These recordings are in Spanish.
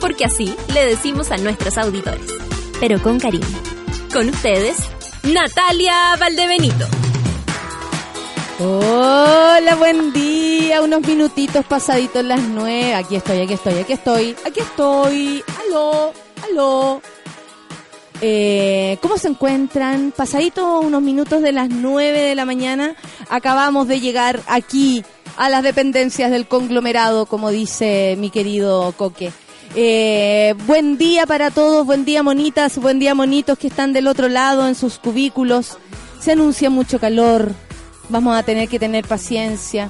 Porque así le decimos a nuestros auditores, pero con cariño. Con ustedes, Natalia Valdebenito. Hola, buen día. Unos minutitos pasaditos las nueve. Aquí estoy, aquí estoy, aquí estoy, aquí estoy. Aló, aló. Eh, ¿Cómo se encuentran? Pasadito unos minutos de las nueve de la mañana. Acabamos de llegar aquí a las dependencias del conglomerado, como dice mi querido Coque. Eh, buen día para todos, buen día monitas, buen día monitos que están del otro lado en sus cubículos. Se anuncia mucho calor, vamos a tener que tener paciencia.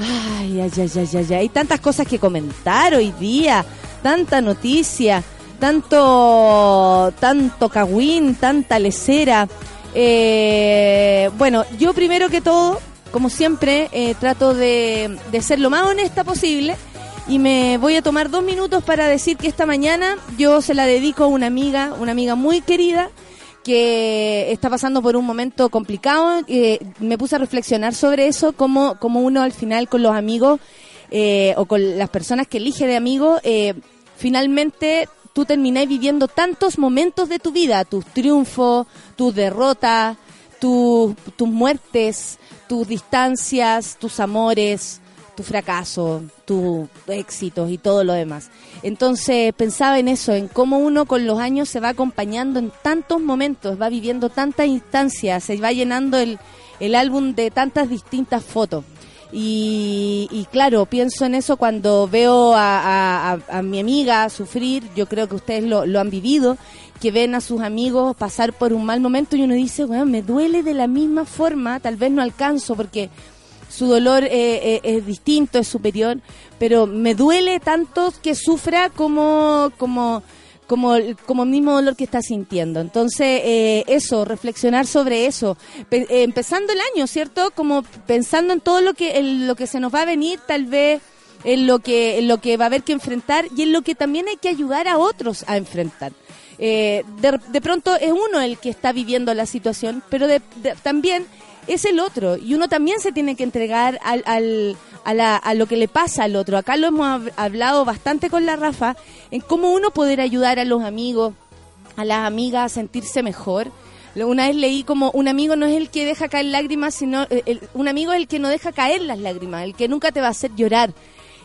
Ay, ay, ay, ay, ay, hay tantas cosas que comentar hoy día, tanta noticia, tanto, tanto cagüín, tanta lecera. Eh, bueno, yo primero que todo, como siempre, eh, trato de, de ser lo más honesta posible y me voy a tomar dos minutos para decir que esta mañana yo se la dedico a una amiga, una amiga muy querida que está pasando por un momento complicado. Eh, me puse a reflexionar sobre eso, como, como uno al final con los amigos eh, o con las personas que elige de amigos, eh, finalmente tú terminás viviendo tantos momentos de tu vida, tus triunfos, tus derrotas, tus, tus muertes, tus distancias, tus amores, tu fracaso, tus éxitos y todo lo demás. Entonces pensaba en eso, en cómo uno con los años se va acompañando en tantos momentos, va viviendo tantas instancias, se va llenando el, el álbum de tantas distintas fotos. Y, claro, pienso en eso cuando veo a, a, a, mi amiga sufrir, yo creo que ustedes lo, lo, han vivido, que ven a sus amigos pasar por un mal momento y uno dice, bueno, me duele de la misma forma, tal vez no alcanzo porque su dolor eh, eh, es distinto, es superior, pero me duele tanto que sufra como, como, como, como el mismo dolor que está sintiendo. Entonces, eh, eso, reflexionar sobre eso. Pe eh, empezando el año, ¿cierto? Como pensando en todo lo que, en lo que se nos va a venir, tal vez en lo que, en lo que va a haber que enfrentar y en lo que también hay que ayudar a otros a enfrentar. De, pronto es uno el que está viviendo la situación, pero de, también es el otro y uno también se tiene que entregar al, al a, la, a, lo que le pasa al otro. Acá lo hemos hablado bastante con la Rafa en cómo uno poder ayudar a los amigos, a las amigas a sentirse mejor. Una vez leí como un amigo no es el que deja caer lágrimas, sino eh, el, un amigo es el que no deja caer las lágrimas, el que nunca te va a hacer llorar.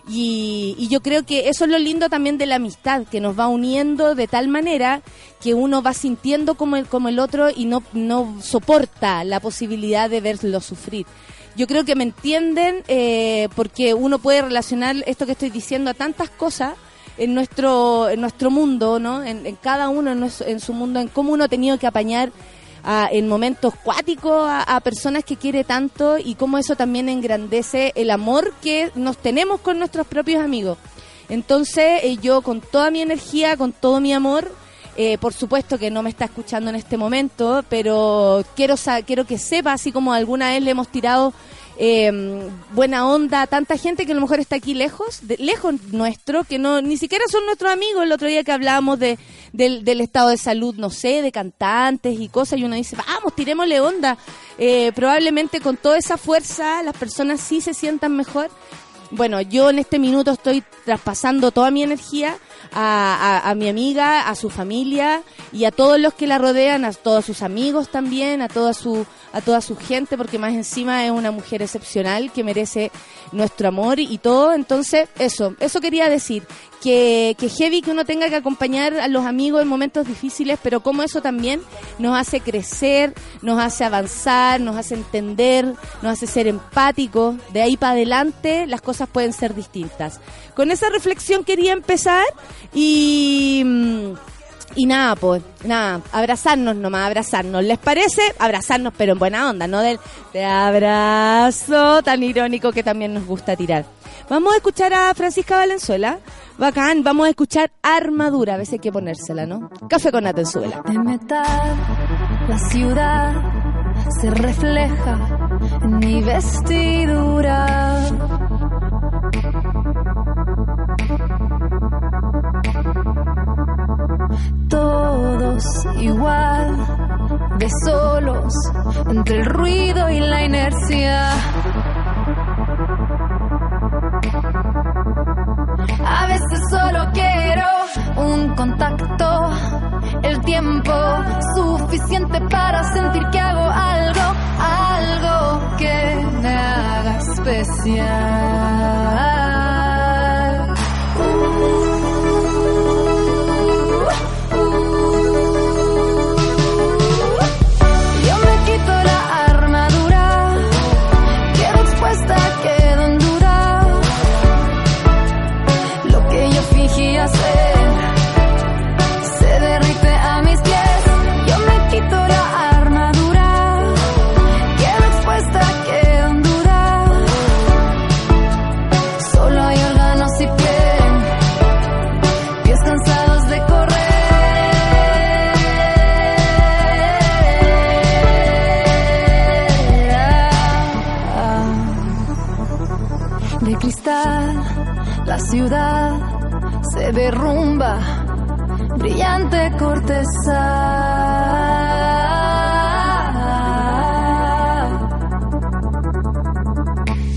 Y, y, yo creo que eso es lo lindo también de la amistad, que nos va uniendo de tal manera que uno va sintiendo como el, como el otro y no, no soporta la posibilidad de verlo sufrir. Yo creo que me entienden eh, porque uno puede relacionar esto que estoy diciendo a tantas cosas en nuestro, en nuestro mundo, ¿no? En, en cada uno en, en, su mundo, en cómo uno ha tenido que apañar a, en momentos cuáticos a, personas que quiere tanto y cómo eso también engrandece el amor que nos tenemos con nuestros propios amigos. Entonces eh, yo con toda mi energía, con todo mi amor, eh, por supuesto que no me está escuchando en este momento, pero quiero, quiero que sepa, así como alguna vez le hemos tirado eh, buena onda tanta gente que a lo mejor está aquí lejos, de, lejos nuestro, que no ni siquiera son nuestros amigos. El otro día que hablábamos de, del, del, estado de salud, no sé, de cantantes y cosas, y uno dice, vamos, tirémosle onda. Eh, probablemente con toda esa fuerza las personas sí se sientan mejor. Bueno, yo en este minuto estoy traspasando toda mi energía a, mi amiga, a su familia y a todos los que la rodean, a todos sus amigos también, a toda su a toda su gente, porque más encima es una mujer excepcional que merece nuestro amor y, y todo. Entonces, eso, eso quería decir, que, que heavy que uno tenga que acompañar a los amigos en momentos difíciles, pero como eso también nos hace crecer, nos hace avanzar, nos hace entender, nos hace ser empáticos. De ahí para adelante las cosas pueden ser distintas. Con esa reflexión quería empezar y... Y nada, pues, nada, abrazarnos nomás, abrazarnos. ¿Les parece? Abrazarnos, pero en buena onda, no del te abrazo tan irónico que también nos gusta tirar. Vamos a escuchar a Francisca Valenzuela. Bacán, vamos a escuchar Armadura, a veces hay que ponérsela, ¿no? Café con Atenzuela. De metal, la ciudad se refleja en mi vestidura. Todos igual, de solos, entre el ruido y la inercia. A veces solo quiero un contacto, el tiempo suficiente para sentir que hago algo, algo que me haga especial. La ciudad se derrumba, brillante corteza.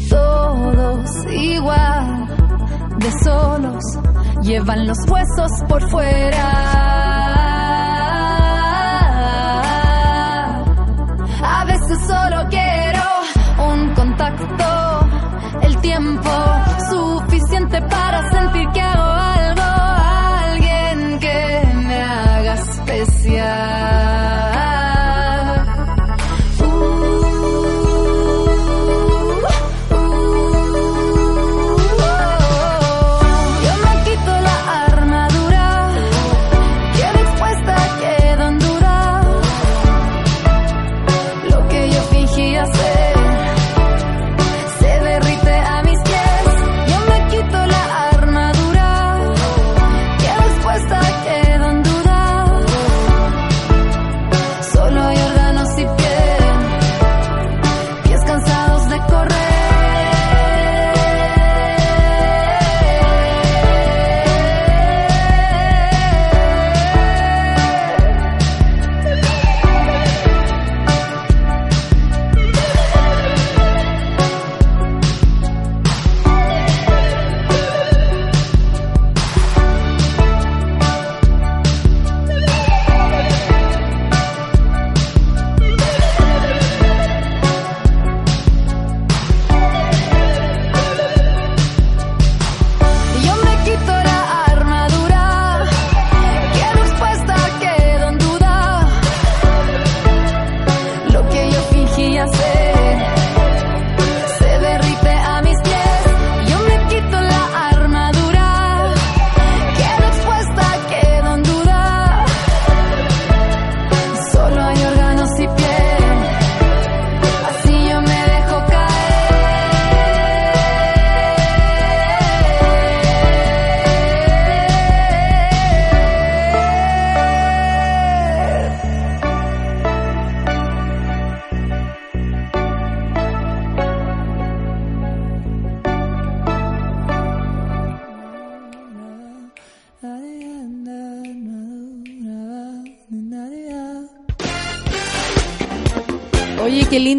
Todos igual, de solos, llevan los huesos por fuera. A veces solo quiero un contacto, el tiempo para sentir que hago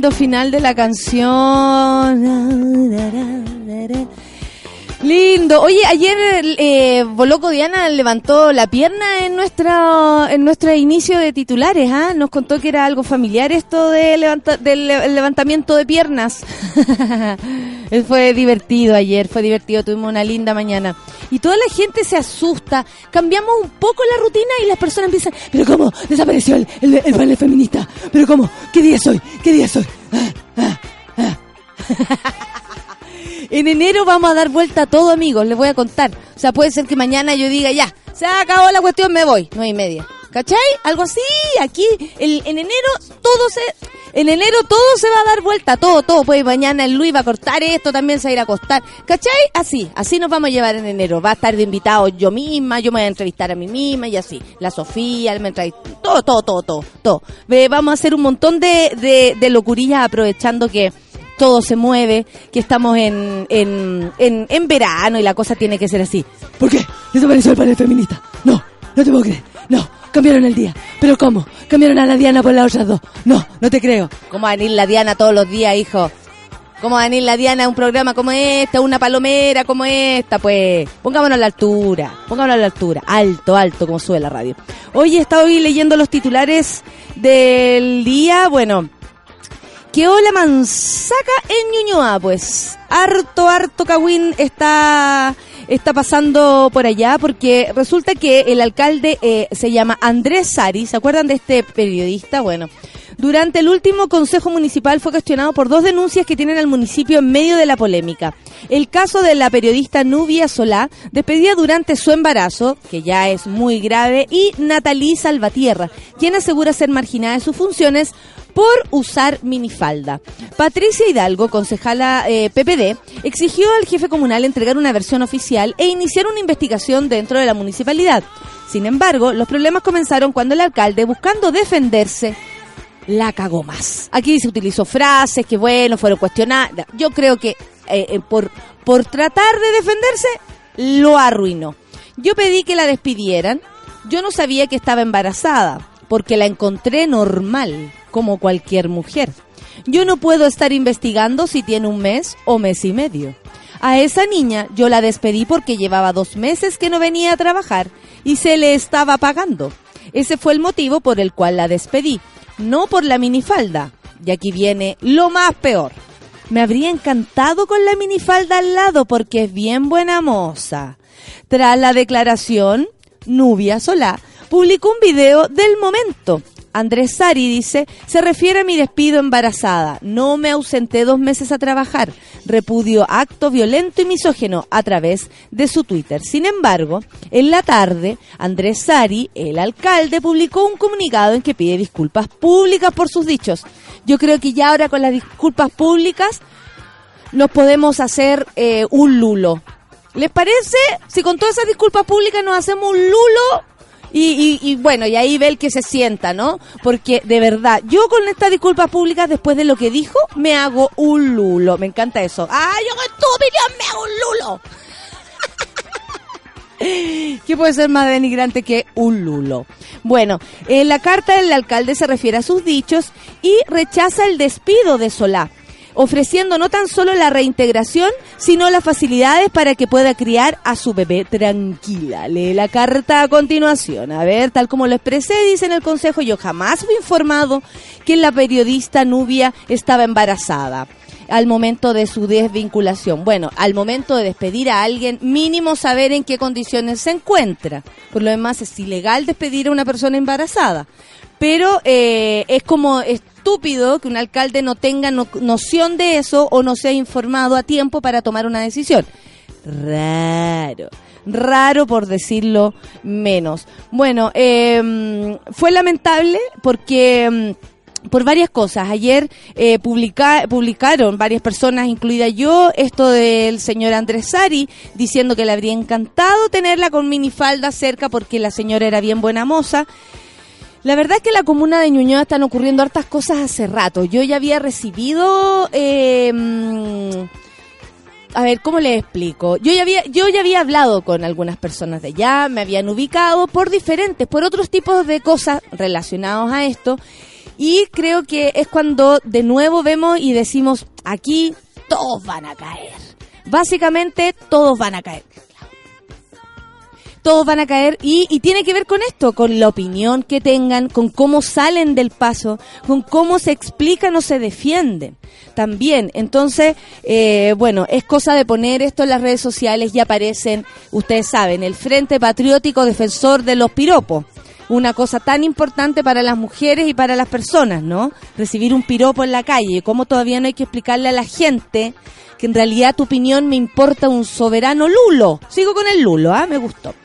final de la canción. Lindo. Oye, ayer eh, Boloco Diana levantó la pierna en nuestra en nuestro inicio de titulares, ¿ah? Nos contó que era algo familiar esto de levanta- del le- levantamiento de piernas. fue divertido ayer, fue divertido, tuvimos una linda mañana. Y toda la gente se asusta, cambiamos un poco la rutina y las personas empiezan, pero ¿cómo? Desapareció el, el, el feminista. ¿Pero cómo? ¿Qué día es hoy? ¿Qué día es. En enero vamos a dar vuelta a todo, amigos, les voy a contar. O sea, puede ser que mañana yo diga, ya, se acabó la cuestión, me voy, nueve y media. ¿Cachai? Algo así, aquí, el, en enero todo se... En enero todo se va a dar vuelta, todo, todo. Pues mañana el Luis va a cortar esto, también se va a ir a acostar. ¿Cachai? Así, así nos vamos a llevar en enero. Va a estar de invitado yo misma, yo me voy a entrevistar a mí misma y así. La Sofía, me todo, todo, todo, todo, todo. vamos a hacer un montón de, de, de locurillas aprovechando que todo se mueve, que estamos en, en, en, en verano y la cosa tiene que ser así. ¿Por qué? Desapareció el panel feminista. No, no te puedo creer. No, cambiaron el día. ¿Pero cómo? Cambiaron a la Diana por las otras dos. No, no te creo. ¿Cómo va a venir la Diana todos los días, hijo? ¿Cómo va a venir la Diana a un programa como este, una palomera como esta? Pues pongámonos a la altura, pongámonos a la altura, alto, alto, como sube la radio. Hoy he estado leyendo los titulares del día, bueno, que hola Mansaca en Ñuñoa, pues. Harto, harto Cawin está está pasando por allá porque resulta que el alcalde eh, se llama Andrés Sari, ¿se acuerdan de este periodista? Bueno, durante el último Consejo Municipal fue cuestionado por dos denuncias que tienen al municipio en medio de la polémica. El caso de la periodista Nubia Solá, despedida durante su embarazo, que ya es muy grave, y Natalí Salvatierra, quien asegura ser marginada de sus funciones por usar minifalda. Patricia Hidalgo, concejala eh, PPD, exigió al jefe comunal entregar una versión oficial e iniciar una investigación dentro de la municipalidad. Sin embargo, los problemas comenzaron cuando el alcalde, buscando defenderse, la cagó más. Aquí se utilizó frases que, bueno, fueron cuestionadas. Yo creo que eh, eh, por, por tratar de defenderse, lo arruinó. Yo pedí que la despidieran. Yo no sabía que estaba embarazada, porque la encontré normal como cualquier mujer. Yo no puedo estar investigando si tiene un mes o mes y medio. A esa niña yo la despedí porque llevaba dos meses que no venía a trabajar y se le estaba pagando. Ese fue el motivo por el cual la despedí, no por la minifalda. Y aquí viene lo más peor. Me habría encantado con la minifalda al lado porque es bien buena moza. Tras la declaración, Nubia Solá publicó un video del momento Andrés Sari dice, se refiere a mi despido embarazada. No me ausenté dos meses a trabajar. Repudio acto violento y misógeno a través de su Twitter. Sin embargo, en la tarde, Andrés Sari, el alcalde, publicó un comunicado en que pide disculpas públicas por sus dichos. Yo creo que ya ahora con las disculpas públicas nos podemos hacer eh, un lulo. ¿Les parece? Si con todas esas disculpas públicas nos hacemos un lulo, y, y, bueno, y ahí ve el que se sienta, ¿no? Porque de verdad, yo con estas disculpas públicas, después de lo que dijo, me hago un lulo. Me encanta eso. ¡Ah, yo con tu me hago un lulo! ¿Qué puede ser más denigrante que un lulo? Bueno, en la carta del alcalde se refiere a sus dichos y rechaza el despido de Solá ofreciendo no tan solo la reintegración, sino las facilidades para que pueda criar a su bebé tranquila. Lee la carta a continuación. A ver, tal como lo expresé, dice en el Consejo, yo jamás fui informado que la periodista Nubia estaba embarazada al momento de su desvinculación. Bueno, al momento de despedir a alguien, mínimo saber en qué condiciones se encuentra. Por lo demás, es ilegal despedir a una persona embarazada. Pero eh, es como estúpido que un alcalde no tenga noción de eso o no sea informado a tiempo para tomar una decisión. Raro raro por decirlo menos. Bueno, em, fue lamentable porque em, por varias cosas. Ayer eh, publicaron varias personas, incluida yo, esto del señor Andrés Sari, diciendo que le habría encantado tenerla con minifalda cerca porque la señora era bien buena moza. La verdad es que en la comuna de Ñuñoa están ocurriendo hartas cosas hace rato. Yo ya había recibido... Em, a ver, ¿cómo le explico? Yo ya había, yo ya había hablado con algunas personas de allá, me habían ubicado por diferentes, por otros tipos de cosas relacionados a esto. Y creo que es cuando de nuevo vemos y decimos, aquí todos van a caer. Básicamente todos van a caer todos van a caer y, tiene que ver con esto, con la opinión que tengan, con cómo salen del paso, con cómo se explican o se defienden. También, entonces, eh, bueno, es cosa de poner esto en las redes sociales y aparecen, ustedes saben, el Frente Patriótico Defensor de los Piropos. Una cosa tan importante para las mujeres y para las personas, ¿no? Recibir un piropo en la calle. ¿Cómo todavía no hay que explicarle a la gente que en realidad tu opinión me importa un soberano lulo? Sigo con el lulo, ¿ah? Me gustó.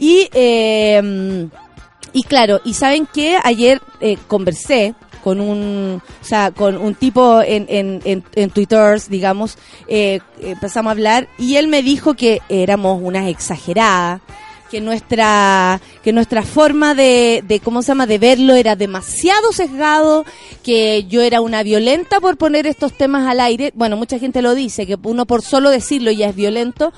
Y, eh, y claro, y saben que ayer eh, conversé con un, o sea, con un tipo en, en, en, en Twitter, digamos, eh, empezamos a hablar y él me dijo que éramos unas exageradas, que nuestra que nuestra forma de, de cómo se llama de verlo era demasiado sesgado que yo era una violenta por poner estos temas al aire. Bueno mucha gente lo dice que uno por solo decirlo ya es violento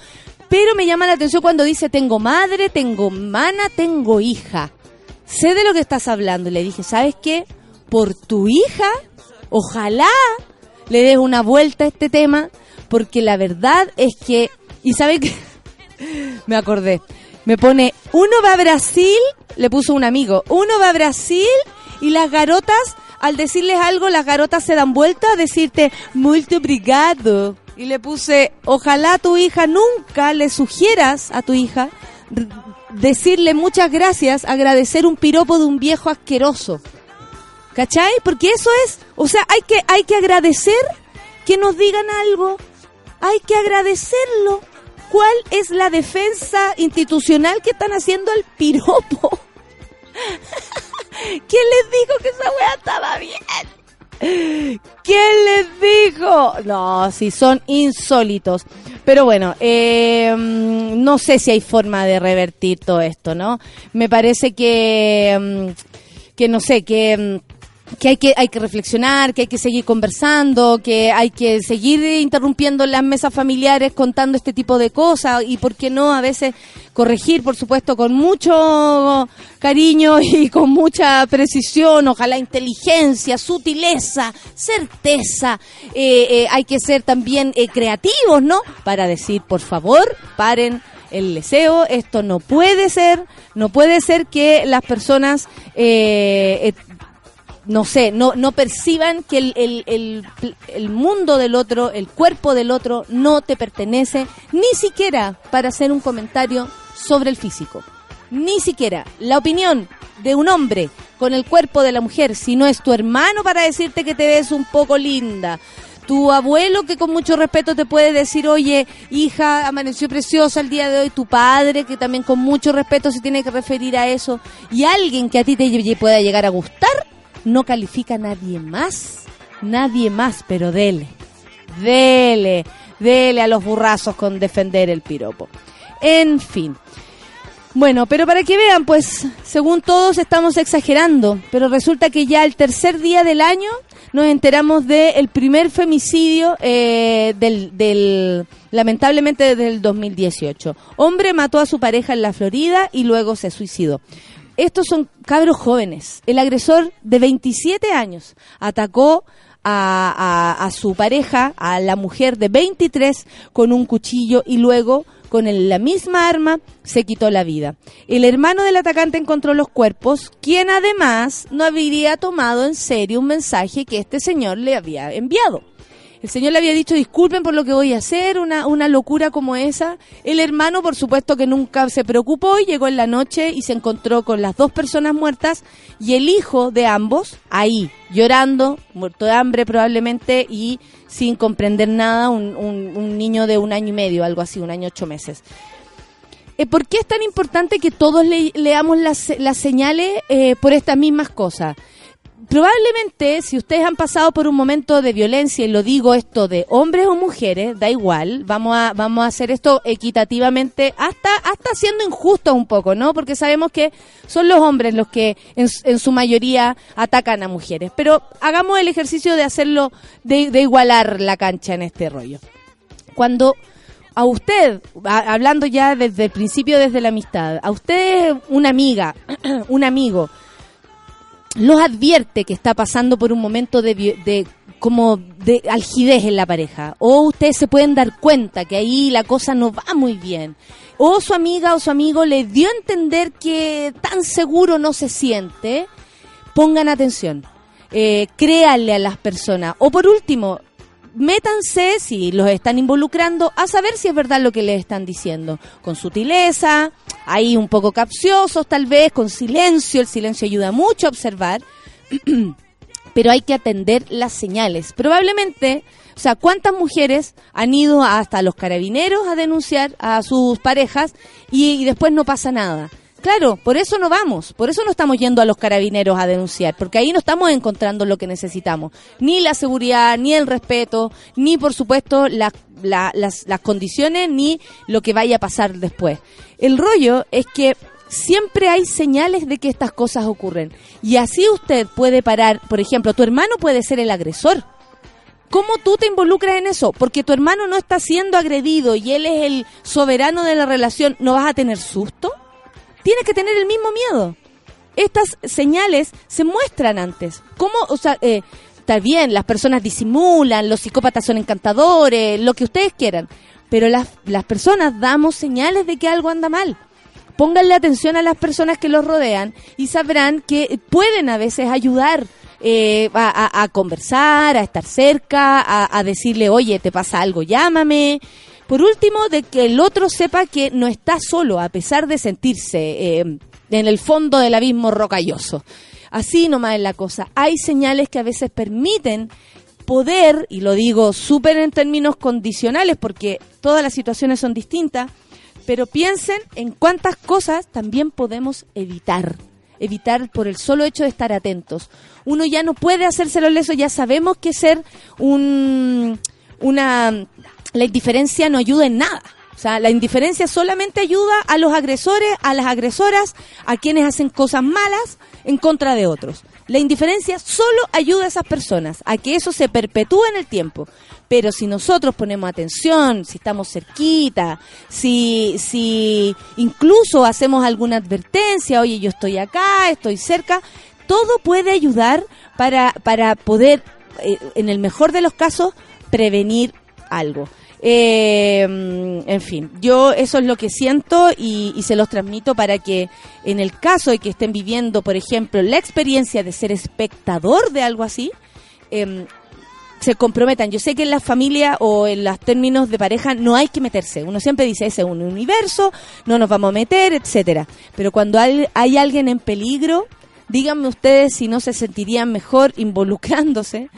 pero me llama la atención cuando dice tengo madre tengo mana tengo hija sé de lo que estás hablando. Le dije sabes qué por tu hija ojalá le des una vuelta a este tema porque la verdad es que y sabe que me acordé. Me pone, uno va a Brasil, le puso un amigo, uno va a Brasil y las garotas, al decirles algo, las garotas se dan vuelta a decirte, muy obrigado. Y le puse, ojalá tu hija nunca le sugieras a tu hija decirle muchas gracias, agradecer un piropo de un viejo asqueroso. ¿Cachai? Porque eso es, o sea, hay que, hay que agradecer que nos digan algo. Hay que agradecerlo ¿Cuál es la defensa institucional que están haciendo al piropo? ¿Quién les dijo que esa weá estaba bien? ¿Quién les dijo? No, si son insólitos. Pero bueno, eh, no sé si hay forma de revertir todo esto, ¿no? Me parece que, mm, que no sé, que mm, que hay que hay que reflexionar, que hay que seguir conversando, que hay que seguir interrumpiendo las mesas familiares contando este tipo de cosas y por qué no a veces corregir, por supuesto, con mucho cariño y con mucha precisión, ojalá inteligencia, sutileza, certeza. Eh, eh, hay que ser también eh, creativos, ¿no? Para decir, por favor, paren el deseo, esto no puede ser, no puede ser que las personas eh, no sé, no, no perciban que el, el, el, mundo del otro, el cuerpo del otro, no te pertenece, ni siquiera para hacer un comentario sobre el físico. Ni siquiera la opinión de un hombre con el cuerpo de la mujer, si no es tu hermano para decirte que te ves un poco linda, tu abuelo que con mucho respeto te puede decir, oye, hija, amaneció preciosa el día de hoy, tu padre que también con mucho respeto se tiene que referir a eso, y alguien que a ti te pueda llegar a gustar, no califica a nadie más, nadie más, pero dele, dele, dele a los burrazos con defender el piropo. En fin. Bueno, pero para que vean, pues, según todos estamos exagerando, pero resulta que ya el tercer día del año nos enteramos del primer femicidio eh, del, del, lamentablemente, del 2018. Hombre mató a su pareja en la Florida y luego se suicidó estos son cabros jóvenes. El agresor de 27 años atacó a, su pareja, a la mujer de 23, con un cuchillo y luego con la misma arma se quitó la vida. El hermano del atacante encontró los cuerpos, quien además no habría tomado en serio un mensaje que este señor le había enviado. El señor le había dicho, disculpen por lo que voy a hacer, una, una locura como esa. El hermano, por supuesto que nunca se preocupó y llegó en la noche y se encontró con las dos personas muertas y el hijo de ambos ahí, llorando, muerto de hambre probablemente y sin comprender nada, un, un, niño de un año y medio, algo así, un año ocho meses. Eh, ¿Por qué es tan importante que todos leamos las, las señales eh, por estas mismas cosas? Probablemente si ustedes han pasado por un momento de violencia y lo digo esto de hombres o mujeres, da igual, vamos a vamos a hacer esto equitativamente hasta hasta siendo injusto un poco, ¿no? Porque sabemos que son los hombres los que en, en su mayoría atacan a mujeres, pero hagamos el ejercicio de hacerlo de, igualar la cancha en este rollo. Cuando a usted, hablando ya desde el principio, desde la amistad, a usted una amiga, un amigo, los advierte que está pasando por un momento de, de como de algidez en la pareja. O ustedes se pueden dar cuenta que ahí la cosa no va muy bien. O su amiga o su amigo le dio a entender que tan seguro no se siente. Pongan atención. Eh, créanle a las personas. O por último métanse, si los están involucrando, a saber si es verdad lo que les están diciendo. Con sutileza, ahí un poco capciosos tal vez, con silencio, el silencio ayuda mucho a observar. pero hay que atender las señales. Probablemente, o sea, ¿cuántas mujeres han ido hasta los carabineros a denunciar a sus parejas y, y después no pasa nada? Claro, por eso no vamos, por eso no estamos yendo a los carabineros a denunciar, porque ahí no estamos encontrando lo que necesitamos, ni la seguridad, ni el respeto, ni por supuesto las, las, las condiciones, ni lo que vaya a pasar después. El rollo es que siempre hay señales de que estas cosas ocurren. Y así usted puede parar, por ejemplo, tu hermano puede ser el agresor. ¿Cómo tú te involucras en eso? Porque tu hermano no está siendo agredido y él es el soberano de la relación, ¿no vas a tener susto? Tienes que tener el mismo miedo. Estas señales se muestran antes. ¿Cómo, o sea, eh, está bien, las personas disimulan, los psicópatas son encantadores, lo que ustedes quieran, pero las, las personas damos señales de que algo anda mal. Pónganle atención a las personas que los rodean y sabrán que pueden a veces ayudar eh, a, conversar, a estar cerca, a, decirle, oye, te pasa algo, llámame. Por último, de que el otro sepa que no está solo, a pesar de sentirse eh, en el fondo del abismo rocalloso. Así nomás es la cosa. Hay señales que a veces permiten poder, y lo digo súper en términos condicionales porque todas las situaciones son distintas, pero piensen en cuántas cosas también podemos evitar. Evitar por el solo hecho de estar atentos. Uno ya no puede hacérselo leso, ya sabemos que ser un, una... La indiferencia no ayuda en nada. O sea, la indiferencia solamente ayuda a los agresores, a las agresoras, a quienes hacen cosas malas en contra de otros. La indiferencia solo ayuda a esas personas a que eso se perpetúe en el tiempo. Pero si nosotros ponemos atención, si estamos cerquita, si, si incluso hacemos alguna advertencia, oye, yo estoy acá, estoy cerca, todo puede ayudar para, para poder, eh, en el mejor de los casos, prevenir algo. Eh, en fin, yo eso es lo que siento y, se los transmito para que en el caso de que estén viviendo, por ejemplo, la experiencia de ser espectador de algo así, em, se comprometan. Yo sé que en la familia o en los términos de pareja no hay que meterse. Uno siempre dice, ese es un universo, no nos vamos a meter, etcétera. Pero cuando hay, hay alguien en peligro, díganme ustedes si no se sentirían mejor involucrándose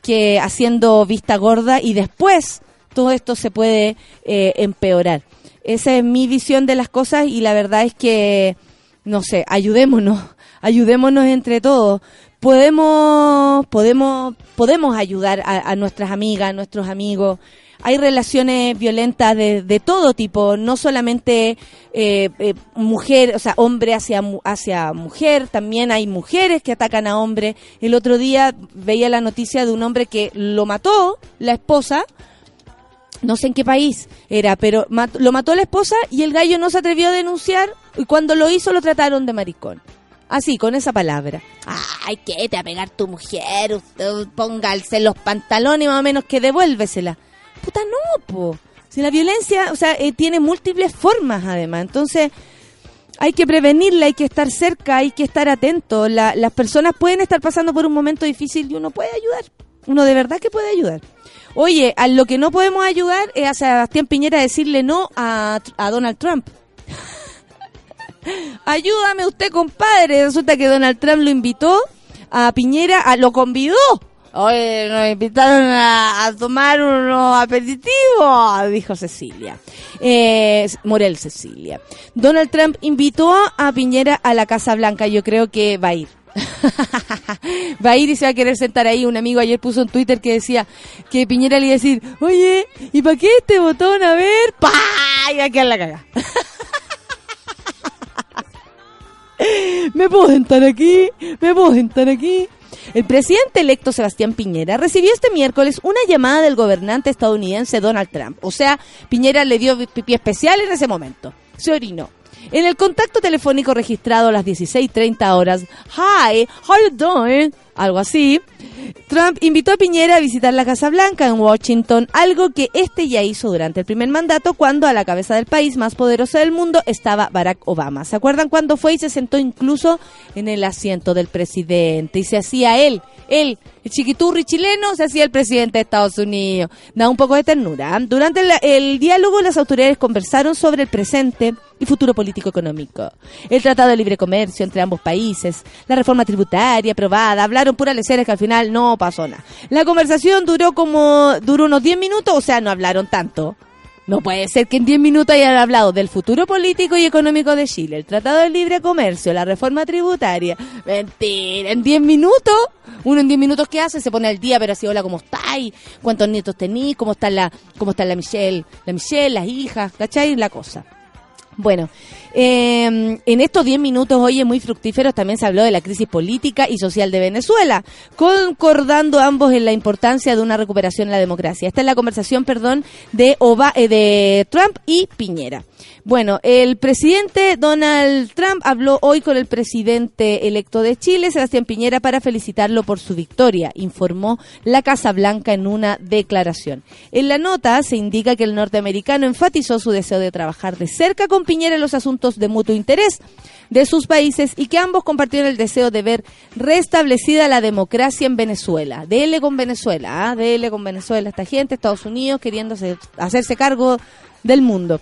que haciendo vista gorda y después todo esto se puede eh, empeorar. Esa es mi visión de las cosas y la verdad es que, no sé, ayudémonos, ayudémonos entre todos. Podemos, podemos, podemos ayudar a, nuestras amigas, a nuestros amigos. Hay relaciones violentas de, de todo tipo, no solamente eh, eh, mujer, o sea, hombre hacia, hacia mujer, también hay mujeres que atacan a hombres. El otro día veía la noticia de un hombre que lo mató la esposa no sé en qué país era, pero lo mató la esposa y el gallo no se atrevió a denunciar y cuando lo hizo lo trataron de maricón. Así, con esa palabra. Ay, ¿qué te a pegar tu mujer? Usted, póngase los pantalones más o menos que devuélvesela. Puta, no, po. Si la violencia, o sea, eh, tiene múltiples formas además. Entonces, hay que prevenirla, hay que estar cerca, hay que estar atento. las personas pueden estar pasando por un momento difícil y uno puede ayudar. Uno de verdad que puede ayudar. Oye, a lo que no podemos ayudar es a Sebastián Piñera a decirle no a, Donald Trump. Ayúdame usted, compadre. Resulta que Donald Trump lo invitó a Piñera, a, lo convidó. Oye, nos invitaron a, tomar unos aperitivos, dijo Cecilia. Eh, Morel Cecilia. Donald Trump invitó a Piñera a la Casa Blanca. Yo creo que va a ir. va a ir y se va a querer sentar ahí. Un amigo ayer puso en Twitter que decía que Piñera le iba a decir, oye, ¿y para qué este botón? A ver, ¡pa! Y va a quedar la caga. ¿Me puedo sentar aquí? ¿Me puedo sentar aquí? El presidente electo Sebastián Piñera recibió este miércoles una llamada del gobernante estadounidense Donald Trump. O sea, Piñera le dio pipí especial en ese momento. Se orinó. En el contacto telefónico registrado a las 16.30 horas, Hi, how you doing? Algo así. Trump invitó a Piñera a visitar la Casa Blanca en Washington, algo que este ya hizo durante el primer mandato cuando a la cabeza del país más poderoso del mundo estaba Barack Obama. ¿Se acuerdan cuando fue y se sentó incluso en el asiento del presidente y se hacía él, él, el chiquiturri chileno, se hacía el presidente de Estados Unidos? Da un poco de ternura. Durante el diálogo las autoridades conversaron sobre el presente y futuro político-económico. El Tratado de Libre Comercio entre ambos países, la reforma tributaria aprobada, hablaron pura lecera que al final no pasó nada. La conversación duró como, duró unos 10 minutos, o sea, no hablaron tanto. No puede ser que en 10 minutos hayan hablado del futuro político y económico de Chile, el Tratado de Libre Comercio, la reforma tributaria. Mentira, en 10 minutos. Uno en 10 minutos, ¿qué hace? Se pone al día, pero así, hola, ¿cómo estáis? ¿Cuántos nietos tenéis? ¿Cómo está la, cómo está la Michelle? La Michelle, las hijas, ¿cachai? La cosa. Bueno, eh, en estos 10 minutos, oye, muy fructíferos, también se habló de la crisis política y social de Venezuela, concordando ambos en la importancia de una recuperación en la democracia. Esta es la conversación, perdón, de, Oba, eh, de Trump y Piñera. Bueno, el presidente Donald Trump habló hoy con el presidente electo de Chile, Sebastián Piñera, para felicitarlo por su victoria, informó la Casa Blanca en una declaración. En la nota se indica que el norteamericano enfatizó su deseo de trabajar de cerca con Piñera en los asuntos de mutuo interés de sus países y que ambos compartieron el deseo de ver restablecida la democracia en Venezuela. Dele con Venezuela, ¿ah? dele con Venezuela, esta gente, Estados Unidos queriendo hacerse cargo del mundo.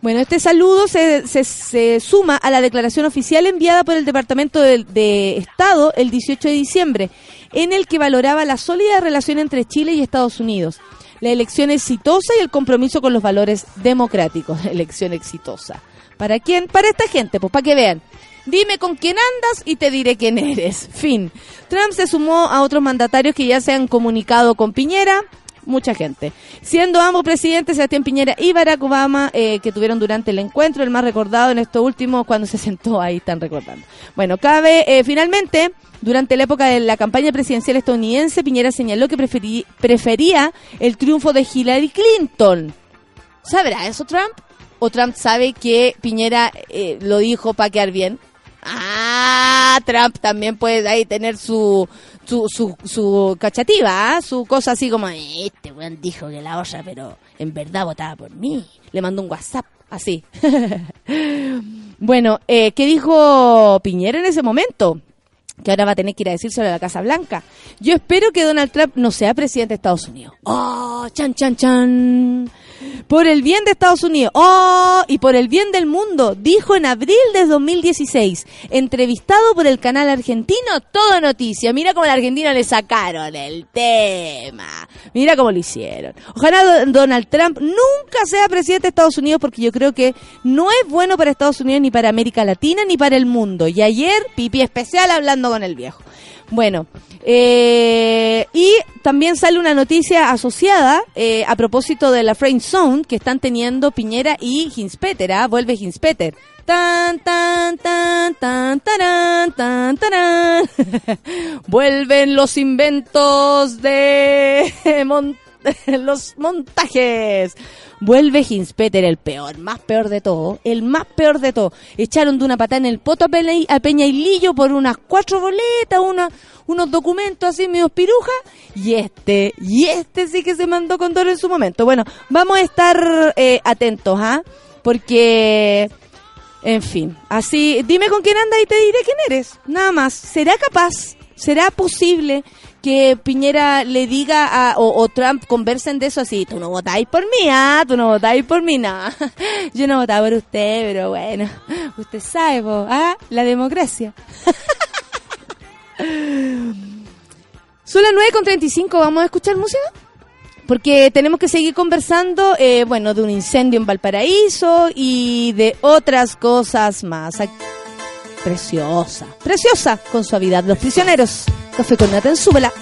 Bueno, este saludo se, se, suma a la declaración oficial enviada por el Departamento de, de, Estado el 18 de diciembre, en el que valoraba la sólida relación entre Chile y Estados Unidos, la elección exitosa y el compromiso con los valores democráticos. Elección exitosa. ¿Para quién? Para esta gente, pues para que vean. Dime con quién andas y te diré quién eres. Fin. Trump se sumó a otros mandatarios que ya se han comunicado con Piñera, mucha gente. Siendo ambos presidentes, Sebastián Piñera y Barack Obama, eh, que tuvieron durante el encuentro, el más recordado en esto último, cuando se sentó ahí, están recordando. Bueno, cabe, eh, finalmente, durante la época de la campaña presidencial estadounidense, Piñera señaló que prefería el triunfo de Hillary Clinton. ¿Sabrá eso Trump? ¿O Trump sabe que Piñera eh, lo dijo para quedar bien? Ah, Trump también puede ahí tener su, su, su, su cachativa, ¿ah? su cosa así como, este weón dijo que la olla, pero en verdad votaba por mí. Le mandó un WhatsApp, así. bueno, eh, ¿qué dijo Piñera en ese momento? que ahora va a tener que ir a decírselo a la Casa Blanca. Yo espero que Donald Trump no sea presidente de Estados Unidos. ¡Oh! ¡Chan, chan, chan! Por el bien de Estados Unidos. ¡Oh! Y por el bien del mundo, dijo en abril de 2016, entrevistado por el canal argentino Todo Noticia. Mira cómo al argentino le sacaron el tema. Mira cómo lo hicieron. Ojalá Donald Trump nunca sea presidente de Estados Unidos porque yo creo que no es bueno para Estados Unidos ni para América Latina ni para el mundo. Y ayer, pipi especial hablando con el viejo. Bueno, eh, y también sale una noticia asociada eh, a propósito de la Frame Zone que están teniendo Piñera y Hinspeter, ¿ah? Vuelve Hinspeter. Tan, tan, tan, tan, tan, tan, tan. Vuelven los inventos de los montajes. Vuelve Hinspeter, el peor, más peor de todo, el más peor de todo. Echaron de una patada en el poto a Peña, Peña y Lillo por unas cuatro boletas, una, unos documentos así medio piruja. Y este, y este sí que se mandó con dolor en su momento. Bueno, vamos a estar eh, atentos, ¿ah? Porque, en fin, así, dime con quién anda y te diré quién eres. Nada más. ¿Será capaz? ¿Será posible que Piñera le diga a, o, Trump conversen de eso así, tú no votáis por mí, ah, tú no votáis por mí, no. Yo no votaba por usted, pero bueno, usted sabe, ah, la democracia. Son las 9 con 35, ¿vamos a escuchar música? Porque tenemos que seguir conversando, eh, bueno, de un incendio en Valparaíso y de otras cosas más. Preciosa, preciosa con suavidad. Los prisioneros. Café con nata en súbela.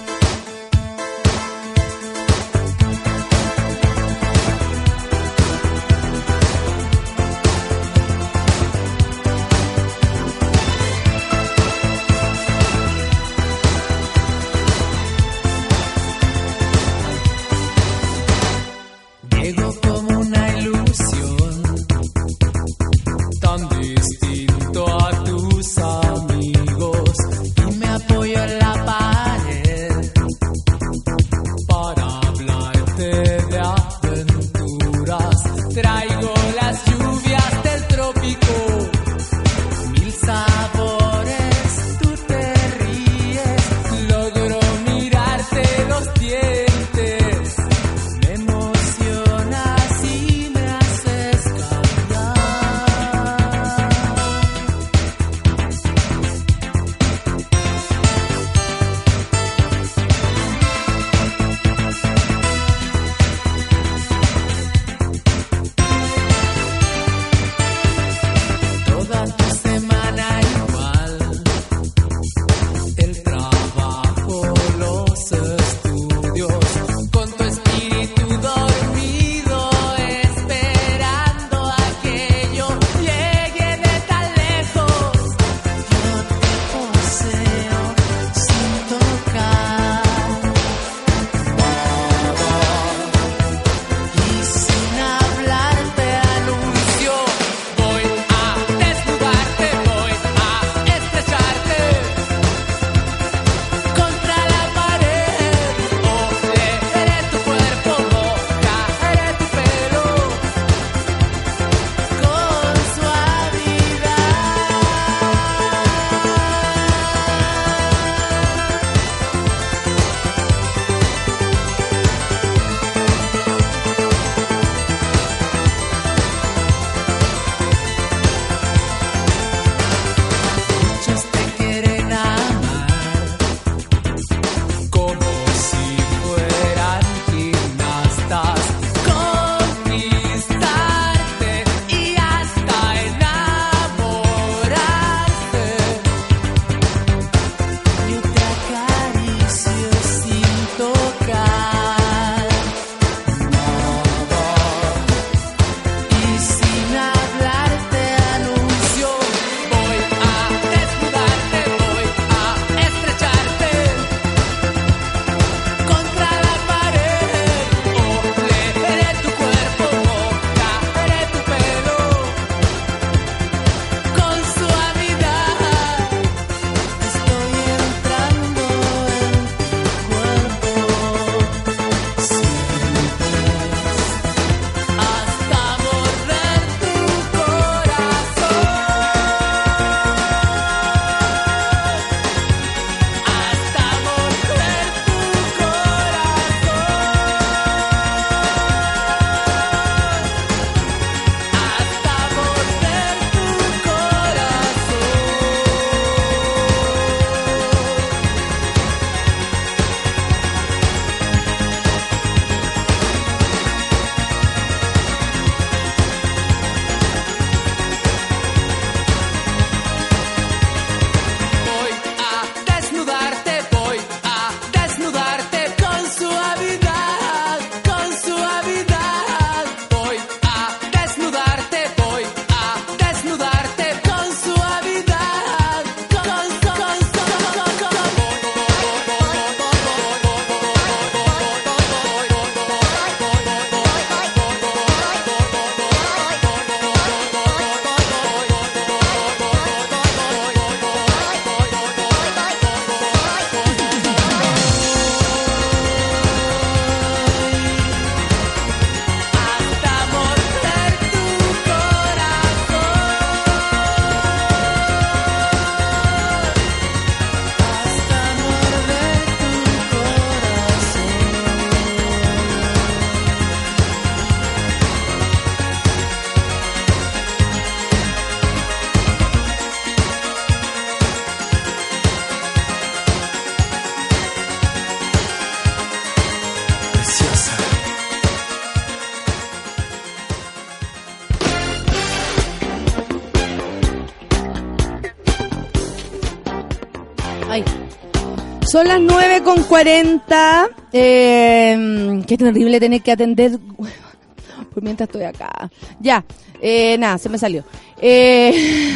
Son las 9 con 40. Eh, qué terrible tener que atender. Por mientras estoy acá. Ya. Eh, nada, se me salió. Eh,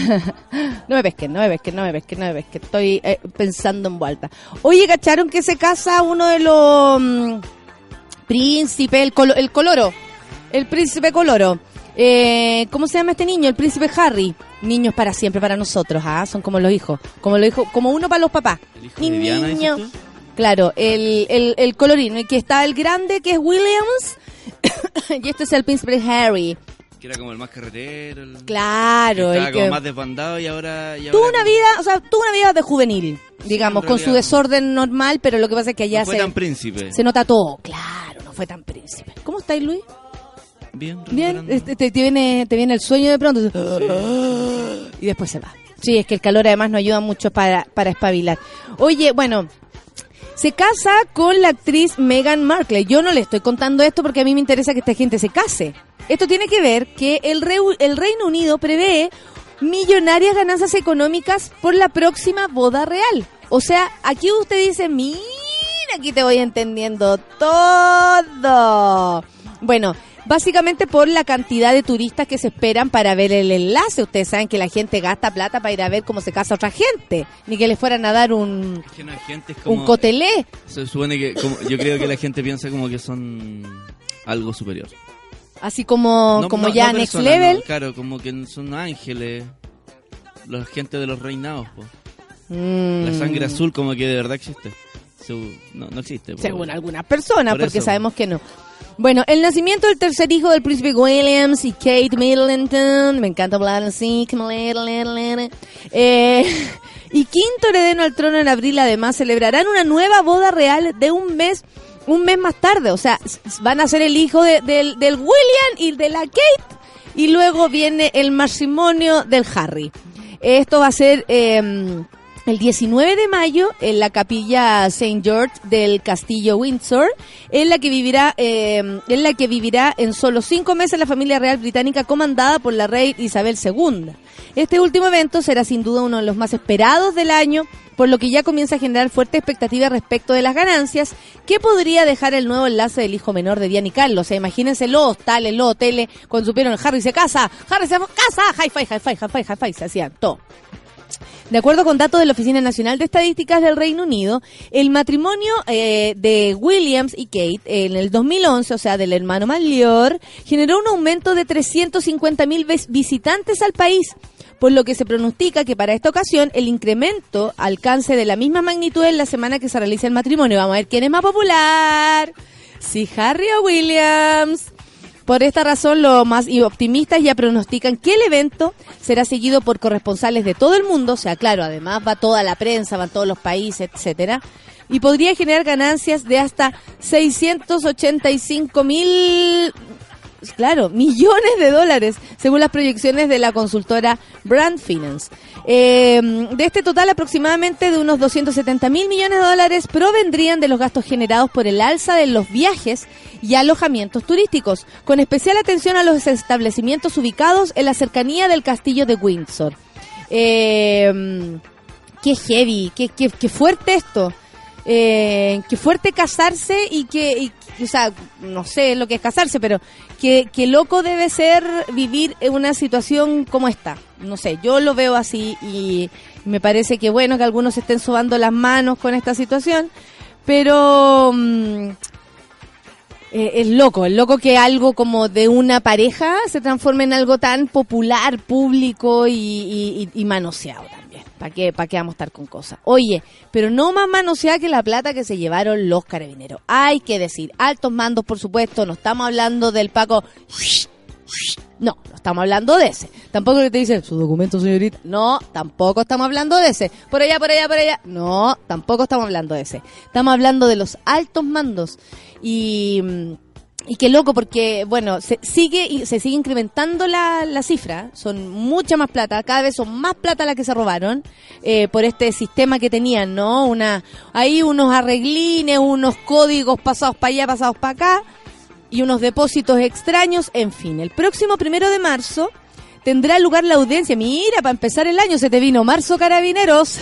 no me pesquen, no me pesquen, no me pesquen, no me pesquen. Estoy eh, pensando en vuelta. Oye, ¿cacharon que se casa uno de los mm, príncipes, el, colo- el coloro? El príncipe coloro. Eh, ¿Cómo se llama este niño? El príncipe Harry. Niños para siempre, para nosotros, ¿ah? Son como los hijos. Como los hijos, como uno para los papás. ¿El hijo de Diana, dices niño. tú? Claro, el, el, el colorino. Y que está el grande, que es Williams. y este es el príncipe Harry. Que era como el más carretero. El... Claro, que el estaba como que más desbandado y ahora... y tuvo ahora una vida, o sea, tuvo una vida de juvenil, digamos, con su desorden normal, pero lo que pasa es que allá No fue se, tan príncipe. se nota todo. Claro, no fue tan príncipe. ¿Cómo estáis, Luis? Bien, Bien, este, te, te viene, te viene el sueño de pronto y después se va. Sí, es que el calor además no ayuda mucho para, para espabilar. Oye, bueno, se casa con la actriz Meghan Markle. Yo no le estoy contando esto porque a mí me interesa que esta gente se case. Esto tiene que ver que el, Reu- el Reino Unido prevé millonarias ganancias económicas por la próxima boda real. O sea, aquí usted dice, mira, aquí te voy entendiendo todo. Bueno, básicamente por la cantidad de turistas que se esperan para ver el enlace. Ustedes saben que la gente gasta plata para ir a ver cómo se casa otra gente, ni que les fueran a dar un, Es que no, gente es como... un cotelé. Se supone que... como- yo creo que la gente piensa como que son algo superior. Así como, No- como no- ya next level. claro, como que son ángeles. La gente de los reinados, po. Mm. La sangre azul como que de verdad existe. Su- no, no existe. Según algunas personas, Por porque eso. sabemos que no. Bueno, el nacimiento del tercer hijo del príncipe Williams y Kate Middleton, me encanta hablar así. Eh, y quinto heredero al trono en abril, además, celebrarán una nueva boda real de un mes, un mes más tarde. O sea, van a ser el hijo de- del, del William y de la Kate, y luego viene el matrimonio del Harry. Esto va a ser eh, el 19 de mayo en la capilla St. George del Castillo Windsor, en la que vivirá, eh, en la que vivirá en solo cinco meses la familia real británica comandada por la reina Isabel II. Este último evento será sin duda uno de los más esperados del año, por lo que ya comienza a generar fuerte expectativa respecto de las ganancias que podría dejar el nuevo enlace del hijo menor de Diana y Carlos. O sea, imagínense los hostales, los hoteles, cuando supieron Harry se casa, Harry se casa, hi-fi, hi-fi, hi-fi, hi-fi, se hacían todo. De acuerdo con datos de la Oficina Nacional de Estadísticas del Reino Unido, el matrimonio eh, de Williams y Kate en el 2011, o sea, del hermano mayor, generó un aumento de 350 mil visitantes al país, por lo que se pronostica que para esta ocasión el incremento alcance de la misma magnitud en la semana que se realice el matrimonio. Vamos a ver quién es más popular, si Harry o Williams. Por esta razón, los más optimistas ya pronostican que el evento será seguido por corresponsales de todo el mundo, o sea, claro, además va toda la prensa, van todos los países, etcétera, y podría generar ganancias de hasta 685 mil, claro, millones de dólares, según las proyecciones de la consultora Brand Finance. Eh, de este total, aproximadamente de unos 270 mil millones de dólares provendrían de los gastos generados por el alza de los viajes y alojamientos turísticos, con especial atención a los establecimientos ubicados en la cercanía del castillo de Windsor. Eh, qué heavy, qué, qué, qué fuerte esto. Eh, qué fuerte casarse y que, y- o sea, no sé lo que es casarse, pero que, que loco debe ser vivir en una situación como esta. No sé, yo lo veo así y me parece que bueno que algunos estén sobando las manos con esta situación, pero mm, eh, es loco, es loco que algo como de una pareja se transforme en algo tan popular, público y- y manoseado ¿Para qué, ¿Para qué vamos a estar con cosas? Oye, pero no más manoseada que la plata que se llevaron los carabineros. Hay que decir, altos mandos, por supuesto, no estamos hablando del Paco. No, no estamos hablando de ese. Tampoco que te dice, su documento, señorita. No, tampoco estamos hablando de ese. Por allá, por allá, por allá. No, tampoco estamos hablando de ese. Estamos hablando de los altos mandos. Y, mm, y qué loco, porque, bueno, se sigue se sigue incrementando la, la cifra. Son mucha más plata. Cada vez son más plata las que se robaron eh, por este sistema que tenían, ¿no? Una, hay unos arreglines, unos códigos pasados para allá, pasados para acá y unos depósitos extraños, en fin. El próximo primero de marzo tendrá lugar la audiencia. Mira, para empezar el año se te vino marzo carabineros.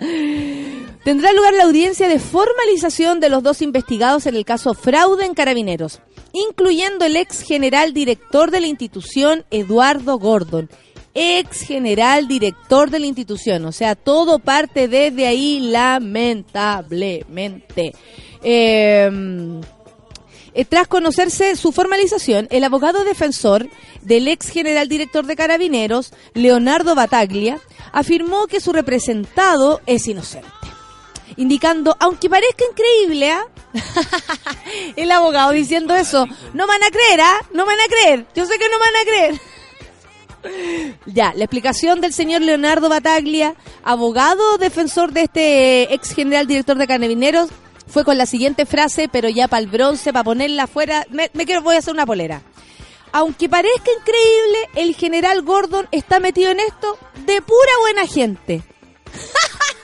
tendrá lugar la audiencia de formalización de los dos investigados en el caso fraude en carabineros, incluyendo el ex general director de la institución, Eduardo Gordon. Ex general director de la institución, o sea, todo parte desde ahí lamentablemente. Eh, eh, tras conocerse su formalización, el abogado defensor del ex general director de Carabineros, Leonardo Bataglia, afirmó que su representado es inocente. Indicando, aunque parezca increíble, ¿ah? el abogado diciendo eso, no van a creer, ¿ah? No van a creer, yo sé que no van a creer. Ya, la explicación del señor Leonardo Bataglia, abogado defensor de este ex general director de Carabineros, fue con la siguiente frase, pero ya para el bronce, para ponerla afuera, me, me quiero, voy a hacer una polera. Aunque parezca increíble, el general Gordon está metido en esto de pura buena gente.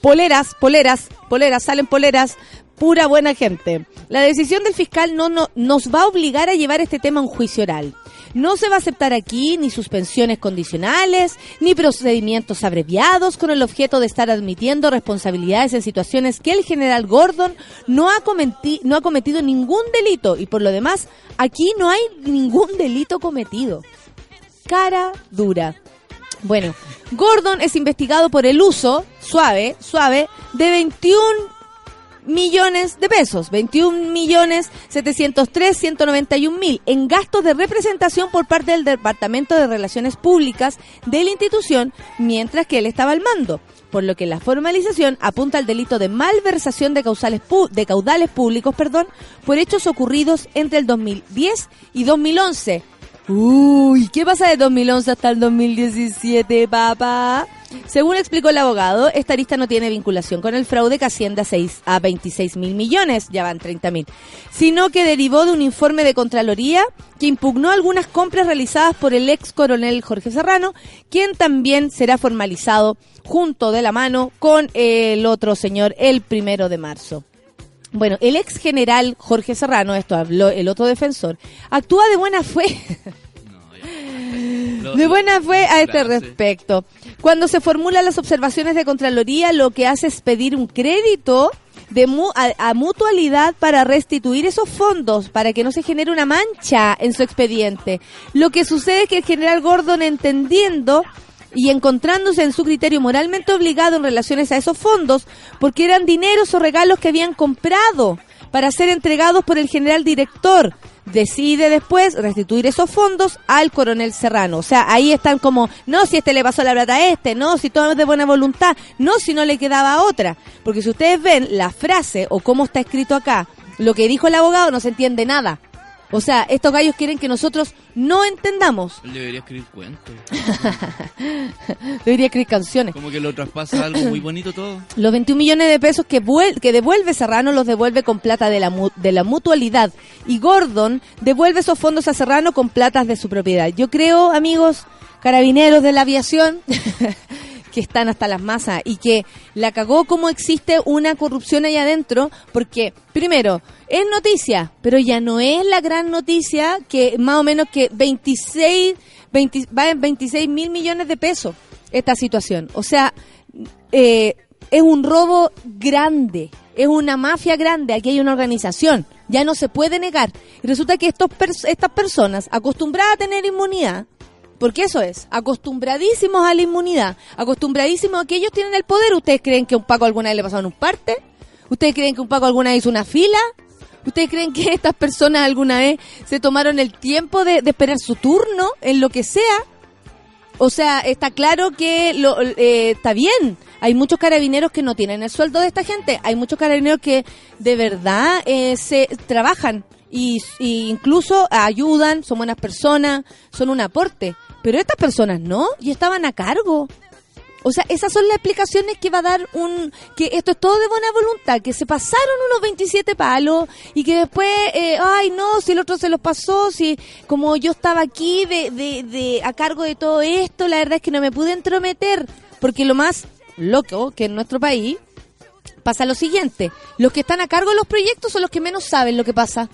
poleras, poleras, poleras, salen poleras, pura buena gente. La decisión del fiscal no, no nos va a obligar a llevar este tema a un juicio oral. No se va a aceptar aquí ni suspensiones condicionales, ni procedimientos abreviados con el objeto de estar admitiendo responsabilidades en situaciones que el general Gordon no ha, no ha cometido ningún delito y por lo demás aquí no hay ningún delito cometido. Cara dura. Bueno, Gordon es investigado por el uso, suave, suave, de 21 millones de pesos, 21 millones 703 191 mil en gastos de representación por parte del Departamento de Relaciones Públicas de la institución mientras que él estaba al mando, por lo que la formalización apunta al delito de malversación de, causales de caudales públicos perdón, por hechos ocurridos entre el 2010 y 2011. Uy, ¿qué pasa de 2011 hasta el 2017, papá? Según explicó el abogado, esta lista no tiene vinculación con el fraude que asciende a, 6, a 26 mil millones, ya van 30 mil, sino que derivó de un informe de Contraloría que impugnó algunas compras realizadas por el ex coronel Jorge Serrano, quien también será formalizado junto de la mano con el otro señor el primero de marzo. Bueno, el ex general Jorge Serrano, esto habló el otro defensor, actúa de buena fe. de buena fe a este respecto. Cuando se formulan las observaciones de Contraloría, lo que hace es pedir un crédito de a, mutualidad para restituir esos fondos, para que no se genere una mancha en su expediente. Lo que sucede es que el general Gordon, entendiendo y encontrándose en su criterio moralmente obligado en relaciones a esos fondos, porque eran dineros o regalos que habían comprado para ser entregados por el general director, decide después restituir esos fondos al coronel Serrano. O sea, ahí están como, no si este le pasó la plata a este, no si todo es de buena voluntad, no si no le quedaba otra. Porque si ustedes ven la frase o cómo está escrito acá, lo que dijo el abogado no se entiende nada. O sea, estos gallos quieren que nosotros no entendamos. Él debería escribir cuentos. debería escribir canciones. Como que lo traspasa algo muy bonito todo. Los 21 millones de pesos que, que devuelve Serrano los devuelve con plata de la, de la mutualidad. Y Gordon devuelve esos fondos a Serrano con platas de su propiedad. Yo creo, amigos, carabineros de la aviación, que están hasta las masas y que la cagó como existe una corrupción ahí adentro, porque primero, es noticia, pero ya no es la gran noticia que más o menos que 26, 20, va en 26 mil millones de pesos esta situación. O sea, eh, es un robo grande, es una mafia grande, aquí hay una organización, ya no se puede negar. Y resulta que estos estas personas acostumbradas a tener inmunidad, porque eso es, acostumbradísimos a la inmunidad, acostumbradísimos a que ellos tienen el poder. ¿Ustedes creen que un Paco alguna vez le pasaron un parte? ¿Ustedes creen que un Paco alguna vez hizo una fila? ¿Ustedes creen que estas personas alguna vez se tomaron el tiempo de, esperar su turno en lo que sea? O sea, está claro que lo, eh, está bien. Hay muchos carabineros que no tienen el sueldo de esta gente. Hay muchos carabineros que de verdad eh, se trabajan y, y, incluso ayudan, son buenas personas, son un aporte. Pero estas personas no, y estaban a cargo. O sea, esas son las explicaciones que va a dar un... que esto es todo de buena voluntad, que se pasaron unos 27 palos y que después, eh, ay no, si el otro se los pasó, si como yo estaba aquí de, de, de, a cargo de todo esto, la verdad es que no me pude entrometer, porque lo más loco que en nuestro país pasa lo siguiente, los que están a cargo de los proyectos son los que menos saben lo que pasa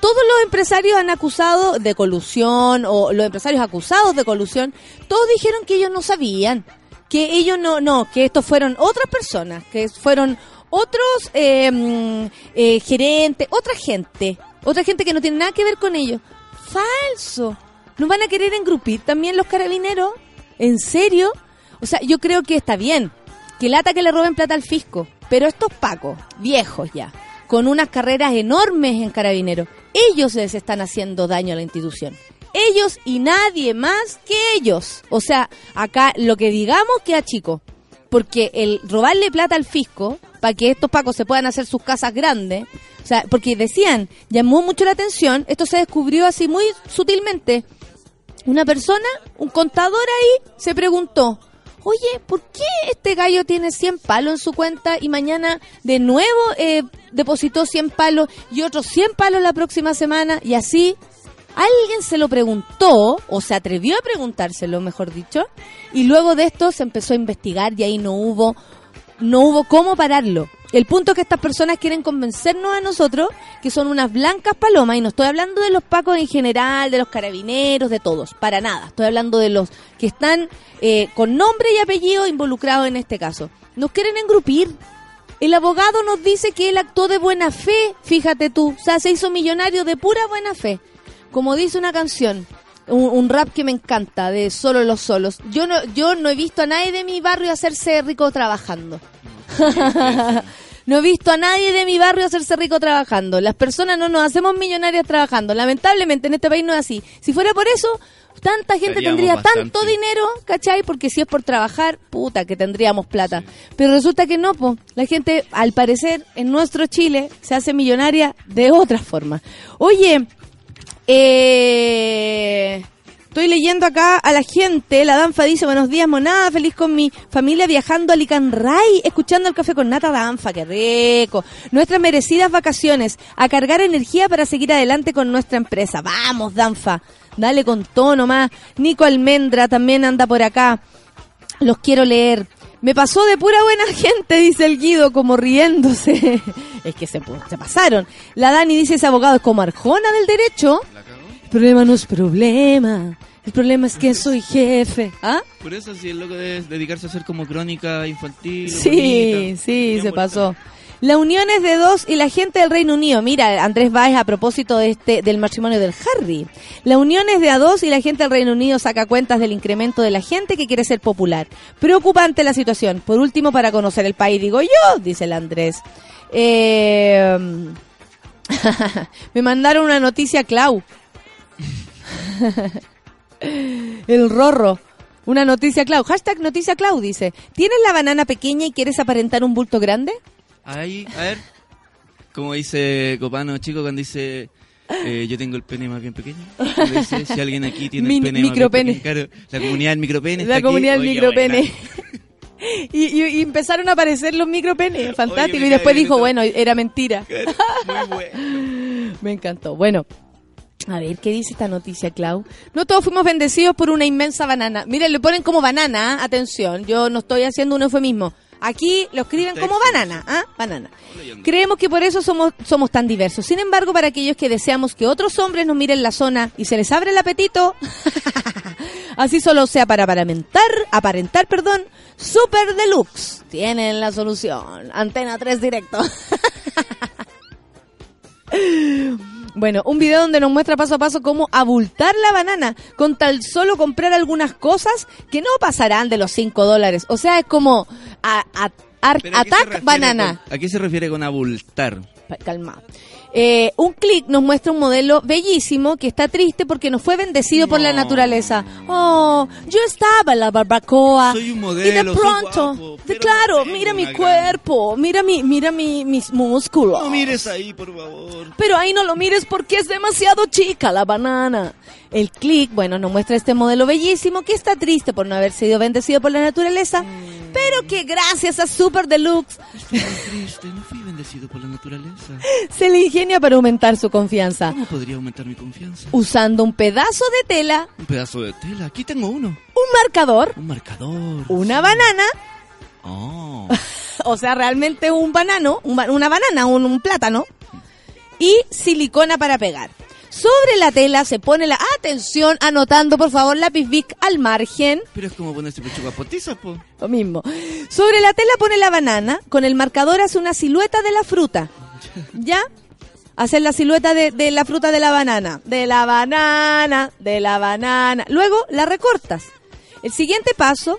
todos los empresarios han acusado de colusión o los empresarios acusados de colusión, todos dijeron que ellos no sabían, que ellos no, no, que estos fueron otras personas, que fueron otros eh, mm, eh, gerentes, otra gente, otra gente que no tiene nada que ver con ellos. Falso. ¿Nos van a querer engrupir también los carabineros? ¿En serio? O sea, yo creo que está bien que lata que le roben plata al fisco, pero estos pacos, viejos ya, con unas carreras enormes en carabineros, ellos les están haciendo daño a la institución. Ellos y nadie más que ellos. O sea, acá lo que digamos queda chico. Porque el robarle plata al fisco, para que estos pacos se puedan hacer sus casas grandes, o sea, porque decían, llamó mucho la atención, esto se descubrió así muy sutilmente. Una persona, un contador ahí, se preguntó, oye, ¿por qué este gallo tiene 100 palos en su cuenta y mañana de nuevo eh, depositó 100 palos y otros 100 palos la próxima semana? Y así, alguien se lo preguntó, o se atrevió a preguntárselo, mejor dicho, y luego de esto se empezó a investigar y ahí no hubo, no hubo cómo pararlo. El punto es que estas personas quieren convencernos a nosotros que son unas blancas palomas, y no estoy hablando de los pacos en general, de los carabineros, de todos, para nada. Estoy hablando de los que están eh, con nombre y apellido involucrados en este caso. Nos quieren engrupir. El abogado nos dice que él actuó de buena fe, fíjate tú, o sea, se hizo millonario de pura buena fe. Como dice una canción, un, un rap que me encanta, de Solo los Solos. Yo no, yo no he visto a nadie de mi barrio hacerse rico trabajando. no he visto a nadie de mi barrio hacerse rico trabajando. Las personas no nos hacemos millonarias trabajando. Lamentablemente en este país no es así. Si fuera por eso, tanta gente Estaríamos tendría bastante. tanto dinero, ¿cachai? Porque si es por trabajar, puta, que tendríamos plata. Pero resulta que no, po. La gente, al parecer, en nuestro Chile, se hace millonaria de otra forma. Oye, eh... Estoy leyendo acá a la gente. La Danfa dice, buenos días, monada. Feliz con mi familia viajando a Licanray, escuchando el café con nata Danfa. Qué rico. Nuestras merecidas vacaciones. A cargar energía para seguir adelante con nuestra empresa. Vamos, Danfa. Dale con tono más. Nico Almendra también anda por acá. Los quiero leer. Me pasó de pura buena gente, dice el Guido, como riéndose. es que se, se pasaron. La Dani dice, ese abogado es como Arjona del derecho. El problema no es problema. El problema es que soy jefe. ¿Ah? Por eso, si el loco debe dedicarse a hacer como crónica infantil. Sí, bonita, sí, se pasó. La unión es de dos y la gente del Reino Unido. Mira, Andrés Báez a propósito de este del matrimonio del Harry. La unión es de a dos y la gente del Reino Unido saca cuentas del incremento de la gente que quiere ser popular. Preocupante la situación. Por último, para conocer el país, digo yo, dice el Andrés. Eh, me mandaron una noticia, Clau. El rorro. Una noticia Clau. Hashtag noticia Clau dice. ¿Tienes la banana pequeña y quieres aparentar un bulto grande? Ahí, a ver. Como dice Copano, chico, cuando dice. eh, yo tengo el pene más bien pequeño. Dice, si alguien aquí tiene el pene más bien micropene. pequeño. Claro, la comunidad del micropene. La está aquí. comunidad del Oye, micropene. Y, y- y empezaron a aparecer los micropenes. Fantástico. me y después dijo, bueno, era mentira. Muy bueno. Me encantó. Bueno. A ver, ¿qué dice esta noticia, Clau? No todos fuimos bendecidos por una inmensa banana. Miren, le ponen como banana, ¿ah? atención, yo no estoy haciendo un eufemismo. Aquí lo escriben como banana, ¿ah? Banana. Creemos que por eso somos, somos tan diversos. Sin embargo, para aquellos que deseamos que otros hombres nos miren la zona y se les abre el apetito, así solo sea para aparentar, aparentar, perdón, Super Deluxe. Tienen la solución. Antena 3 directo. Bueno, un video donde nos muestra paso a paso cómo abultar la banana con tal solo comprar algunas cosas que no pasarán de los 5 dólares. O sea, es como a- a- ar- Pero ¿a qué se attack refiere banana. con- ¿A qué se refiere con abultar? Calma. Eh, un clic nos muestra un modelo bellísimo que está triste porque no fue bendecido por la naturaleza. Oh, yo estaba en la barbacoa. Soy un y de modelo, soy pronto, guapo, de- claro, no mira mi gran- cuerpo, mira mi, mira mi, mis músculos. No mires ahí, por favor. Pero ahí no lo mires porque es demasiado chica la banana. El clic, bueno, nos muestra este modelo bellísimo que está triste por no haber sido bendecido por la naturaleza, pero que gracias a Super Deluxe Estoy muy triste, no fui bendecido por la naturaleza. se le ingenia para aumentar su confianza. ¿Cómo podría aumentar mi confianza? Usando un pedazo de tela, Un pedazo de tela. Aquí tengo uno. un marcador, Un marcador. una Sí. banana, Oh. o sea, realmente un banano, un ba- una banana, un, un plátano, y silicona para pegar. Sobre la tela se pone la atención, anotando por favor lápiz Bic al margen. Pero es como ponerse pechugas postizas, po. Lo mismo. Sobre la tela pone la banana, con el marcador hace una silueta de la fruta. ¿Ya? Hacer la silueta de, de la fruta de la banana. De la banana, de la banana. Luego la recortas. El siguiente paso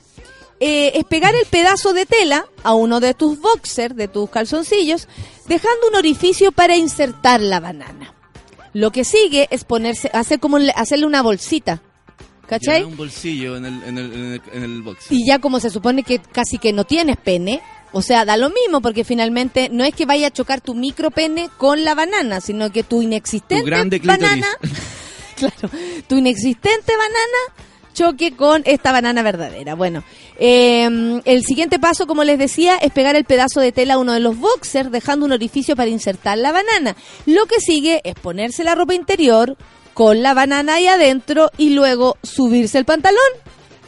eh, es pegar el pedazo de tela a uno de tus boxers, de tus calzoncillos, dejando un orificio para insertar la banana. Lo que sigue es ponerse, hacer como le- hacerle una bolsita. ¿Cachai? Un bolsillo en el, en el, en el, en el box. Y ya como se supone que casi que no tienes pene, o sea, da lo mismo porque finalmente no es que vaya a chocar tu micro pene con la banana, sino que tu inexistente Tu grande banana, claro, tu inexistente banana choque con esta banana verdadera. Bueno, eh, el siguiente paso, como les decía, es pegar el pedazo de tela a uno de los boxers, dejando un orificio para insertar la banana. Lo que sigue es ponerse la ropa interior con la banana ahí adentro y luego subirse el pantalón.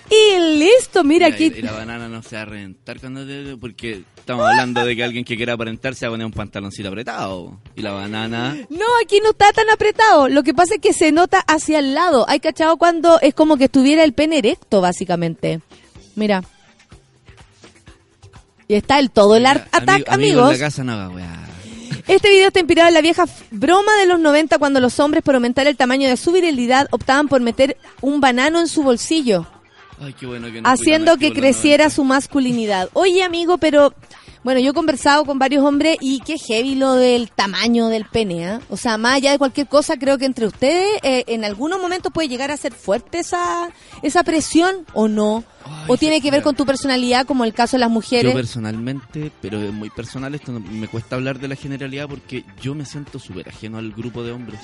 Y listo, mira Y- aquí. Y la banana no se va a reventar cuando te- porque estamos hablando de que alguien que quiera aparentar se va a poner un pantaloncito apretado. Y la banana. No, aquí no está tan apretado. Lo que pasa es que se nota hacia el lado. Hay cachado cuando es como que estuviera el pene erecto, básicamente. Mira. Y está el todo el art attack, amigo amigos. casa no weá. Este video está inspirado en la vieja broma de los 90 cuando los hombres, por aumentar el tamaño de su virilidad, optaban por meter un banano en su bolsillo, Ay, qué bueno que no haciendo que creciera 90. su masculinidad. Oye, amigo, pero bueno, yo he conversado con varios hombres y qué heavy lo del tamaño del pene, ¿ah? O sea, más allá de cualquier cosa, creo que entre ustedes eh, en algunos momentos puede llegar a ser fuerte esa, esa presión o no. Ay, o tiene que ver con tu personalidad, como el caso de las Yo mujeres. personalmente, pero es muy personal esto, no- me cuesta hablar de la generalidad porque yo me siento súper ajeno al grupo de hombres.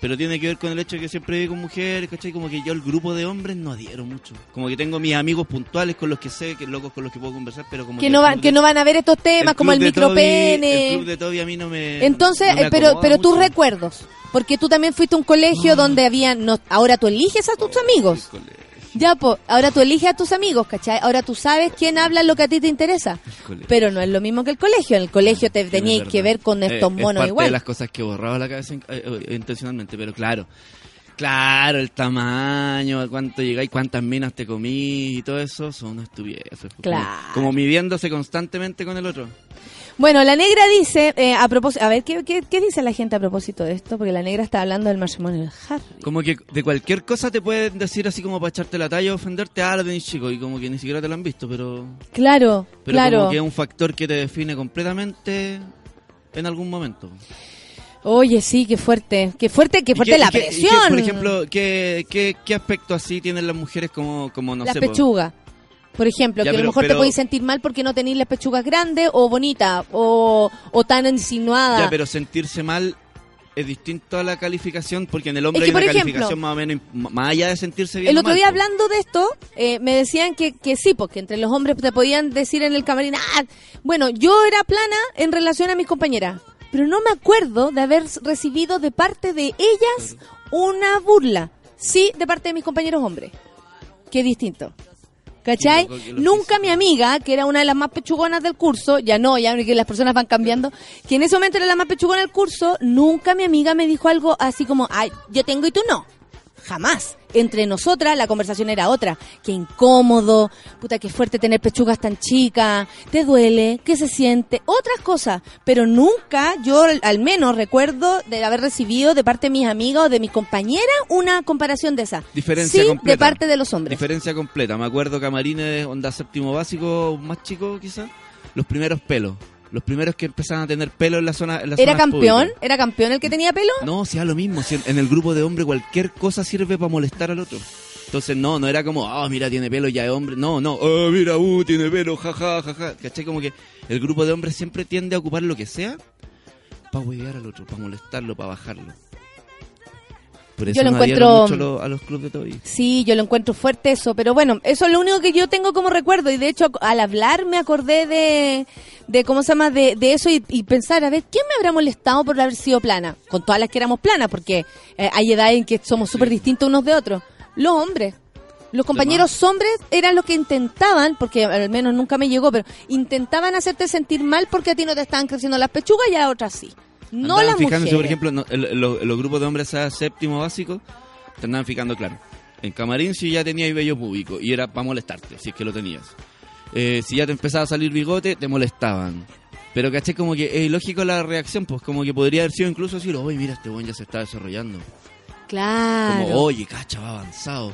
Pero tiene que ver con el hecho de que siempre vivo con mujeres, ¿cachai? Como que yo al grupo de hombres no adhiero mucho. Como que tengo mis amigos puntuales con los que sé, que locos con los que puedo conversar, pero como que el no, van, que no van a ver estos temas como el micropene. El club de Toby a mí no me. Entonces, no me eh, pero, pero tus recuerdos, porque tú también fuiste a un colegio donde había, no, ahora tú eliges a tus amigos. Ya, pues, ahora tú eliges a tus amigos, ¿cachai? Ahora tú sabes quién habla lo que a ti te interesa. Pero no es lo mismo que el colegio. En el colegio te es que ver con Eh, estos es monos parte igual. de las cosas que borraba la cabeza eh, eh, intencionalmente, pero claro. Claro, el tamaño, cuánto llegáis, cuántas minas te comí y todo eso son una estupidez. Como- Claro. Como, midiéndose constantemente con el otro. Bueno, la negra dice, eh, a propósito, a ver, ¿qué, qué, qué dice la gente a propósito de esto? Porque la negra está hablando del matrimonio del Harry. Como que de cualquier cosa te pueden decir así como para echarte la talla o ofenderte, ah, lo tenés chico, y como que ni siquiera te lo han visto, pero, Claro, pero claro. como que es un factor que te define completamente en algún momento. Oye, sí, qué fuerte. Qué fuerte, qué ¿Y fuerte qué- la qué- presión. por ejemplo, ¿qué, qué, qué aspecto así tienen las mujeres como, como no las sé, pechugas. Por ejemplo, Ya, que a lo pero- mejor te podéis sentir mal porque no tenéis las pechugas grandes o bonitas o, o tan insinuadas. Ya, pero sentirse mal es distinto a la calificación porque en el hombre Es hay que, una ejemplo, calificación más o menos, más allá de sentirse bien. El otro mal, día po. hablando de esto, eh, me decían que, que sí, porque entre los hombres te podían decir en el camarín, ah, bueno, yo era plana en relación a mis compañeras, pero no me acuerdo de haber recibido de parte de ellas una burla. Sí, de parte de mis compañeros hombres. Qué distinto. ¿Cachai? Lo Nunca físico. mi amiga, que era una de las más pechugonas del curso, ya no, ya que las personas van cambiando, que en ese momento era la más pechugona del curso, nunca mi amiga me dijo algo así como, ay, yo tengo y tú no. Jamás. Entre nosotras la conversación era otra. Qué incómodo, puta, qué fuerte tener pechugas tan chicas, te duele, qué se siente, otras cosas. Pero nunca yo al- menos recuerdo de haber recibido de parte de mis amigos o de mis compañeras una comparación de esa. Diferencia sí, completa. de parte de los hombres. Diferencia completa. Me acuerdo camarines, onda séptimo básico, más chico quizás, los primeros pelos. Los primeros que empezaban a tener pelo en la zona. En ¿Era campeón? ¿Era campeón el que tenía pelo? No, sea lo mismo. si en- el grupo de hombres cualquier cosa sirve para molestar al otro. Entonces, no, no era como, ah, mira, tiene pelo, ya es hombre. No, no, ah, mira, uh, tiene pelo, jaja, jaja. ¿Cachai? Como que el grupo de hombres siempre tiende a ocupar lo que sea para huevear al otro, para molestarlo, para bajarlo. Por eso Yo lo no encuentro- mucho a los, a los clubes de Toby. Sí, yo lo encuentro fuerte eso, pero bueno, eso es lo único que yo tengo como recuerdo y de hecho al hablar me acordé de, de ¿cómo se llama? De, de eso y, y pensar, a ver, ¿quién me habrá molestado por haber sido plana? Con todas las que éramos planas, porque eh, hay edades en que somos súper distintos unos de otros. Los hombres. Los compañeros hombres eran los que intentaban, porque al menos nunca me llegó, pero intentaban hacerte sentir mal porque a ti no te estaban creciendo las pechugas y a otras sí. No Andaban las fijándose, mujeres. por ejemplo, no, el- los grupos de hombres a séptimo básico, te andaban fijando, claro. En camarín si ya tenías vello público y era para molestarte, si es que lo tenías. Eh, si ya te empezaba a salir bigote, te molestaban. Pero caché como que es ilógico la reacción, pues como que podría haber sido incluso decir, oye, mira, este buen ya se está desarrollando. Claro. Como, oye, cacha, va avanzado.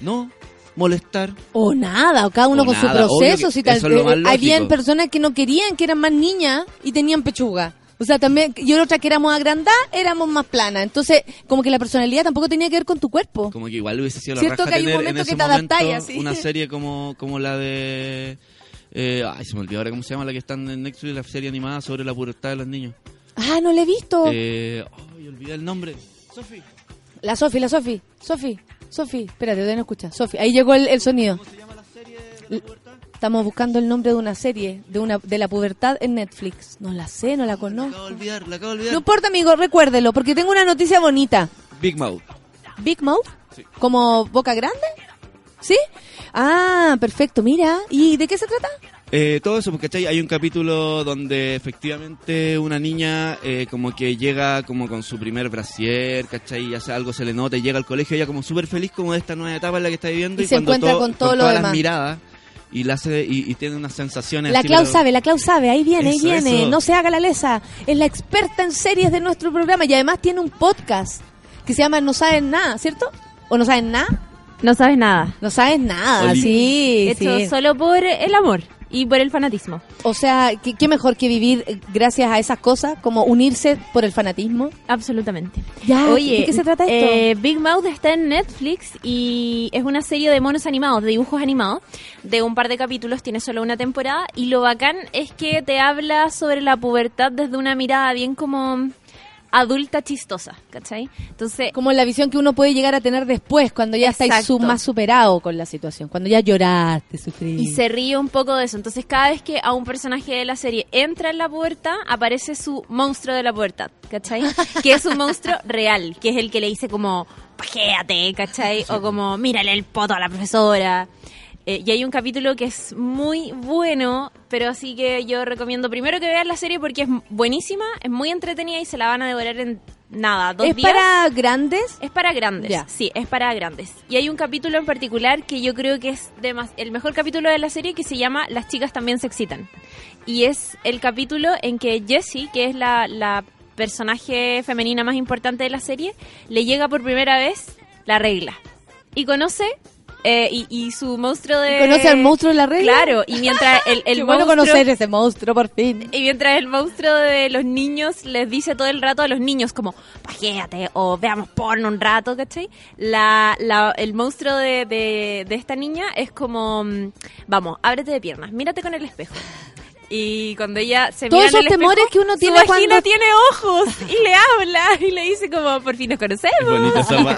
No, molestar. O nada, o cada uno O con nada, su proceso. que si tal, eso es lo más eh, habían personas que no querían, que eran más niñas y tenían pechuga. O sea, también, y otras que éramos agrandadas, éramos más planas. Entonces, como que la personalidad tampoco tenía que ver con tu cuerpo. Como que igual hubiese sido la Cierto raja que hay un tener momento en que te adaptáis momento así. una serie como, como la de... eh, ay, se me olvidó ahora cómo se llama la que está en Netflix, la serie animada sobre la pubertad de los niños. Ah, no la he visto. Eh, ay, olvidé el nombre. Sofi. La Sofi, la Sofi. Sofi, Sofi. Espérate, todavía no escucha. Sofi, ahí llegó el, el sonido. ¿Cómo se llama la serie L- Estamos buscando el nombre de una serie, de una de la pubertad en Netflix. No la sé, no la La acabo de conozco. olvidar, la acabo de olvidar. No importa, amigo, recuérdelo, porque tengo una noticia bonita. Big Mouth. Big Mouth, Sí. como boca grande, ¿sí? Ah, perfecto, mira. ¿Y de qué se trata? Eh, todo eso, porque ¿cachai? hay un capítulo donde efectivamente una niña eh, como que llega como con su primer brasier, ¿cachai? Y hace algo, se le nota y llega al colegio ella como súper feliz como de esta nueva etapa en la que está viviendo. Y Y, se cuando encuentra todo- con todo lo todas demás. las miradas y, la hace, y, y tiene unas sensaciones La así, Clau pero- sabe, la Clau sabe, ahí viene, ahí viene, eso. no se haga la lesa. Es la experta en series de nuestro programa y además tiene un podcast que se llama No Sabes Nada, ¿cierto? ¿O No Sabes Nada? No sabes nada. No sabes nada, Oli. sí, Hecho sí. solo por el amor y por el fanatismo. O sea, ¿qué, qué mejor que vivir eh, gracias a esas cosas, como unirse por el fanatismo. Absolutamente. Ya, Oye, ¿de qué se trata esto? eh, Big Mouth está en Netflix y es una serie de monos animados, de dibujos animados, de un par de capítulos, tiene solo una temporada y lo bacán es que te habla sobre la pubertad desde una mirada bien como adulta chistosa, ¿cachai? Entonces, como la visión que uno puede llegar a tener después, cuando ya estáis Exacto. su- más superado con la situación, cuando ya lloraste, sufriste. y se ríe un poco de eso. Entonces, cada vez que a un personaje de la serie entra en la pubertad, aparece su monstruo de la pubertad, ¿cachai? Que es un monstruo real, que es el que le dice como, pajéate, ¿cachai? O como, mírale el poto a la profesora. Eh, y hay un capítulo que es muy bueno, pero así que yo recomiendo primero que vean la serie porque es buenísima, es muy entretenida y se la van a devorar en nada, dos ¿Es días. para grandes? Es para grandes, Ya. sí, es para grandes. Y hay un capítulo en particular que yo creo que es demas- el mejor capítulo de la serie que se llama Las chicas también se excitan. Y es el capítulo en que Jessie, que es la, la personaje femenina más importante de la serie, le llega por primera vez la regla. Y conoce, eh, y, y su monstruo de... ¿Conoce al monstruo de la regla? Claro, y mientras el, el Qué bueno monstruo... conocer ese monstruo, por fin. Y mientras el monstruo de los niños les dice todo el rato a los niños como, pajéate o veamos porno un rato, ¿cachai? La, la, el monstruo de, de, de esta niña es como, mm, vamos, ábrete de piernas, mírate con el espejo. Y cuando ella se Todos mira en el esos temores espejo, que uno su tiene vagina cuando- tiene ojos y le habla y le dice como, por fin nos conocemos.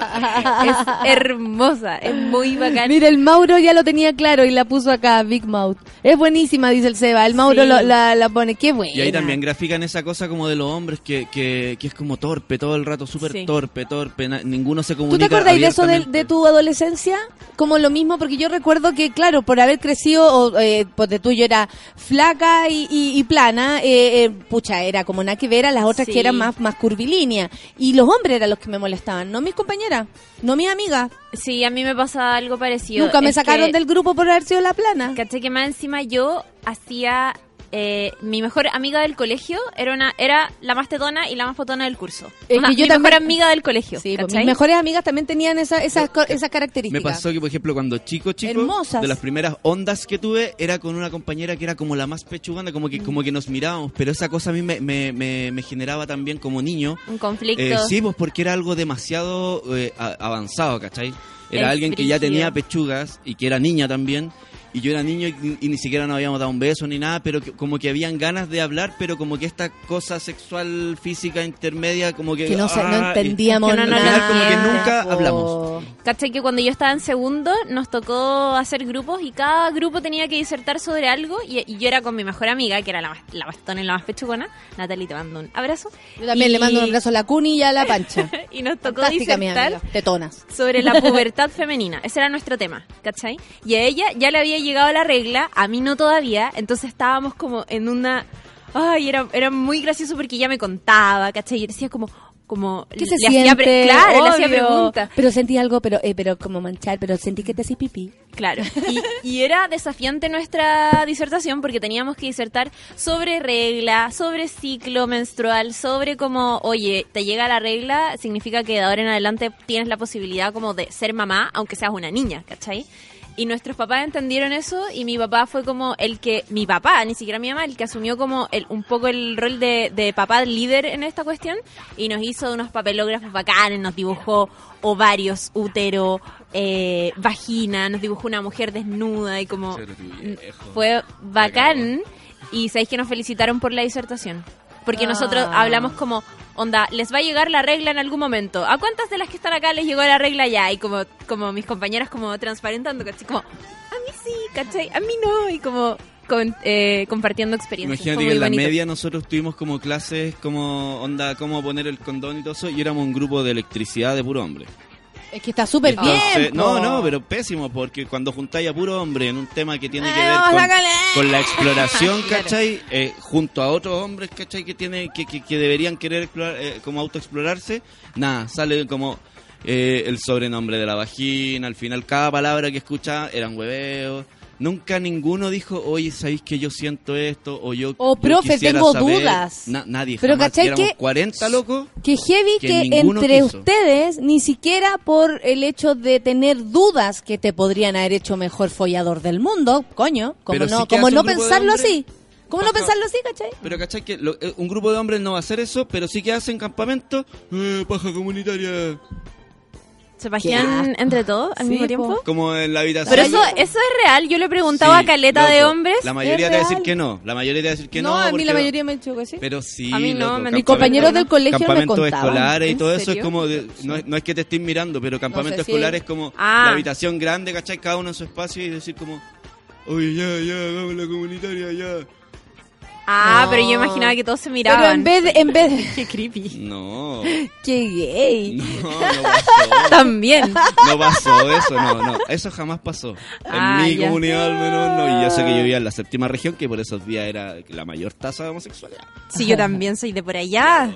Es hermosa, es muy bacán. Mira, el Mauro ya lo tenía claro y la puso acá, Big Mouth. Es buenísima, dice el Seba. El Mauro Sí. lo- la, la pone. Qué buena. Y ahí también grafican esa cosa como de los hombres que, que, que es como torpe todo el rato, súper Sí. torpe, torpe, na- ninguno se ¿Tú comunica te acordáis de eso de tu adolescencia? Como lo mismo, porque yo recuerdo que, claro, por haber crecido, o, eh, pues de tuyo era flaca y, y- y plana, eh, eh, pucha, era como nada que ver a las otras Sí. que eran más, más curvilíneas. Y los hombres eran los que me molestaban, no mis compañeras, no mis amigas. Sí, a mí me pasa algo parecido. Nunca me Es sacaron que- del grupo por haber sido la plana. Caché que más encima yo hacía. Eh, mi mejor amiga del colegio era una era la más tetona y la más fotona del curso. Es Una- que yo mi también- mejor amiga del colegio. Sí, pues, mis mejores amigas también tenían esa, esas, co- esas Me características. pasó que, por ejemplo, cuando chico, chico, Hermosas. de las primeras ondas que tuve, era con una compañera que era como la más pechuganda, como que, como que nos mirábamos, pero esa cosa a mí me, me, me, me generaba también como niño. Un conflicto. Eh, sí, pues porque era algo demasiado eh, avanzado, ¿cachai? Era Es alguien que ya tenía pechugas y que era niña también. Y yo era niño y, y ni siquiera nos habíamos dado un beso ni nada, pero que- como que habían ganas de hablar, pero como que esta cosa sexual, física, intermedia, como que... que no, ah, y- entendíamos que no, no, no, como que nunca po. hablamos. ¿Cachai? Que cuando yo estaba en segundo nos tocó hacer grupos y cada grupo tenía que disertar sobre algo y, y yo era con mi mejor amiga, que era la más, la tona y la más pechugona. Natalie, te mando un abrazo. Yo también Y- le mando un abrazo a la Cuni y a la Pancha. Y nos tocó Fantástica, mi disertar amiga. Tetonas. sobre la pubertad femenina. Ese era nuestro tema, ¿cachai? Y a ella ya le había llegado la regla, a mí no todavía, entonces estábamos como en una... Ay, era, era muy gracioso porque ella me contaba, ¿cachai? Y decía como, como ¿Qué se le hacía pre- siente? claro, le hacía preguntas. Pero sentí algo, pero eh, pero como manchar, pero sentí que te hacía pipí. Claro. Y, y era desafiante nuestra disertación porque teníamos que disertar sobre regla, sobre ciclo menstrual, sobre cómo, oye, te llega la regla, significa que de ahora en adelante tienes la posibilidad como de ser mamá, aunque seas una niña, ¿cachai? Y nuestros papás entendieron eso y mi papá fue como el que, mi papá, ni siquiera mi mamá, el que asumió como el, un poco el rol de, de papá líder en esta cuestión y nos hizo unos papelógrafos bacanes, nos dibujó ovarios, útero, eh, vagina, nos dibujó una mujer desnuda y como fue bacán y sabéis que nos felicitaron por la disertación. Porque Ah. nosotros hablamos como, onda, les va a llegar la regla en algún momento. ¿A cuántas de las que están acá les llegó la regla ya? Y como, como mis compañeras como transparentando, ¿cachai? Como, a mí sí, ¿cachai? A mí no. Y como con- eh, compartiendo experiencias. Imagínate que en la bonito. media nosotros tuvimos como clases, como onda, cómo poner el condón y todo eso, y éramos un grupo de electricidad de puro hombre. Es que está súper bien. No, no, pero pésimo, porque cuando juntáis a puro hombre en un tema que tiene que Ay, ver con, la exploración. ¿cachai? Eh, junto a otros hombres, ¿cachai? Que, tiene, que, que, que deberían querer explorar, eh, como autoexplorarse, nada, sale como eh, el sobrenombre de la vagina, al final cada palabra que escuchaba eran hueveos. Nunca ninguno dijo, oye, ¿sabéis que yo siento esto? O yo. O, yo profe, quisiera tengo saber". dudas. Na- nadie, Pero, jamás. ¿cachai que- 40 locos. Que heavy que entre quiso. ustedes, ni siquiera por el hecho de tener dudas que te podrían haber hecho mejor follador del mundo, coño, como Pero no, sí como no pensarlo así. ¿Cómo no pensarlo así, cachai? Pero ¿cachai? Que lo- eh, un grupo de hombres no va a hacer eso, pero sí que hacen campamento. Eh, paja comunitaria. ¿Se pajean entre todos al Sí, mismo po. tiempo? Como en la habitación. Pero eso, eso es real. Yo le he preguntado Sí, a caleta de hombres. La mayoría ¿Es te va a decir que no. La mayoría te va a decir que no. no, a mí la mayoría me ha dicho que sí. Pero sí, A mí no, Mis compañeros del colegio me Campamentos contaban. escolares y ¿En todo eso es como. de- no, es, no es que te estén mirando, pero campamento No sé si- escolar es como Ah. la habitación grande, ¿cachai? Cada uno en su espacio y decir como. Oye, ya, ya, hagamos la comunitaria, ya. Ah, No. pero yo imaginaba que todos se miraban. Pero en vez de, en vez de, Qué creepy. No, qué gay. no, no pasó. También. No pasó eso, no, no. Eso jamás pasó. En Ah, mi comunidad al menos no. Y yo sé que yo vivía en la séptima región, que por esos días era la mayor tasa de homosexualidad. Sí, yo también soy de por allá.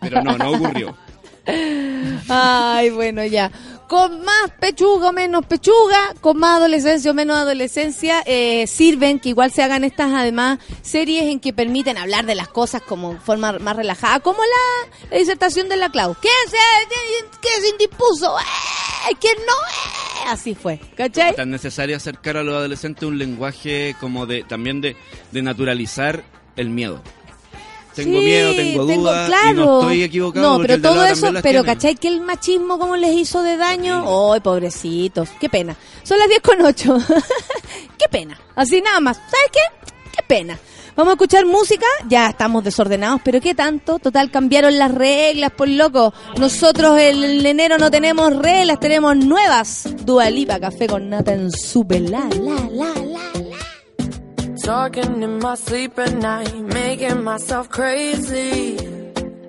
Pero no, no ocurrió. Ay, bueno, ya. Con más pechuga o menos pechuga, con más adolescencia o menos adolescencia, eh, sirven que igual se hagan estas, además, series en que permiten hablar de las cosas como forma más relajada, como la, disertación de la Clau. ¿Quién se, quién se indispuso? ¡Eh! ¿Quién no? Así fue, ¿cachai? tan necesario acercar a los adolescentes un lenguaje como de también de, de naturalizar el miedo. Tengo Sí, miedo, tengo dudas claro. no estoy equivocado. No, pero todo eso, pero tiene. ¿cachai que el machismo cómo les hizo de daño? ¡Ay, pobrecitos! ¡Qué pena! Son las 10 con 8. ¡Qué pena! Así nada más. ¿Sabes qué? ¡Qué pena! Vamos a escuchar música, ya estamos desordenados, pero ¿qué tanto? Total, cambiaron las reglas, por loco. Nosotros el, el enero no tenemos reglas, tenemos nuevas. Dualipa, café con nata en super la, la, la, la, la. Talking in my sleep at night, making myself crazy.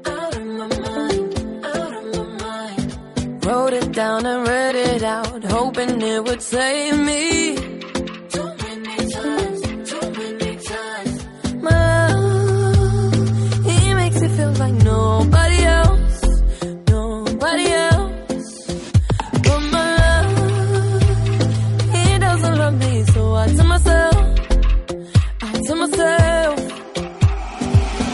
Out of my mind, out of my mind. Wrote it down and read it out, hoping it would save me. Too many times, too many times. My love, he makes me feel like nobody else, nobody else. But my love, he doesn't love me, so I tell myself. Myself.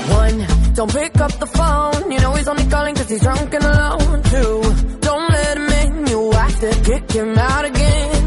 One, don't pick up the phone. You know he's only calling cause he's drunk and alone. Two, don't let him in. You have to kick him out again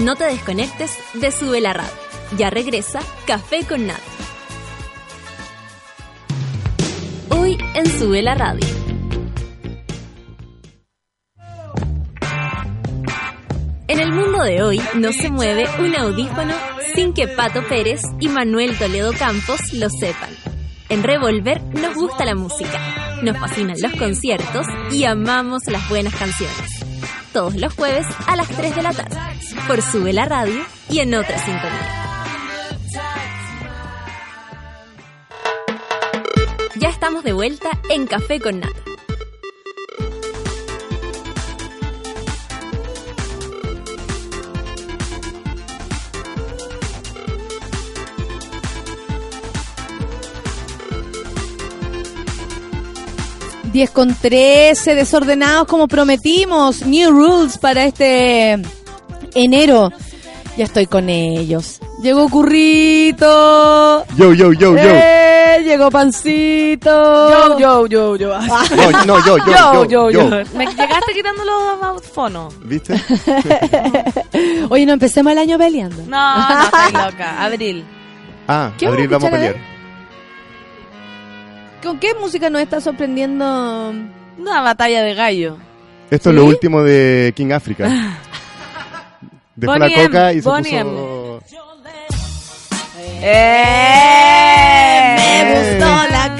No te desconectes de Sube la Radio. Ya regresa Café con Nat. Hoy en Sube la Radio. En el mundo de hoy no se mueve un audífono sin que Pato Pérez y Manuel Toledo Campos lo sepan. En Revolver nos gusta la música, nos fascinan los conciertos y amamos las buenas canciones. Todos los jueves a las 3 de la tarde, por Sube la Radio y en otra sintonía. Ya estamos de vuelta en Café con Nata. Diez con 13, desordenados como prometimos. New rules para este enero. Ya estoy con ellos. Llegó Currito. Yo, yo, yo, yo. ¡Eh! Llegó Pancito. Yo, yo, yo, yo. No, no, yo, yo, yo, yo. Me llegaste quitando los fonos. ¿Viste? Oye, no empecemos el año peleando. No, no, estoy loca. Abril. Ah, ¿Qué vamos a Abril vamos a pelear. ¿Con qué música nos está sorprendiendo? Una batalla de gallo. Esto es lo último de King Africa. Dejó Bonnie la coca M, y se Bonnie puso... ¡Eh! Me gustó la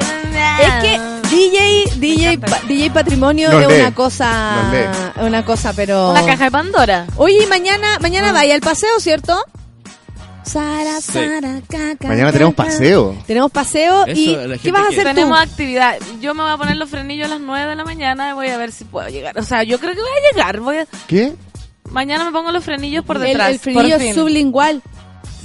Es que DJ, DJ, pa- DJ Patrimonio Nos es lee. una cosa, una cosa, pero. Una caja de Pandora. Oye, y mañana, mañana vaya al paseo, ¿cierto? Sara, Sí. Sara, caca, Mañana tenemos paseo. Tenemos paseo Eso, y ¿qué vas a hacer. Tenemos tú? actividad. Yo me voy a poner los frenillos a las 9 de la mañana y voy a ver si puedo llegar. O sea, yo creo que voy a llegar. Voy a... ¿Qué? Mañana me pongo los frenillos por El, detrás. el frenillo por fin. sublingual.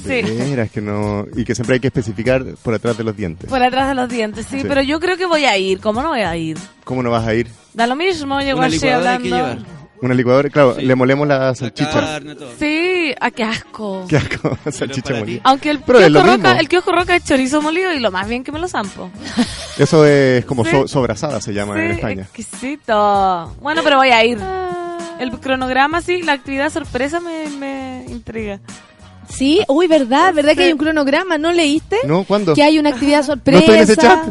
Sí. De veras que no... Y que siempre hay que especificar por atrás de los dientes. Por atrás de los dientes, sí, Sí. Pero yo creo que voy a ir. ¿Cómo no voy a ir? ¿Cómo no vas a ir? Da lo mismo, llego Una así licuadora hay que hablando. llevar. ¿Una licuadora? Claro, Sí. le molemos la La salchicha. carne, todo. Sí, a qué asco. Qué asco, salchicha molida. Aunque el Pero es lo kiosco, mismo. roca, el kiosco roca es chorizo molido y lo más bien que me lo zampo. Eso es como Sí. so- sobrasada se llama en España. exquisito. Bueno, pero voy a ir. Ah. El cronograma, sí, la actividad sorpresa me, me intriga. Sí, uy, verdad, verdad que hay un cronograma, ¿no leíste? ¿No? ¿Cuándo? Que hay una actividad sorpresa. estoy en ese chat?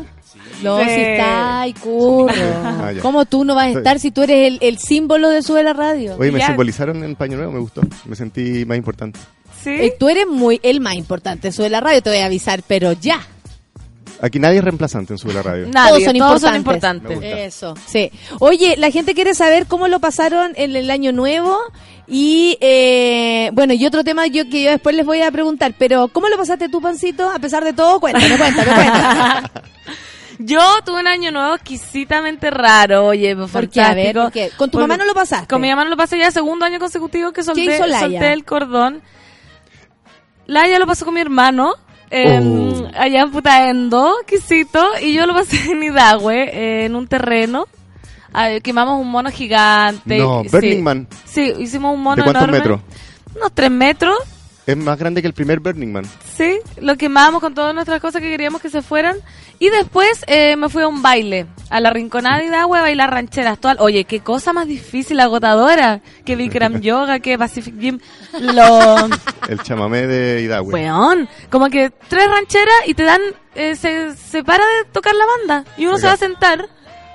No, Sí. si está, ay, curro. Ah. ¿Cómo tú no vas a estar si tú eres el, el símbolo de Sube la Radio? Oye, me Ya. simbolizaron en Paño Nuevo, me gustó. Me sentí más importante. ¿Sí? Eh, tú eres muy el más importante de Sube la Radio, te voy a avisar, pero ya. Aquí nadie es reemplazante en Sube la Radio. Nadie, todos son todos son importantes. Me importantes. Eso, sí. Oye, la gente quiere saber cómo lo pasaron en el año nuevo y, eh, bueno, y otro tema yo que yo después les voy a preguntar, pero ¿cómo lo pasaste tú, Pancito? A pesar de todo, cuéntame, cuéntame, cuéntame. Yo tuve un año nuevo exquisitamente raro, oye, ¿Por qué? A ver, fantástico. ¿por qué? ¿Con tu Porque- mamá no lo pasaste? Con mi mamá no lo pasé ya segundo año consecutivo que solté, solté el cordón. Laia lo pasó con mi hermano. En- Oh. Allá en Putaendo, quisito, y yo lo pasé en Hidagüe, eh, en un terreno. Ah, quemamos un mono gigante. No, sí. Burning Man. Sí, hicimos un mono ¿De cuántos enorme. metros? Unos tres metros. Es más grande que el primer Burning Man. Sí, lo quemamos con todas nuestras cosas que queríamos que se fueran. Y después eh, me fui a un baile, a la rinconada de a bailar rancheras. Todas- Oye, qué cosa más difícil, agotadora. Que Bikram Yoga, que Pacific Gym. Lo... El chamamé de Hidagüe. Weón, como que tres rancheras y te dan, eh, se, se para de tocar la banda y uno se va a sentar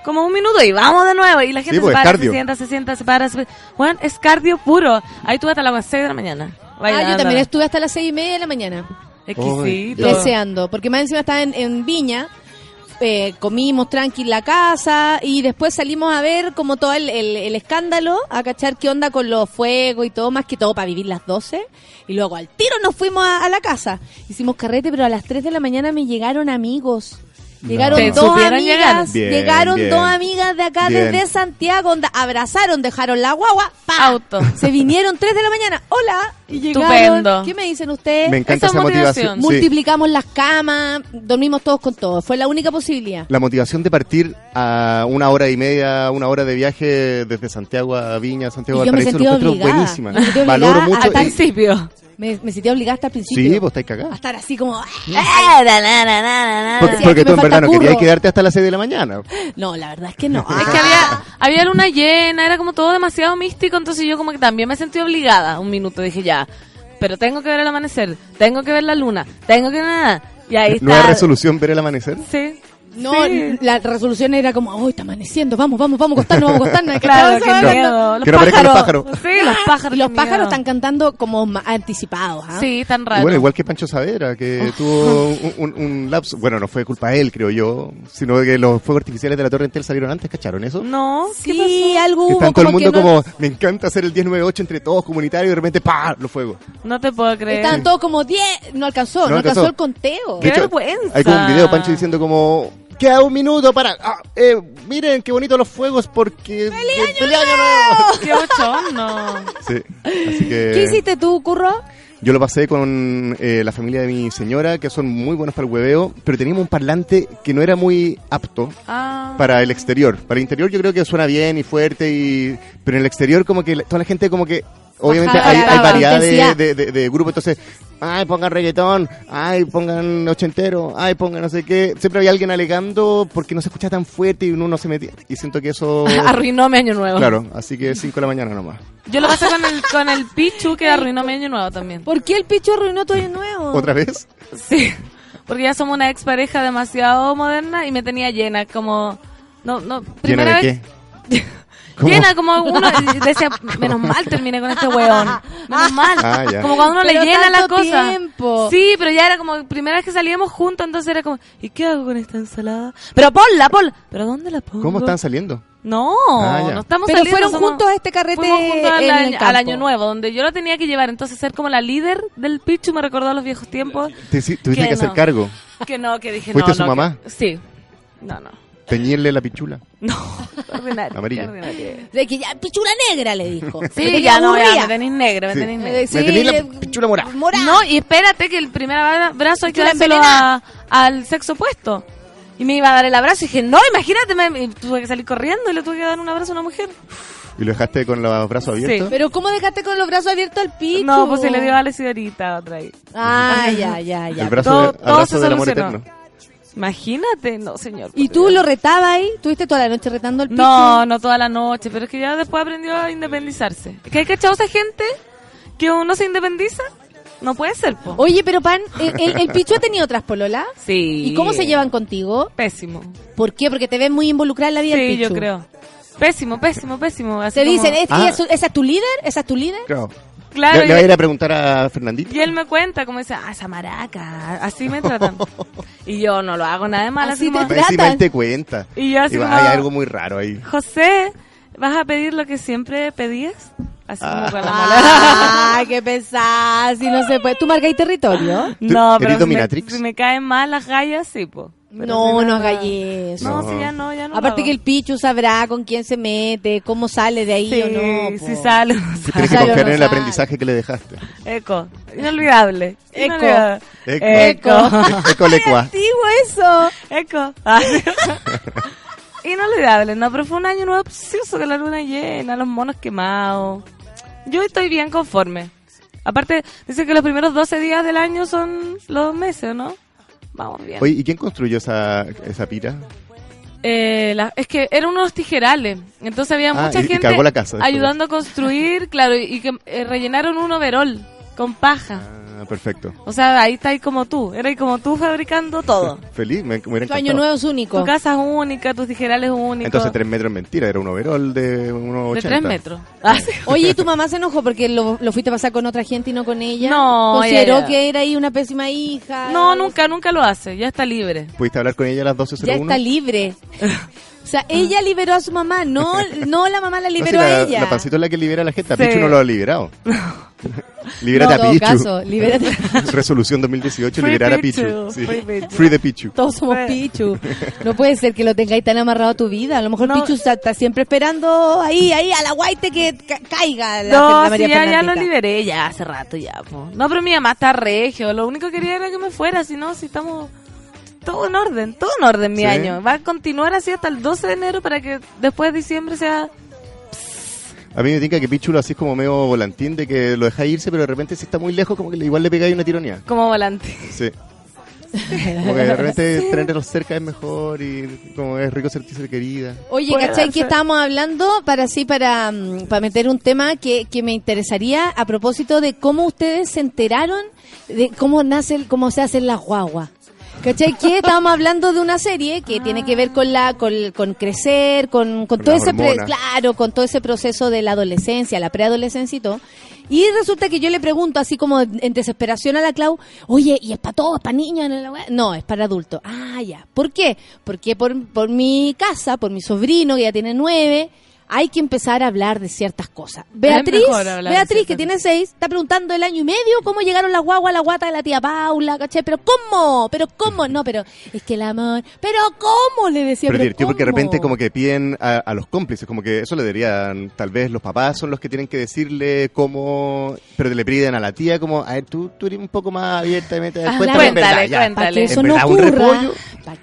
como un minuto y vamos de nuevo y la gente pues, se es para, cardio. se sienta, se sienta, se para, se... Weón, es cardio puro. Ahí tuve hasta las 6 de la mañana. Ah, yo también estuve hasta las seis y media de la mañana. Exquisito. deseando, porque más encima estaba en, en Viña, eh, comimos tranqui en la casa y después salimos a ver como todo el, el- el escándalo, a cachar qué onda con los fuegos y todo, más que todo para vivir las 12. Y luego al tiro nos fuimos a, a la casa. Hicimos carrete, pero a las 3 de la mañana me llegaron amigos. Llegaron ¿Te dos amigas, llegar? Bien, llegaron bien. dos amigas de acá Bien. desde Santiago, onda, abrazaron, dejaron la guagua, ¡pa! Auto. Se vinieron 3 de la mañana, hola, y llegaron. Estupendo. ¿Qué me dicen ustedes? Me encanta Esa esa motivación. motivación. Sí. Multiplicamos las camas, dormimos todos con todo. Fue la única posibilidad. La motivación de partir a una hora y media, una hora de viaje desde Santiago a Viña, Santiago a Valparaíso, lo encuentro buenísima. Valoro mucho. Al y- principio. Me, me sentí obligada hasta al principio. Sí, vos estáis a cagados. estar así como... Porque, Sí, porque tú en verdad no querías quedarte hasta las 6 de la mañana. No, la verdad es que no. Es que había, había luna llena, era como todo demasiado místico, entonces yo como que también me sentí obligada. Un minuto dije ya, pero tengo que ver el amanecer, tengo que ver la luna, tengo que nada. Y ahí está. Nueva resolución ver el amanecer. Sí. No, Sí. la resolución era como, oh, está amaneciendo, vamos, vamos, vamos a acostarnos, vamos a acostarnos. Claro, onda. miedo. Los Que no aparezcan los pájaros. pájaros. Sí, los pájaros. Y los pájaros miedo. están cantando como anticipados. ¿ah? Sí, tan raro. bueno, igual que Pancho Savera, que tuvo un, un, un lapso. Bueno, no fue culpa de él, creo yo, sino que los fuegos artificiales de la Torre Entel salieron antes, ¿cacharon eso? No, ¿qué Sí, pasó? algo Que hubo está en todo el mundo que no- como, me encanta hacer el 1098 entre todos comunitarios y de repente, ¡pa! los fuegos. No te puedo creer. Estaban todos como 10, no alcanzó, no, No alcanzó. alcanzó. el conteo. Qué vergüenza. Hay como un video de Pancho diciendo como, queda un minuto para, ah, eh, miren qué bonitos los fuegos porque... ¡Feliz año nuevo! Qué bochorno. Sí, así que... ¿Qué hiciste tú, Curro? Yo lo pasé con eh, la familia de mi señora, que son muy buenos para el hueveo, pero teníamos un parlante que no era muy apto Ah. para el exterior. Para el interior yo creo que suena bien y fuerte, y pero en el exterior como que toda la gente como que... Obviamente hay, hay variedad de, de, de- de grupos, entonces, ay, pongan reggaetón, ay, pongan ochentero, ay, pongan no sé qué. Siempre había alguien alegando porque no se escucha tan fuerte y uno no se metía. Y siento que eso... Arruinó mi año nuevo. Claro, así que 5 de la mañana nomás. Yo lo pasé con el, con el Pichu que arruinó mi año nuevo también. ¿Por qué el picho arruinó tu año nuevo? ¿Otra vez? Sí, porque ya somos una expareja demasiado moderna y me tenía llena, como... No, no, ¿Llena primera de vez... qué? ¿Cómo? Llena como uno decía, menos mal terminé con este weón. Menos mal. Ah. Como cuando uno Pero le llena la tanto cosa. tiempo. Sí, pero ya era como primera vez que salíamos juntos, entonces era como, ¿y qué hago con esta ensalada? Pero ponla, ponla. ¿Pero dónde la pongo? ¿Cómo están saliendo? No, Ah, no estamos Pero saliendo. fueron somos- juntos a este carrete juntos al, año, al año nuevo, donde yo lo tenía que llevar. Entonces ser como la líder del Pichu me recordó a los viejos tiempos. Te, tuviste Que que hacer no. cargo. Que no, que dije ¿Fuiste no. su no, mamá? que- sí. No, no. Teñirle la pichula. No, ordinario. Amarilla. ordinario. De que ya, pichula negra, le dijo. Sí, tenía ya no, ya me tenéis negro, me Sí. tenéis negro. sí, Me tenéis la pichula morada. morada. No, y espérate que el primer abra- abrazo hay que Pichula dárselo a- al sexo opuesto. Y me iba a dar el abrazo y dije, no, imagínate, me, y tuve que salir corriendo y le tuve que dar un abrazo a una mujer. ¿Y lo dejaste con los brazos abiertos? Pero ¿cómo dejaste con los brazos abiertos al picho? No, pues se le dio a la señorita otra ahí. Ah, ya, ya, ya. El brazo, Todo- de- todo abrazo se del amor solucionó. eterno. Imagínate, no, señor. ¿Y tú lo retabas ahí? ¿Tuviste toda la noche retando al picho? No, no toda la noche, pero es que ya después aprendió a independizarse. ¿Es que hay cachado esa gente que uno se independiza? No puede ser, po. Oye, pero Pan, ¿el, el, el picho ha tenido otras pololas? Sí. ¿Y cómo se llevan contigo? Pésimo. ¿Por qué? Porque te ves muy involucrada en la vida del Sí, picho. yo creo. Pésimo, pésimo, pésimo. Así Te como- dicen, ¿es- Ah. es- ¿esa es tu líder? ¿Esa es tu líder? Claro. Claro, le, le voy a y, ir a preguntar a Fernandito. y él me cuenta, como dice, ah, esa maraca. Así me tratan. y yo no lo hago nada de mal. Así Así, te Encima tratan. él te cuenta. Y yo así va, como- hay algo muy raro ahí. José, ¿vas a pedir lo que siempre pedías? Así como con la mala. Ah, qué pesada, si no se puede. ¿Tú marcáis territorio? No, ¿Eres pero si me, si me caen mal las gallas, sí, po. Pero No, si no hagáis eso. No, No. sí, ya no, ya no. Aparte que el Pichu sabrá con quién se mete, cómo sale de ahí o no. Sí, po. sí sale. Tienes que Sale o confiar no en el sale. aprendizaje que le dejaste. Eco. Inolvidable. Eco. Inolvidable. Eco. Eco. Eco lecua. Antiguo eso. Eco. Ah. Inolvidable, no, pero fue un año nuevo precioso con la luna llena, los monos quemados. Yo estoy bien conforme. Aparte, dice que los primeros 12 días del año son los meses, ¿no? Vamos bien. Oye, ¿y quién construyó esa, esa pira? Eh, la- es que eran unos tijerales, entonces había Ah, mucha y- gente la casa ayudando a construir, claro, y, y que eh, rellenaron un overol con paja. Ah, perfecto. O sea, ahí está ahí como tú, era ahí como tú fabricando todo. Feliz, me, me hubiera Tu año encantado. nuevo es único. Tu casa es única, tus tijerales únicos. Entonces tres metros es mentira, era un overall de unos de 80. tres metros. Ah, sí. Oye, ¿y tu mamá se enojó porque lo, lo fuiste a pasar con otra gente y no con ella? No, Consideró ella- que era ahí una pésima hija. No, nunca, nunca lo hace, ya está libre. ¿Pudiste hablar con ella a las Ya 12.01? está libre. O sea, ella liberó a su mamá, no, no la mamá la No, si liberó la, a ella. La pancito es la que libera a la gente. A Sí. Pichu no lo ha liberado. Libérate No, a Pichu. caso, libérate. Resolución 2018, Free liberar a Pichu. Sí. free Pichu. Free de Pichu. Todos somos Pichu. No puede ser que lo tengáis tan amarrado a tu vida. A lo mejor No. Pichu está, está siempre esperando ahí, ahí, a la guaite que ca- caiga la, No, la sí, María ya, ya lo liberé, ya hace rato ya. po. No, pero mi mamá está regio, lo único que quería era que me fuera, si no, si estamos todo en orden, todo en orden mi Sí. año. Va a continuar así hasta el 12 de enero para que después de diciembre sea... A mí me indica que Pichu lo hacís como medio volantín, de que lo dejáis irse, pero de repente si está muy lejos, como que igual le pegáis una tironía. Como volante. Sí. Como que de repente tenerlos cerca es mejor y como es rico sentirse querida. Oye, ¿cachai? darse. Que estábamos hablando para así, para, mm, para meter un tema que, que me interesaría a propósito de cómo ustedes se enteraron de cómo nace, el- cómo se hacen las guaguas. ¿Cachai? Que estábamos hablando de una serie que tiene que ver con la con, con crecer, con, con todo ese pre- claro, con todo ese proceso de la adolescencia, la preadolescencia y todo. Y resulta que yo le pregunto así como en desesperación a la Clau, oye, ¿y es para todos, es para niños? No, es para adultos. Ah, ya. ¿Por qué? Porque por, por mi casa, por mi sobrino, que ya tiene nueve, hay que empezar a hablar de ciertas cosas. Beatriz, Beatriz, que tiene seis, está preguntando el año y medio cómo llegaron las guaguas a la guata de la tía Paula, ¿cachai? Pero ¿cómo? ¿Pero cómo? No, pero es que el amor... ¿Pero cómo? Le decía, Pero pero divertido porque de repente como que piden a, a los cómplices, como que eso le deberían, tal vez los papás son los que tienen que decirle cómo, pero le piden a la tía como, a ver, tú, tú eres un poco más abiertamente, Ah, cuéntame en cuéntale, verdad, ya. cuéntale. Para que eso no ocurra,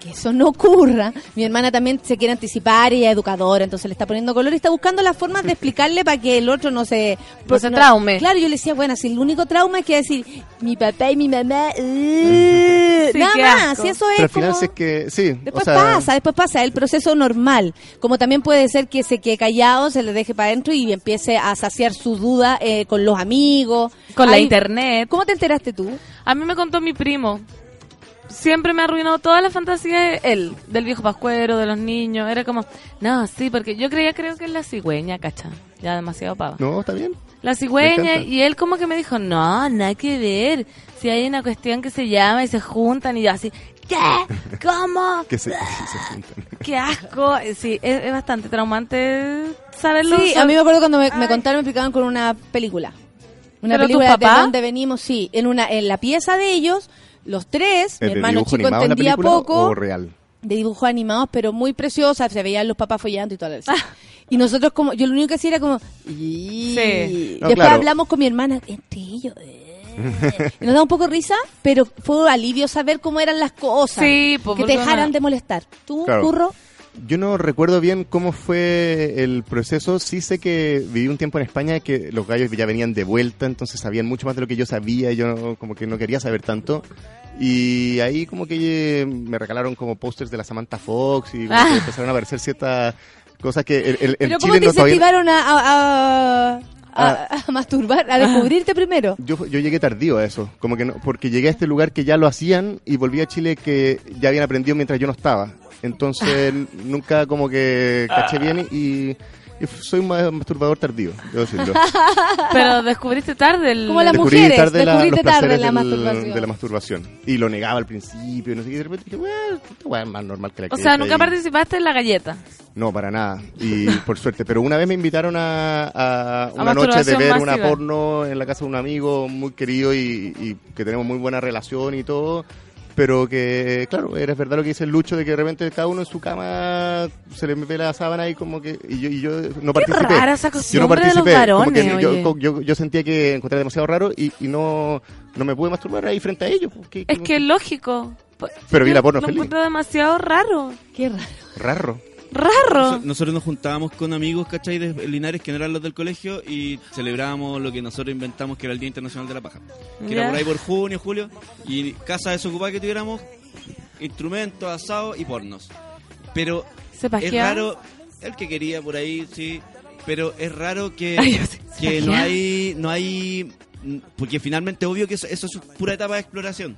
que eso no ocurra, mi hermana también se quiere anticipar, ella es educadora, entonces le está poniendo color y está buscando las formas de explicarle para que el otro no se... No se traume. Claro, yo le decía, bueno, si el único trauma es que decir, mi papá y mi mamá... uh, Sí, nada más, asco. si eso es Pero al final como- es que, sí, Después o sea, pasa, después pasa, el proceso normal. Como también puede ser que se quede callado, se le deje para adentro y empiece a saciar su duda eh, con los amigos. Con la internet. ¿Cómo te enteraste tú? A mí me contó mi primo. Siempre me arruinó toda la fantasía de él, del viejo pascuero, de los niños. Era como, no, sí, porque yo creía, creo que es la cigüeña, cacha. Ya demasiado pava. no, está bien. La cigüeña, y él como que me dijo, no, nada que ver. Si hay una cuestión que se llama y se juntan, y yo así, ¿qué? ¿Cómo? Que se, que se juntan. ¡Qué asco! Sí, es, es bastante traumante saberlo. Sí, sab- a mí me acuerdo cuando me, contaron, me explicaban con una película. Una ¿Pero tu película de papá? donde venimos, sí, en una en la pieza de ellos, los tres, ¿Es mi hermano chico entendía poco, o real? de dibujos animados, pero muy preciosa, se veían los papás follando y todo eso. Ah. Y nosotros como, yo lo único que hacía era como, "Y-". Sí. No, después claro. hablamos con mi hermana, entre ellos, eh". Nos da un poco risa, pero fue alivio saber cómo eran las cosas. Sí, po, que te dejaran de molestar. ¿Tú, Claro. Curro? Yo no recuerdo bien cómo fue el proceso. Sí sé que viví un tiempo en España que los gallos ya venían de vuelta, entonces sabían mucho más de lo que yo sabía. y Yo como que no quería saber tanto. Y ahí como que eh, me regalaron como pósters de la Samantha Fox y como Ah. que empezaron a aparecer ciertas cosas que el, el, el ¿Pero cómo Chile te no todavía... incentivaron a, a, a- a- Ah. a masturbar, a descubrirte primero? Yo, yo llegué tardío a eso, como que no, porque llegué a este lugar que ya lo hacían y volví a Chile que ya habían aprendido mientras yo no estaba. Entonces nunca como que caché bien y, y soy un ma- masturbador tardío, debo decirlo. Pero descubriste tarde el... Como las Descubrí mujeres, tarde la- descubriste los tarde placeres la del- masturbación. de la masturbación. Y lo negaba al principio, y no sé qué, y de repente dije, bueno, esta weá es más normal que la O que sea, nunca ahí". participaste en la galleta. No, para nada. Y por suerte. Pero una vez me invitaron a, a una noche de masturbación ver una masiva. porno en la casa de un amigo muy querido y, y que tenemos muy buena relación y todo. Pero que, claro, era verdad lo que dice el Lucho, de que de repente cada uno en su cama se le ve la sábana y como que, y yo, y yo no Qué participé. rara esa yo no costumbre de los participé, como varones, que yo, yo, yo sentía que encontré demasiado raro y, y no, no me pude masturbar ahí frente a ellos. Es que es lógico. Pero vi la porno Lo feliz. demasiado raro. Qué raro. Raro. Raro. Noso- Nosotros nos juntábamos con amigos, ¿cachai? De Linares, que no eran los del colegio, y celebrábamos lo que nosotros inventamos, que era el Día Internacional de la Paja. Que era por ahí por junio, julio, y casa desocupada que tuviéramos, instrumentos, asados y pornos. Pero Se es raro, el que quería por ahí, sí, pero es raro que, Ay, que no hay, no hay, porque finalmente obvio que eso, eso es pura etapa de exploración.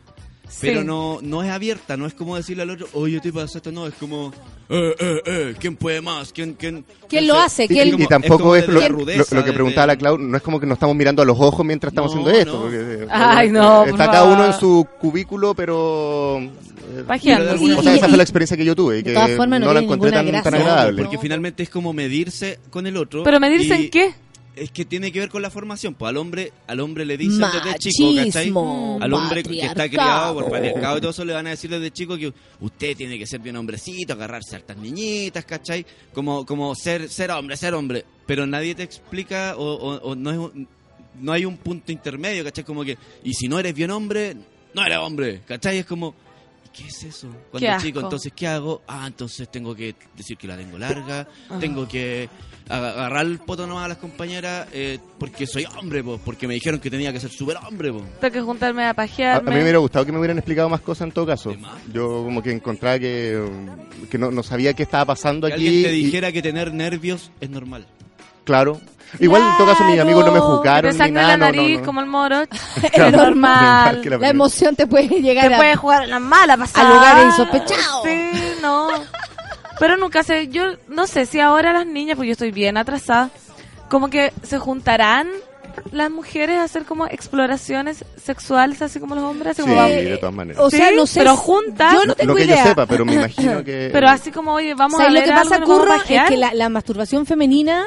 Pero Sí. no, no es abierta, no es como decirle al otro, oye, te pasa esto, no, es como, eh, eh, eh, ¿quién puede más? ¿Quién, quién, ¿Quién no lo sé. hace? Y, ¿Quién- y tampoco como es, lo, que de- preguntaba la Clau, no es como que nos estamos mirando a los ojos mientras estamos No, haciendo esto. no. porque, eh, Ay, no, Está cada uno en su cubículo, pero... eh, Pajeando. O sea, esa Y- fue la experiencia que yo tuve y de que todas formas, no no la encontré tan, tan gracia. No, agradable. porque finalmente es como medirse con el otro. Pero medirse y en qué? Es que tiene que ver con la formación. Pues al hombre, al hombre le dicen desde chico, ¿cachai? Machismo, Al hombre que está criado por patriarcado y todo eso le van a decir desde chico que usted tiene que ser bien hombrecito, agarrarse a hartas niñitas, ¿cachai? Como, como ser, ser hombre, ser hombre. Pero nadie te explica o, o- o no es no hay un punto intermedio, ¿cachai? Como que, y si no eres bien hombre, no eres hombre, ¿cachai? Es como, ¿qué es eso? Cuando Qué chico, entonces, ¿qué hago? Ah, entonces tengo que decir que la tengo larga, Ah. tengo que aga- agarrar el poto nomás a las compañeras eh, porque soy hombre, po, porque me dijeron que tenía que ser súper hombre, po. Tengo que juntarme a A, a pajearme. mí me hubiera gustado que me hubieran explicado más cosas en todo caso. Yo como que encontraba que, que no, no sabía qué estaba pasando Que aquí. alguien te y- dijera que tener nervios es normal. claro. Igual en todo caso mis amigos no me juzgaron Te ni nada. la no, no, nariz no. como el moro. Es normal. La La emoción te puede llegar Te a... puede jugar en la mala pasada. a lugares insospechados. Sí, no. Pero nunca sé, yo no sé si ahora las niñas, pues yo estoy bien atrasada, como que se juntarán las mujeres a hacer como exploraciones sexuales, así como los hombres, así Sí, como de todas maneras. O sea, Sí, no sé. pero juntas. Yo no tengo lo que idea. yo sepa, pero me imagino que... Pero así como, oye, vamos a ¿Sabes ver lo que pasa, a Curro? Es que la, la masturbación femenina,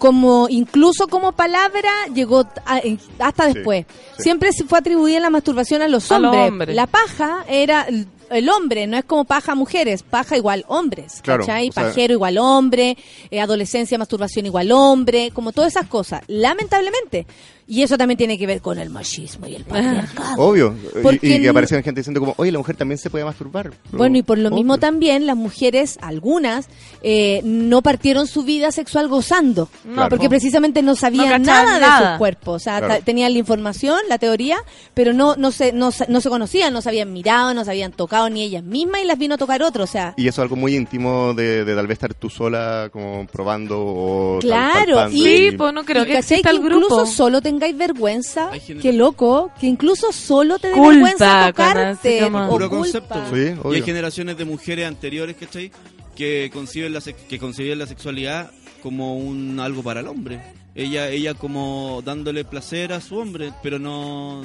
como incluso como palabra, llegó a- en- hasta después. sí. Siempre se fue atribuida la masturbación a los hombres. La paja era el, hombre, no es como paja mujeres, paja igual hombres. Claro, ¿cachai? sea- Pajero igual hombre, eh, adolescencia, masturbación igual hombre, como todas esas cosas. Lamentablemente. Y eso también tiene que ver con el machismo y el patriarcado. Obvio. Y- Porque Y, que aparecían gente diciendo como, oye, la mujer también se puede masturbar. Pero- Bueno, y por lo mismo también las mujeres, algunas, eh, no partieron su vida sexual gozando. No. Porque precisamente no sabían nada, de nada. su cuerpo. O sea, Claro. tenían la información, la teoría, pero no, no, se, no, se- no se conocían, no se habían mirado, no se habían tocado ni ellas mismas y las vino a tocar otro. O sea, Y eso es algo muy íntimo de, de tal vez estar tú sola como probando o tal- Claro, y- Sí, pues no creo y que ¿cachai exista que el grupo. incluso solo tengáis vergüenza, qué loco, que incluso solo te dé vergüenza tocarte. o Puro culpa. concepto. Sí, Y hay generaciones de mujeres anteriores, ¿cachai? Que conciben la, sex- que concibían la sexualidad como un algo para el hombre. Ella, ella como dándole placer a su hombre, pero no,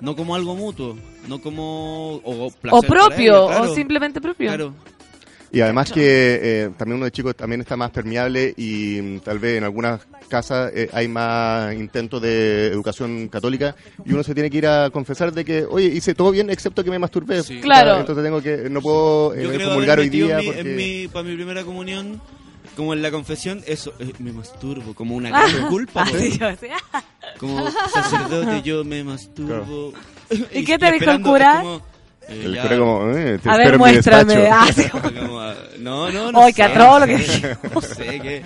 no como algo mutuo, no como... O, O propio, ella, claro, o simplemente propio. Claro. Y además que eh, también uno de chicos también está más permeable y mm, tal vez en algunas casas eh, hay más intentos de educación católica y uno se tiene que ir a confesar de que, oye, hice todo bien excepto que me masturbé. Sí. Claro. Entonces tengo que, no puedo eh, comulgar hoy día en mi, porque... en mi- para mi primera comunión, como en la confesión, eso, eh, me masturbo, como una Ah. gran culpa. Como sacerdote yo me masturbo. ¿Y qué te dijo el cura? como, eh, El ya, cura como, eh, te A espero ver, en mi muéstrame. Ah, sí. como, no, no, no sé, qué atroz lo que no sé. No qué.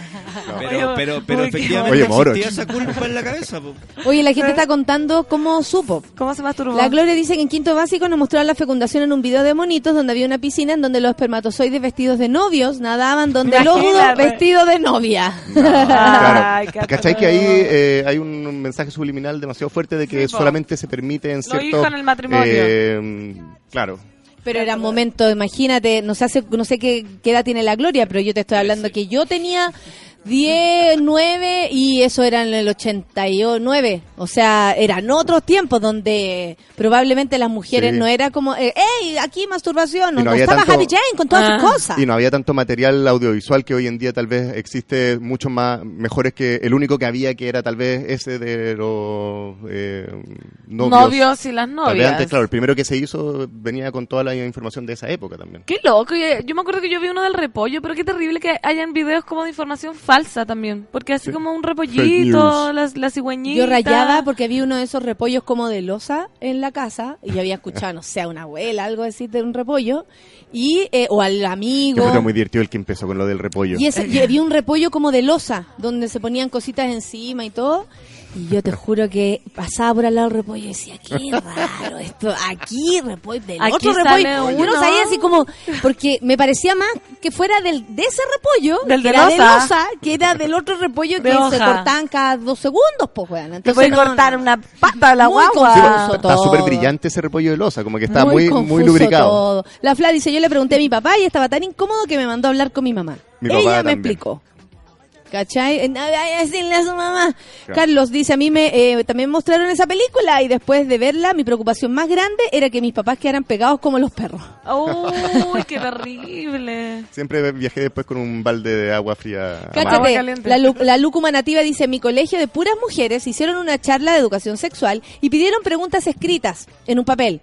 Oye, Pero, pero, pero uy, efectivamente Oye, esa culpa en la cabeza. po. Oye, la gente está contando cómo supo. ¿Cómo se masturbó? La Gloria dice que en quinto básico nos mostraron la fecundación en un video de monitos donde había una piscina en donde los espermatozoides vestidos de novios nadaban donde el óvulo vestido de novia. Ay, qué Claro. ¿Cachai que ahí eh, hay un mensaje subliminal demasiado fuerte de que Sí, po. solamente se permite en Lo ciertos... dijo en el matrimonio. eh, claro. Pero era momento, imagínate, no sé, hace, no sé qué, qué edad tiene la Gloria, pero yo te estoy hablando que yo tenía 10, 9 y eso era en el 89. O sea, eran otros tiempos donde probablemente las mujeres Sí. no era como, eh, hey, aquí masturbación, nos no había gustaba tanto- Happy Jane con todas Ah. sus cosas. Y no había tanto material audiovisual que hoy en día tal vez existe mucho más mejores que el único que había que era tal vez ese de los eh, novios. Novios y las Tal vez novias. antes, claro, el primero que se hizo venía con toda la información de esa época también. Qué loco. Yo, yo me acuerdo que yo vi uno del repollo, pero qué terrible que hayan videos como de información falsa también. Porque así Sí. como un repollito, la, la cigüeñita. Yo rayaba porque había uno de esos repollos como de losa en la casa y yo había escuchado, no sé, a una abuela algo decir de un repollo y eh, o al amigo. fue muy divertido el que empezó con lo del repollo. Y, ese, y había un repollo como de losa, donde se ponían cositas encima y todo. Y yo te juro que pasaba por al lado del repollo y decía, qué raro esto, aquí repollo, del Aquí otro repollo. Yo no uno. sabía así como, porque me parecía más que fuera del, de ese repollo, Del que de era de losa. que era del otro repollo De que se cortaban cada dos segundos, pues, weón. Te Entonces, puede no, cortar no. una pata a la Muy guagua. Está súper brillante ese repollo de losa, como que está muy, muy, lubricado. todo. La Fla dice, yo le pregunté a mi papá y estaba tan incómodo que me mandó a hablar con mi mamá. Mi Ella me también. explicó. ¿Cachai? Vaya a decirle a su mamá. Claro. Carlos dice, a mí me eh, también mostraron esa película y después de verla, mi preocupación más grande era que mis papás quedaran pegados como los perros. Uy, qué terrible. Siempre viajé después con un balde de agua fría. Agua Cáchate, caliente. la, la lúcuma nativa dice, en mi colegio de puras mujeres hicieron una charla de educación sexual y pidieron preguntas escritas en un papel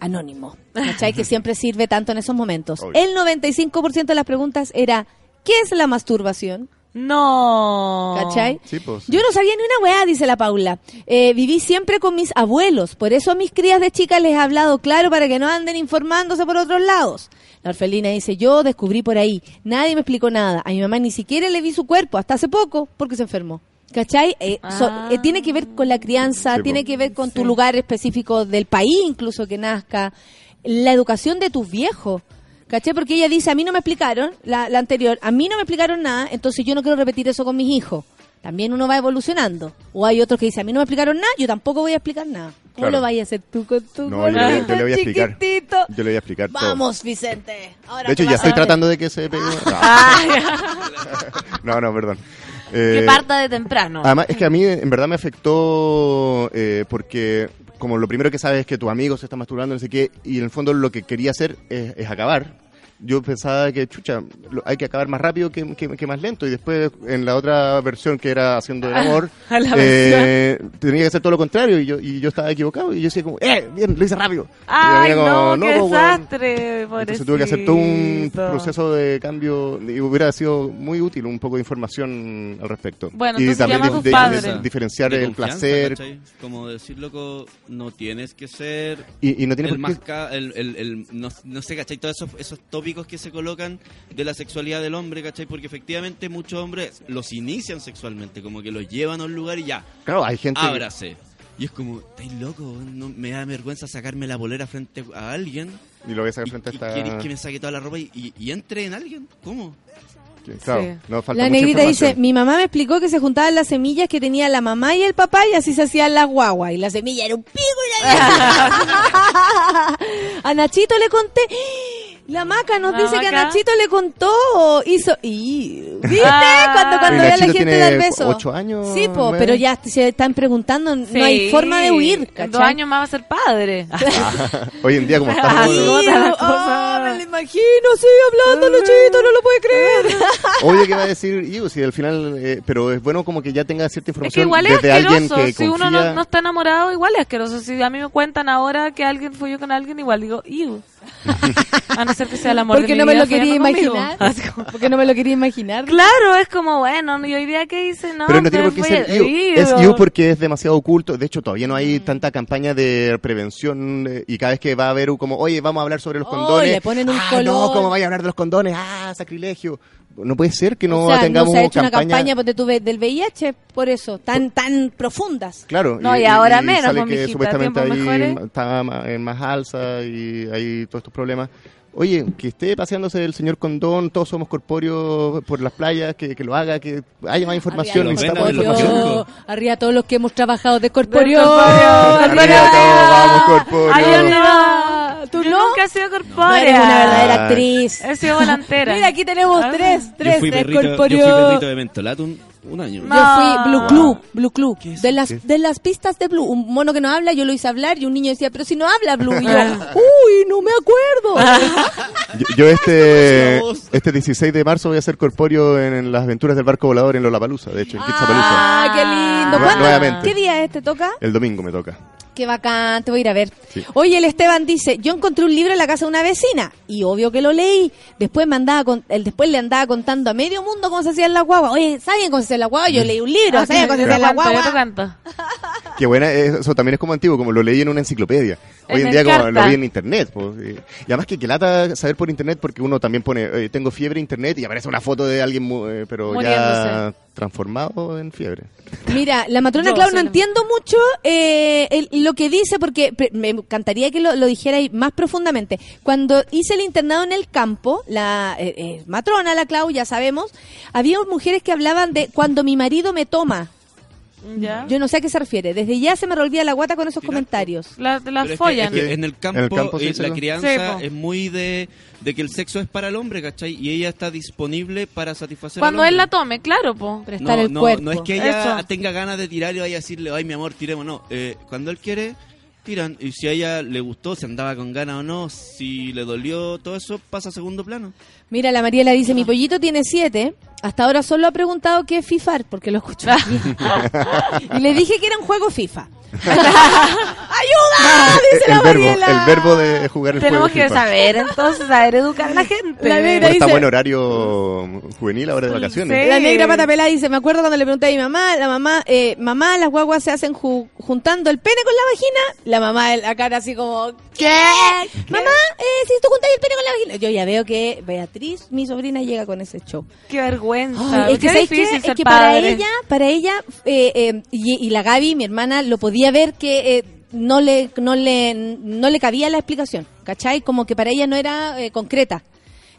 anónimo, ¿cachai? que siempre sirve tanto en esos momentos. Obvio. El 95% de las preguntas era, ¿qué es la masturbación? No. ¿Cachai? Sí, pues. Yo no sabía ni una weá, dice la Paula. Eh, viví siempre con mis abuelos, por eso a mis crías de chicas les he hablado claro para que no anden informándose por otros lados. La orfelina dice, yo descubrí por ahí, nadie me explicó nada, a mi mamá ni siquiera le vi su cuerpo, hasta hace poco, porque se enfermó. ¿Cachai? Eh, so- Ah. eh, tiene que ver con la crianza, Sí, tiene po. que ver con tu lugar específico del país, incluso que nazca, la educación de tus viejos. ¿Cachai? Porque ella dice, a mí no me explicaron, la, la anterior, a mí no me explicaron nada, entonces yo no quiero repetir eso con mis hijos. También uno va evolucionando. O hay otros que dicen, a mí no me explicaron nada, yo tampoco voy a explicar nada. ¿Cómo Claro. lo vayas a hacer tú con tu No, yo le, yo le voy a explicar. chiquitito? Yo le voy a explicar todo. Vamos, Vicente. Ahora De hecho, ya estoy tratando de que se pegue. No, no, no, perdón. Que Eh, parta de temprano. Además, es que a mí en verdad me afectó eh, porque como lo primero que sabes es que tu amigo se está masturbando, no sé qué, y en el fondo lo que quería hacer es, es acabar. Yo pensaba que, chucha, lo- hay que acabar más rápido que, que- que más lento. Y después, en la otra versión que era haciendo el amor, eh, tenía que hacer todo lo contrario. Y yo, y yo estaba equivocado. Y yo decía como, ¡eh! Bien, lo hice rápido. Y Ay, como, no, qué po, weón". desastre. Entonces tuve que hacer todo un proceso de cambio y hubiera sido muy útil un poco de información al respecto. Bueno, y también de- de- de- diferenciar De el placer ¿cachai? Como decir, loco, no tienes que ser y, y no tiene el por más qué... ca- el, el, el- no, no sé, ¿cachai? Todos esos, esos tópicos que se colocan de la sexualidad del hombre, ¿cachai? Porque efectivamente muchos hombres los inician sexualmente, como que los llevan a un lugar y ya, Claro, hay gente... ábrase. Y es como, estáis loco, no, me da vergüenza sacarme la bolera frente a alguien Y lo voy a sacar y, frente a y esta... queréis que me saque toda la ropa y, y- y entre en alguien. ¿Cómo? Claro, Sí. no falta La negrita dice, mi mamá me explicó que se juntaban las semillas que tenía la mamá y el papá y así se hacían las guaguas. Y la semilla era un pico y la A Nachito le conté... La maca nos La dice que a. Nachito le contó, hizo, y, ¿viste? Ah. cuando cuando ve a la gente tiene dar beso. ocho años, Sí, po, pero ya se están preguntando, no hay forma de huir, ¿cachai? dos años más va a ser padre. Hoy en día como Ah, estamos... sí, oh, me lo imagino, sí, hablando, Nachito, no lo puede creer. Obvio que va a decir, Iu, si al final... eh, pero es bueno como que ya tenga cierta Es que información igual es desde alguien que Si uno no, no está enamorado, igual es asqueroso. Si a mí me cuentan ahora que alguien fue yo con alguien, igual digo, iu. a no ser que sea el amor Porque de mi no me vida lo quería imaginar. Así como- Porque no me lo quería imaginar. Claro, es como, bueno, y hoy día que hice, no. Pero no tiene por qué ser. Iu. Es IU porque es demasiado oculto. De hecho, todavía no Mm. hay tanta campaña de prevención eh, y cada vez que va a haber un como, oye, vamos a hablar sobre los Oh, condones. le ponen un ah, color. no, ¿cómo vaya a hablar de los condones? Ah, sacrilegio. No puede ser que no o sea, tengamos no se ha hecho una campaña. ponte tú, ve- del VIH por eso, tan tan profundas. Claro. No, y ahora menos, sale pues, que mijita, supuestamente ahí está en más alza y hay todos estos problemas. Oye, que esté paseándose el señor condón, todos somos corpóreos por las playas, que, que lo haga, que haya más información. Arriba kioscos. Arriba todos los que hemos trabajado de corpóreo. Arriba todos, vamos corpóreo. ¿Tú Yo no? nunca he sido No corpórea. eres una verdadera Ah. actriz. He sido volantera. Mira, aquí tenemos Ah. tres, Yo tres, fui, tres perrito, yo fui perrito de Mentolato un, año. No. Yo fui Blue Wow. Club, Blue Club. ¿Qué es De las, ¿Qué? de las pistas de Blue. Un mono que no habla, yo lo hice hablar y un niño decía, pero si no habla Blue. Y yo, Ah. uy, no me acuerdo. Yo, yo este, este 16 de marzo voy a ser corpóreo en, en las aventuras del barco volador en Lollapalooza, de hecho, en ah, qué lindo. Nuevamente. ¿Qué día este toca? El domingo me toca. Qué bacán, te voy a ir a ver. Sí. Oye, el Esteban dice, yo encontré un libro en la casa de una vecina y obvio que lo leí. Después me andaba con, el después le andaba contando a medio mundo cómo se hacían las guaguas. Oye, ¿saben cómo se hacían las guaguas? Yo leí un libro, Ah, ¿saben cómo se hacían las guaguas? canto. Qué buena, eso también es como antiguo, como lo leí en una enciclopedia. Hoy En en día como lo vi en internet. pues, y, y además que, que lata saber por internet porque uno también pone, eh, tengo fiebre internet y aparece una foto de alguien, mu- eh, pero ya Muriéndose. transformado en fiebre. Mira, la matrona Clau no entiendo mucho eh, el- lo que dice porque me encantaría que lo, lo dijera ahí más profundamente. Cuando hice el internado en el campo, la eh, eh, matrona, la Clau, ya sabemos, había mujeres que hablaban de cuando mi marido me toma. ¿Ya? Yo no sé a qué se refiere. Desde ya se me revolvía la guata con esos Tirar, comentarios. La, la Pero es que- follan. es que en el campo, En el campo se eh, la crianza Sí, es muy de, de que el sexo es para el hombre, ¿cachai? Y ella está disponible para satisfacer Cuando al él la tome, claro, po. Prestar no, el no, cuerpo. no es que ella Eso. tenga ganas de tirar y vaya a decirle, ay, mi amor, tiremos. No, eh, cuando él quiere, tiran. Y si a ella le gustó, si andaba con ganas o no, si le dolió, todo eso pasa a segundo plano. Mira, la Mariela dice, mi pollito tiene siete. Hasta ahora solo ha preguntado qué es FIFA, porque lo escucho aquí. y le dije que era un juego FIFA. ¡Ayuda! Dice el, la verbo, Mariela. el verbo de jugar el Tenemos juego que FIFA. saber, entonces, saber educar a la gente. La negra Bueno, estamos dice- en horario juvenil ahora de vacaciones. Sí. La negra pata pelada dice, me acuerdo cuando le pregunté a mi mamá, la mamá, eh, mamá, las guaguas se hacen ju- juntando el pene con la vagina. La mamá, la cara así como, ¿qué? Mamá, eh, si tú juntas el pene con la vagina. Yo ya veo que Beatriz, mi sobrina, llega con ese show. Qué vergüenza. Es que, qué Es que para ella, para ella eh, eh, y, y la Gaby, mi hermana, lo podía ver que eh, no le no le no le cabía la explicación, ¿cachai? Como que para ella no era eh, concreta.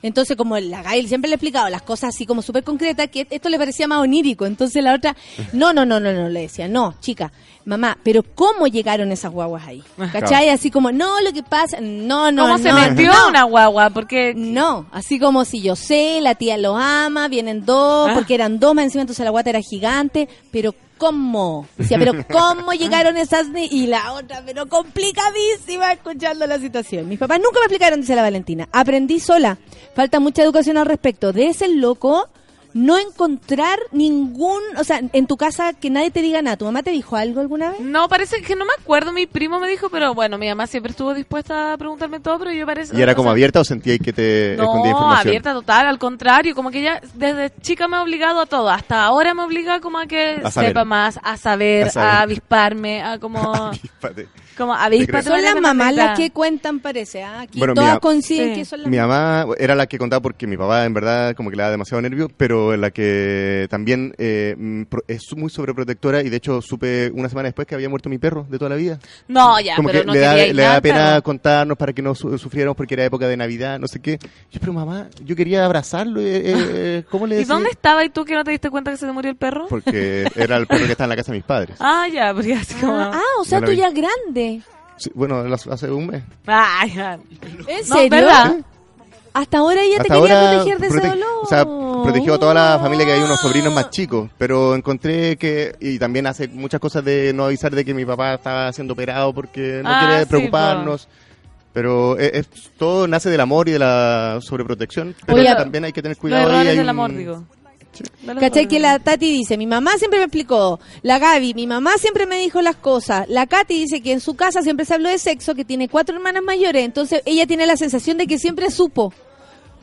Entonces, como la Gaby siempre le ha explicado las cosas así como súper concretas, que esto le parecía más onírico. Entonces la otra, no, no, no, no, no, le decía, no, chica, mamá, pero ¿cómo llegaron esas guaguas ahí? ¿Cachai? Así como, no, lo que pasa, no, no, ¿Cómo se no, metió no. una guagua? Porque No, así como si yo sé, la tía lo ama, vienen dos, Ah. porque eran dos más encima, entonces la guata era gigante, pero ¿cómo? Decía, pero ¿cómo llegaron esas ni-?" Y la otra, pero complicadísima escuchando la situación. Mis papás nunca me explicaron, dice la Valentina. Aprendí sola. Falta mucha educación al respecto. De ese loco, no encontrar ningún, o sea, en tu casa que nadie te diga nada. ¿Tu mamá te dijo algo alguna vez? no, parece que no me acuerdo. Mi primo me dijo, pero bueno, mi mamá siempre estuvo dispuesta a preguntarme todo, pero yo parece. ¿Y era o como sea, abierta o sentíais que te escondía No, información? abierta total, al contrario, como que ella desde chica me ha obligado a todo, hasta ahora me obliga como a que A sepa más, a saber, A a, saber. avisparme, a como. como avíspate. Son las mamás las que cuentan, parece. ¿ah? Aquí Bueno, todas mi- coinciden Sí. que son las Mi mamá era la que contaba porque mi papá en verdad como que le da demasiado nervio, pero la que también eh, mm, pro- es muy sobreprotectora y de hecho supe una semana después que había muerto mi perro de toda la vida. No, ya, como pero que no le da, quería ir le da nada, pena pero- contarnos para que no su- sufriéramos porque era época de Navidad, no sé qué. Yo, pero mamá, yo quería abrazarlo. eh, eh, ¿Cómo le ¿Y decía? dónde estaba y tú que no te diste cuenta que se te murió el perro? Porque era el perro que estaba en la casa de mis padres. Ah, ya, porque así como... Ah, ah, o sea, No tú ya grande. Sí, bueno, las- hace un mes. Ay. ¿En No, serio? ¿verdad? Hasta ahora ella te Hasta quería ahora proteger de ese dolor. O sea, protegió a toda la familia que hay unos sobrinos más chicos, pero encontré que y también hace muchas cosas de no avisar de que mi papá estaba siendo operado porque no Ah, quiere sí, preocuparnos. Pero es, es- todo nace del amor y de la sobreprotección, pero Oye, también hay que tener Los cuidado. ahí, errores hay del un- amor, digo. ¿Cachai? Que la Tati dice, mi mamá siempre me explicó, la Gaby, mi mamá siempre me dijo las cosas, la Katy dice que en su casa siempre se habló de sexo, que tiene cuatro hermanas mayores, entonces ella tiene la sensación de que siempre supo.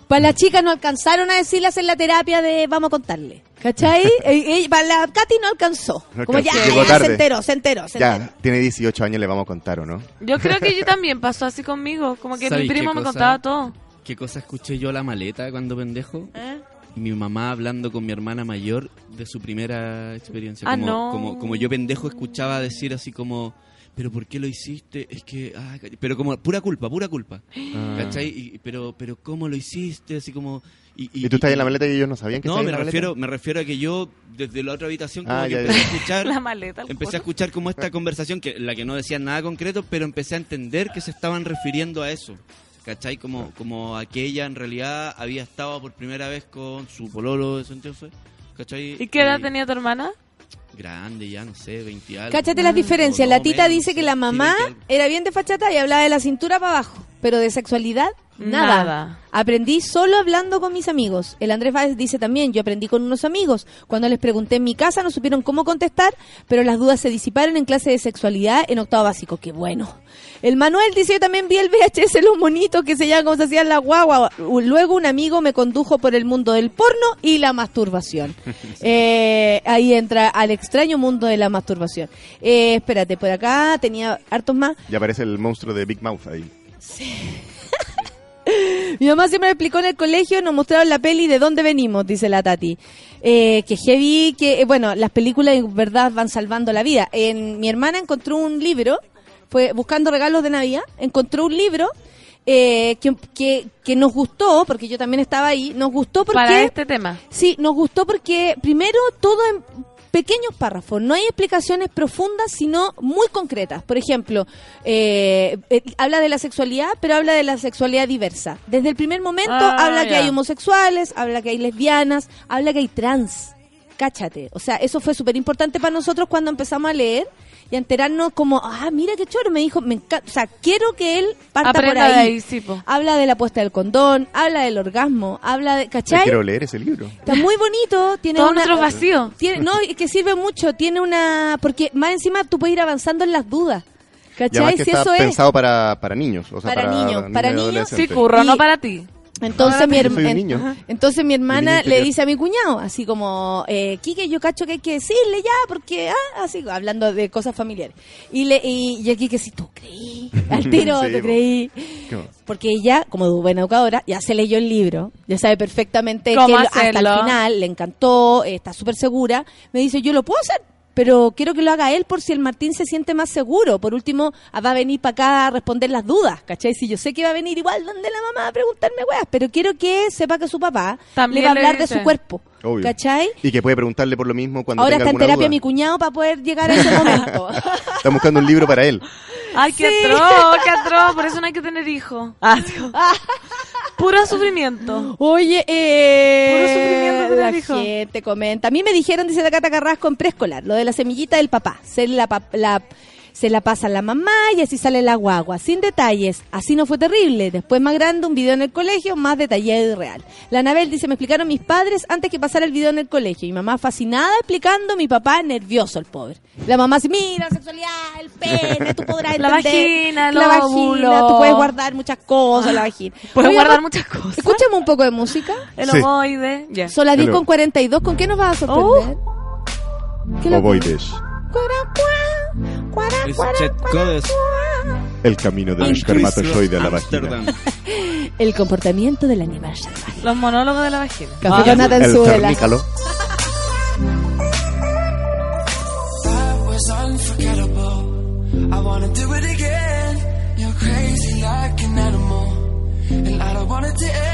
Para las chicas no alcanzaron a decirlas en la terapia de vamos a contarle. ¿Cachai? Eh, eh, para la Katy no alcanzó. No Como ya, alcanzó. Ya, se enteró, se enteró, se enteró. Ya, tiene 18 años, le vamos a contar, ¿o no? Yo creo que yo también pasó así conmigo. Como que mi ¿Sabéis qué primo me cosa? contaba todo. ¿Qué cosa escuché yo a la maleta cuando pendejo? ¿Eh? Mi mamá hablando con mi hermana mayor de su primera experiencia. Ah, como, no. como, como yo pendejo escuchaba decir así como, pero ¿por qué lo hiciste? Es que, ah, pero como pura culpa, pura culpa. Ah. ¿Cachai? Y- pero, pero ¿cómo lo hiciste? Así como... Y, ¿Y tú estás en la maleta y ellos no sabían que No, me en la maleta? refiero, me refiero a que yo desde la otra habitación como Ah, que ya, empecé ya. a escuchar... La maleta. al Empecé a escuchar como esta conversación, que la que no decían nada concreto, pero empecé a entender que se estaban refiriendo a eso. ¿Cachai? Como, como a que ella en realidad había estado por primera vez con su pololo de ese entonces. ¿Cachai? ¿Y qué edad tenía tu hermana? Grande ya, no sé, 20 algo. Cáchate las diferencias. La tita menos, dice que la mamá 20 algo. era bien desfachata y hablaba de la cintura para abajo. Pero de sexualidad, nada. Nada. Aprendí solo hablando con mis amigos. El Andrés Báez dice también, yo aprendí con unos amigos. Cuando les pregunté en mi casa no supieron cómo contestar, pero las dudas se disiparon en clase de sexualidad en octavo básico. Qué bueno. El Manuel dice, yo también vi el VHS Los Monitos que se llama como se hacían la guagua. Luego un amigo me condujo por el mundo del porno y la masturbación. Eh, ahí entra al extraño mundo de la masturbación. Eh, espérate, por acá tenía hartos más. Ya aparece el monstruo de Big Mouth ahí. Mi mamá siempre me explicó en el colegio, nos mostraron la peli de dónde venimos, dice la Tati. Eh, que heavy, que eh, bueno, las películas en verdad van salvando la vida. En, mi hermana encontró un libro, fue buscando regalos de Navidad, encontró un libro eh, que, que, que nos gustó, porque yo también estaba ahí, nos gustó porque... Para este tema. Sí, nos gustó porque primero todo en pequeños párrafos, no hay explicaciones profundas, sino muy concretas. Por ejemplo, eh, eh, habla de la sexualidad, pero habla de la sexualidad diversa. Desde el primer momento Ah, habla que hay homosexuales, habla que hay lesbianas, habla que hay trans. Cáchate. O sea, eso fue súper importante para nosotros cuando empezamos a leer y a enterarnos como, ah, mira qué choro, me dijo, me encanta. O sea, quiero que él parta por ahí. de ahí, sí. Habla de la puesta del condón, habla del orgasmo, habla de, Yo ¿cachai? quiero leer ese libro. Está muy bonito, tiene Todos una... Tiene, no, es que sirve mucho, tiene una... Porque más encima tú puedes ir avanzando en las dudas. Y ¿Cachai? que Si está eso es... pensado para, para niños. O sea, Para para, niños, para niños, Sí, curro, no para ti. Entonces mi, en-. Entonces mi hermana le dice a mi cuñado, así como, eh, Quique, yo cacho que hay que decirle ya, porque, ah, así, hablando de cosas familiares. Y le y, y el Quique, si tú creí, al tiro, Sí, tú creí. ¿Qué más? Porque ella, como buena educadora, ya se leyó el libro, ya sabe perfectamente ¿Cómo que hasta el final le encantó, eh, está súper segura. Me dice, yo lo puedo hacer, pero quiero que lo haga él por si el Martín se siente más seguro. Por último, ah, va a venir para acá a responder las dudas, ¿cachai? Si yo sé que va a venir igual donde la mamá a preguntarme weas, pero quiero que sepa que su papá También le va a hablar de su cuerpo, Obvio. ¿cachai? Y que puede preguntarle por lo mismo cuando Ahora tenga está en terapia duda. mi cuñado para poder llegar a ese momento. Está buscando un libro para él. Ay, qué Sí. atroz, qué atroz. Por eso no hay que tener hijos. Ah. Puro sufrimiento. Oye, eh, Puro sufrimiento la gente comenta. A mí me dijeron, dice la Cata Carrasco en preescolar, lo de la semillita del papá. Se la, la- se la pasa a la mamá y así sale la guagua, sin detalles. Así no fue terrible. Después más grande, un video en el colegio, más detallado y real. La Anabel dice, me explicaron mis padres antes que pasara el video en el colegio. Mi mamá fascinada explicando, mi papá nervioso, el pobre. La mamá así, mira, sexualidad, el pene, tú podrás La entender. vagina, el la vagina, tú puedes guardar muchas cosas, la vagina. Puedes Oye, guardar muchas cosas. Escúchame un poco de música. El Sí. ovoide. Ya. Soladí Hello. con 42, ¿con qué nos vas a sorprender? ¿Qué lo- Ovoides. Cuara, Es Chet. El camino del espermatozoide a la vagina. Amsterdam. El comportamiento del animal salvaje. Los monólogos de la vagina. Café Ah, con nata en El su vela. cernícalo. That was unforgettable. I wanna do it again. You're crazy like an animal, and I don't want it to end.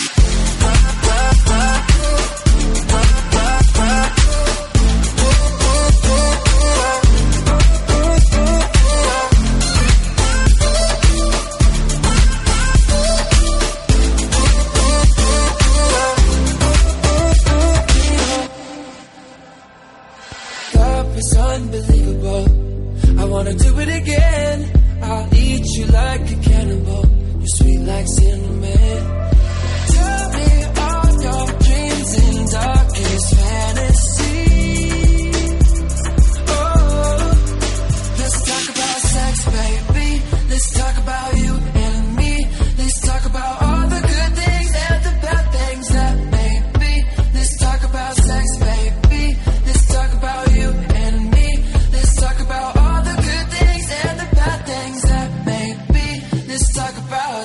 unbelievable. I wanna do it again. I'll eat you like a cannibal. You're sweet like cinnamon. Tell me all your dreams and darkest fantasies.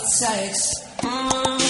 The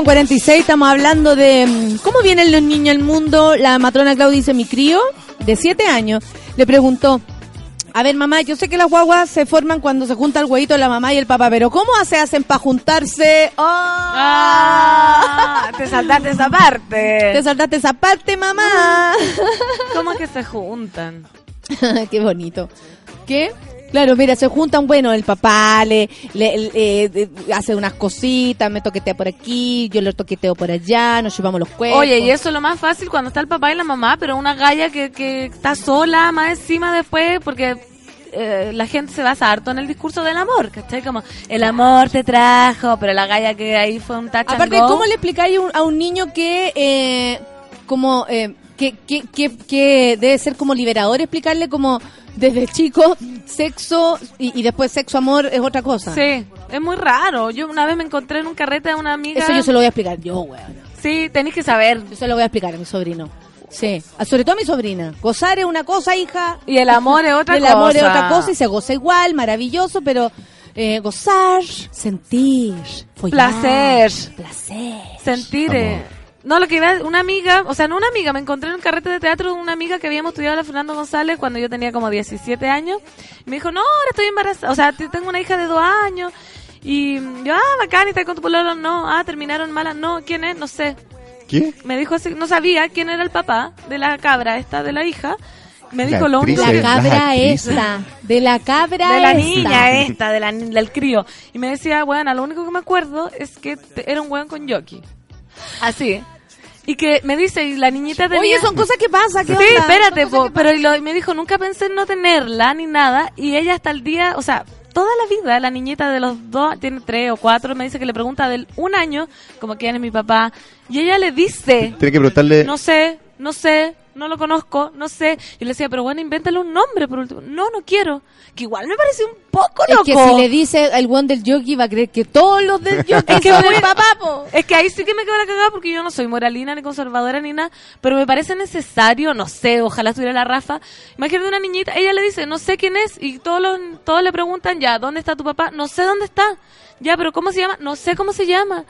con 46, estamos hablando de mm, cómo vienen los niños al mundo. La matrona Claudia dice, mi crío, de 7 años, le preguntó, a ver mamá, yo sé que las guaguas se forman cuando se junta el huevito de la mamá y el papá, pero ¿cómo se hacen para juntarse? ¡Oh! Ah, te saltaste esa parte. Te saltaste esa parte, mamá. ¿Cómo que se juntan? Qué bonito. ¿Qué? Claro, mira, se juntan, bueno, el papá le, le- le- eh, eh, hace unas cositas, me toquetea por aquí, yo le toqueteo por allá, nos llevamos los cuerpos. Oye, y eso es lo más fácil cuando está el papá y la mamá, pero una galla que, que está sola más encima después, porque eh, la gente se basa harto en el discurso del amor, ¿cachai? Como, el amor te trajo, pero la galla que ahí fue un and Aparte. ¿cómo le explicáis a un, a un niño que, eh, como, eh, que, que, que, que debe ser como liberador explicarle como desde chico sexo y, y después sexo amor es otra cosa? Sí, es muy raro. Yo una vez me encontré en un carrete de una amiga. Eso yo se lo voy a explicar yo, weón. Sí, tenéis que saber. Yo se lo voy a explicar a mi sobrino. Sí, a- sobre todo a mi sobrina. Gozar es una cosa, hija. Y el amor es otra el cosa. amor es otra cosa y se goza igual, maravilloso, pero eh, gozar, sentir, follar, Placer. placer. Sentir. eh, No, lo que iba, una amiga, o sea, no una amiga, me encontré en un carrete de teatro de una amiga que habíamos estudiado la Fernando González cuando yo tenía como 17 años. Y me dijo, no, ahora estoy embarazada, o sea, tengo una hija de dos años. Y yo, ah, bacán, ¿y estás con tu pololo? No, ah, terminaron malas, no, ¿quién es? No sé. ¿Qué? Me dijo así, no sabía quién era el papá de la cabra esta, de la hija. Me La dijo lo único actriz La cabra esta, de la cabra de la esta. niña esta, de la, del crío. Y me decía, bueno, lo único que me acuerdo es que te- era un weón con jockey. Así. Y que me dice, y la niñita tenía... Oye, son cosas que pasan, ¿qué Sí, onda? espérate, po, pero y lo- y me dijo, nunca pensé en no tenerla ni nada. Y ella hasta el día, o sea, toda la vida, la niñita de los dos, tiene tres o cuatro, me dice que le pregunta del un año, como quién es mi papá. Y ella le dice, Tiene que preguntarle. no sé, no sé, no lo conozco, no sé. Y le decía, pero bueno, invéntale un nombre por último. No, no quiero. Que igual me parece un poco Es loco. que si le dice el one del jockey va a creer que todos los del jockey Es que son el papá, po. Es que ahí sí que me quedo la cagada porque yo no soy moralina ni conservadora ni nada, pero me parece necesario, no sé, ojalá estuviera la Rafa. Imagínate una niñita, ella le dice, no sé quién es, y todos, los, todos le preguntan, ya, ¿dónde está tu papá? No sé dónde está. Ya, pero ¿cómo se llama? No sé cómo se llama.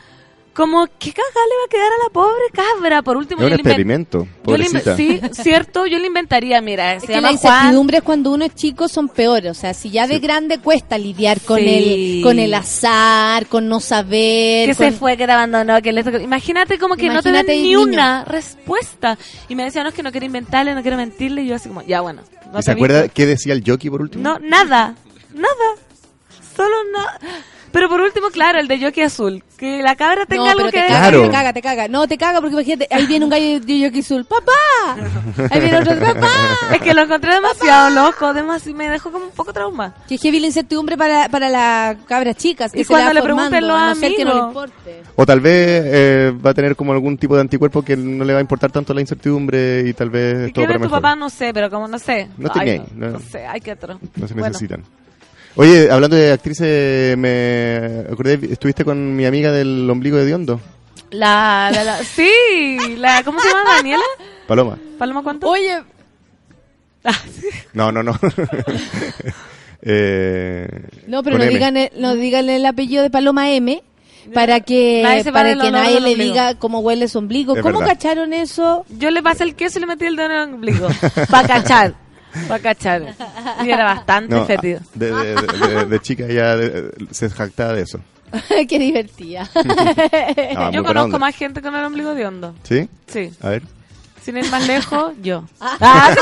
Como, ¿qué cagada le va a quedar a la pobre cabra? Por último, Es un yo le inven- experimento, yo le. Sí, cierto, yo le inventaría, mira, Es se que llama las Juan. incertidumbres cuando uno es chico son peores. O sea, si ya de grande cuesta lidiar con Sí. el con el azar, con no saber. que con- se fue, que te abandonó, que le Imagínate como que no te el ni niño. una respuesta. Y me decía, no, es que no quiero inventarle, no quiero mentirle. Y yo así como, ya bueno. no ¿Y te ¿Se acuerda qué decía el jockey por último? No, nada. Nada. Solo nada. Pero por último, claro, el de jockey azul. Que la cabra tenga no, algo pero que te decir. caga, Claro. te caga, te caga. No, te caga porque imagínate, ahí viene un gallo de jockey azul. ¡Papá! Ahí viene otro, ¡papá! Es que lo encontré demasiado loco, demasiado, me dejó como un poco trauma. Que es heavy la incertidumbre para, para las cabras chicas. Que Y se cuando le pregunten los a no ser que no le. O tal vez eh, va a tener como algún tipo de anticuerpo que no le va a importar tanto la incertidumbre y tal vez ¿Y todo para tu mejor. papá? No sé, pero como no sé. No Ay, no, no. no sé, hay que otro. No se Bueno. necesitan. Oye, hablando de actrices, me acordé, estuviste con mi amiga del ombligo de Diondo, La, la, la, sí, la, ¿cómo se llama? Daniela. Paloma. Paloma, ¿cuánto? Oye. No, no, no. eh, no, pero no digan, el, no digan el apellido de Paloma M para que, Nadie para que nadie le diga cómo huele su ombligo. Es ¿Cómo verdad. cacharon eso? Yo le pasé el queso y le metí el dedo en el ombligo. Para cachar. Para cachar. Y era bastante No, fétido. de, de- de- de- de chica ya se jactaba de eso. Qué divertida. Ah, muy Yo conozco onda. más gente con el ombligo de hondo. ¿Sí? Sí. A ver. Sin ir más lejos, yo. Ah.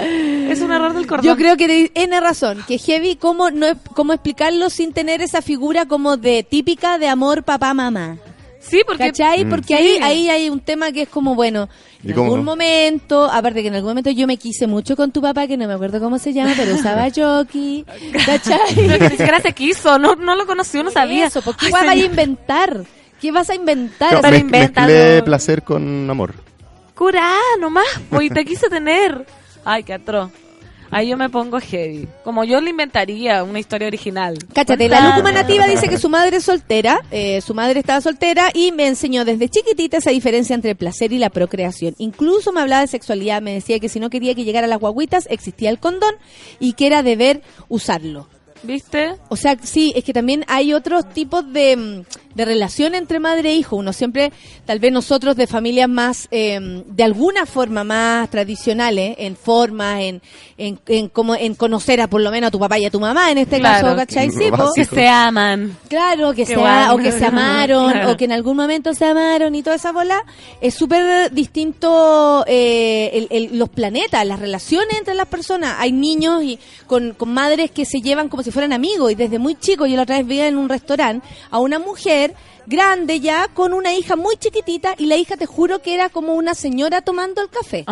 es un un error del cordón. Yo creo que tiene razón, que heavy, ¿cómo, no, cómo explicarlo sin tener esa figura como de típica de amor papá-mamá? Sí, porque ¿Cachai? Mm. Porque ahí, ahí hay un tema que es como, bueno, ¿Y en algún momento, aparte que en algún momento yo me quise mucho con tu papá, que no me acuerdo cómo se llama, pero usaba jockey, ¿cachai? que ni siquiera se quiso, no, no lo conoció, no sabía. Eso, porque Ay, ¿qué vas a inventar? ¿Qué vas a inventar? Claro, invéntalo. mezclé placer con amor. Curá, nomás, pues te quise tener. Ay, qué atroz. Ahí yo me pongo heavy. Como yo le inventaría una historia original. Cáchate, la lúcuma nativa dice que su madre es soltera, eh, su madre estaba soltera y me enseñó desde chiquitita esa diferencia entre el placer y la procreación. Incluso me hablaba de sexualidad, me decía que si no quería que llegara a las guaguitas existía el condón y que era deber usarlo. ¿Viste? O sea, sí, es que también hay otros tipos de, mm, de relación entre madre e hijo. Uno siempre, tal vez nosotros de familias más, eh, de alguna forma más tradicionales, en forma, en, en, en, como, en conocer a por lo menos a tu papá y a tu mamá, en este Claro. caso, ¿cachai? Sí. Que se aman. Claro, que Qué se guay. o que se amaron, Claro. o que en algún momento se amaron y toda esa bola, es súper distinto eh, el- el- los planetas, las relaciones entre las personas. Hay niños y con, con madres que se llevan como si fueran amigos y desde muy chico, yo la otra vez vi en un restaurante a una mujer grande ya con una hija muy chiquitita y la hija te juro que era como una señora tomando el café.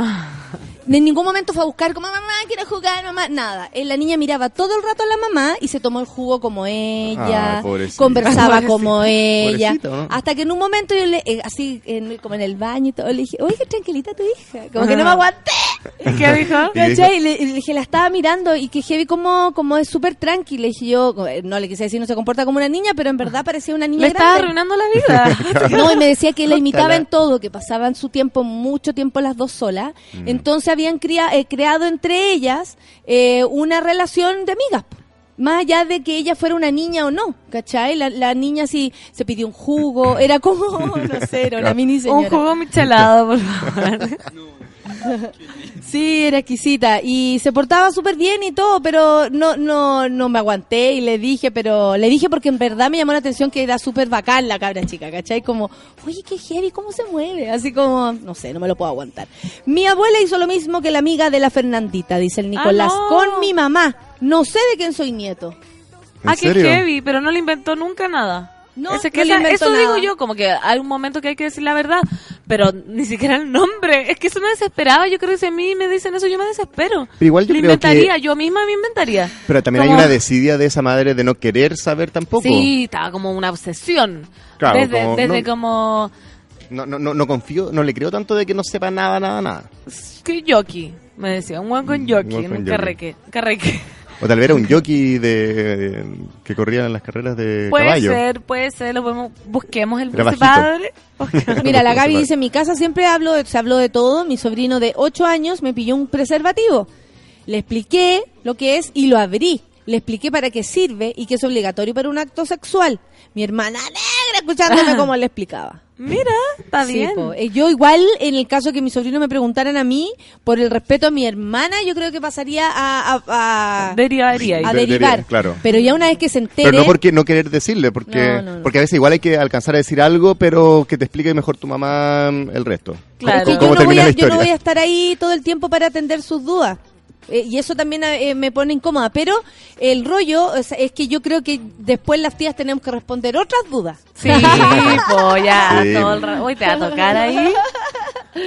En ningún momento fue a buscar como mamá, quiero jugar, mamá, nada. Eh, La niña miraba todo el rato a la mamá y se tomó el jugo como ella, Ah, conversaba como ella. Hasta que en un momento yo le, eh, así en- como en el baño y todo, le dije, oye, tranquilita tu hija. Como que no me aguanté. ¿Y qué dijo? Y dijo- ¿Cachai? Y le, le dije, la estaba mirando y que heavy como, como es súper tranqui. Le dije yo, eh, no le quise decir no se comporta como una niña, pero en verdad parecía una niña Le estaba arruinando la vida. No, y me decía que la imitaba en todo, que pasaban su tiempo, mucho tiempo las dos solas. Entonces habían cria- eh, creado entre ellas eh, una relación de amigas. Más allá de que ella fuera una niña o no, ¿cachai? La, la niña sí se pidió un jugo, era como, no sé, era una mini Un señora. jugo michelado, por favor. Sí, era exquisita y se portaba súper bien y todo, pero no, no, no me aguanté y le dije, pero le dije porque en verdad me llamó la atención que era súper bacán la cabra chica, ¿cachai? Como, oye, qué heavy, ¿cómo se mueve? Así como, no sé, no me lo puedo aguantar. Mi abuela hizo lo mismo que la amiga de la Fernandita, dice el Nicolás, no. con mi mamá. No sé de quién soy nieto. ¿En Ah, qué serio? heavy, pero no le inventó nunca nada. No, Ese- no inventó eso digo yo, como que hay un momento que hay que decir la verdad, pero ni siquiera el nombre. Es que eso me desesperaba. Yo creo que si a mí me dicen eso, yo me desespero. Pero igual yo lo creo inventaría, que- yo misma me inventaría. Pero también Como- hay una desidia de esa madre de no querer saber tampoco. Sí, estaba como una obsesión. Claro, desde como- desde no- como No, no, no, no confío, no le creo tanto de que no sepa nada, nada, nada. que jockey, me decía, un buen con buen con un carreque, carreque. O tal vez era un jockey de, que corría en las carreras de Puede caballo. ser, puede ser, lo podemos, busquemos el padre. Mira, la Gaby puede. dice, en mi casa siempre hablo, de- se habló de todo. Mi sobrino de 8 años me pilló un preservativo. Le expliqué lo que es y lo abrí. Le expliqué para qué sirve y que es obligatorio para un acto sexual. Mi hermana negra escuchándome cómo le explicaba. Mira, está Sí, bien. po. Eh, yo igual, en el caso que mis sobrinos me preguntaran a mí, por el respeto a mi hermana, yo creo que pasaría a, a, a- Derivaría ahí. a De- derivar. claro. Pero ya una vez que se entere... Pero no porque no querer decirle, porque, No, no, no. porque a veces igual hay que alcanzar a decir algo, pero que te explique mejor tu mamá el resto. Claro. ¿Cómo yo no, voy termina a, la yo no historia? voy a estar ahí todo el tiempo para atender sus dudas. Eh, y eso también eh, me pone incómoda. Pero el rollo es que yo creo que después las tías tenemos que responder otras dudas. Sí, pues ya, Sí. todo el rato. Uy, te va a tocar ahí.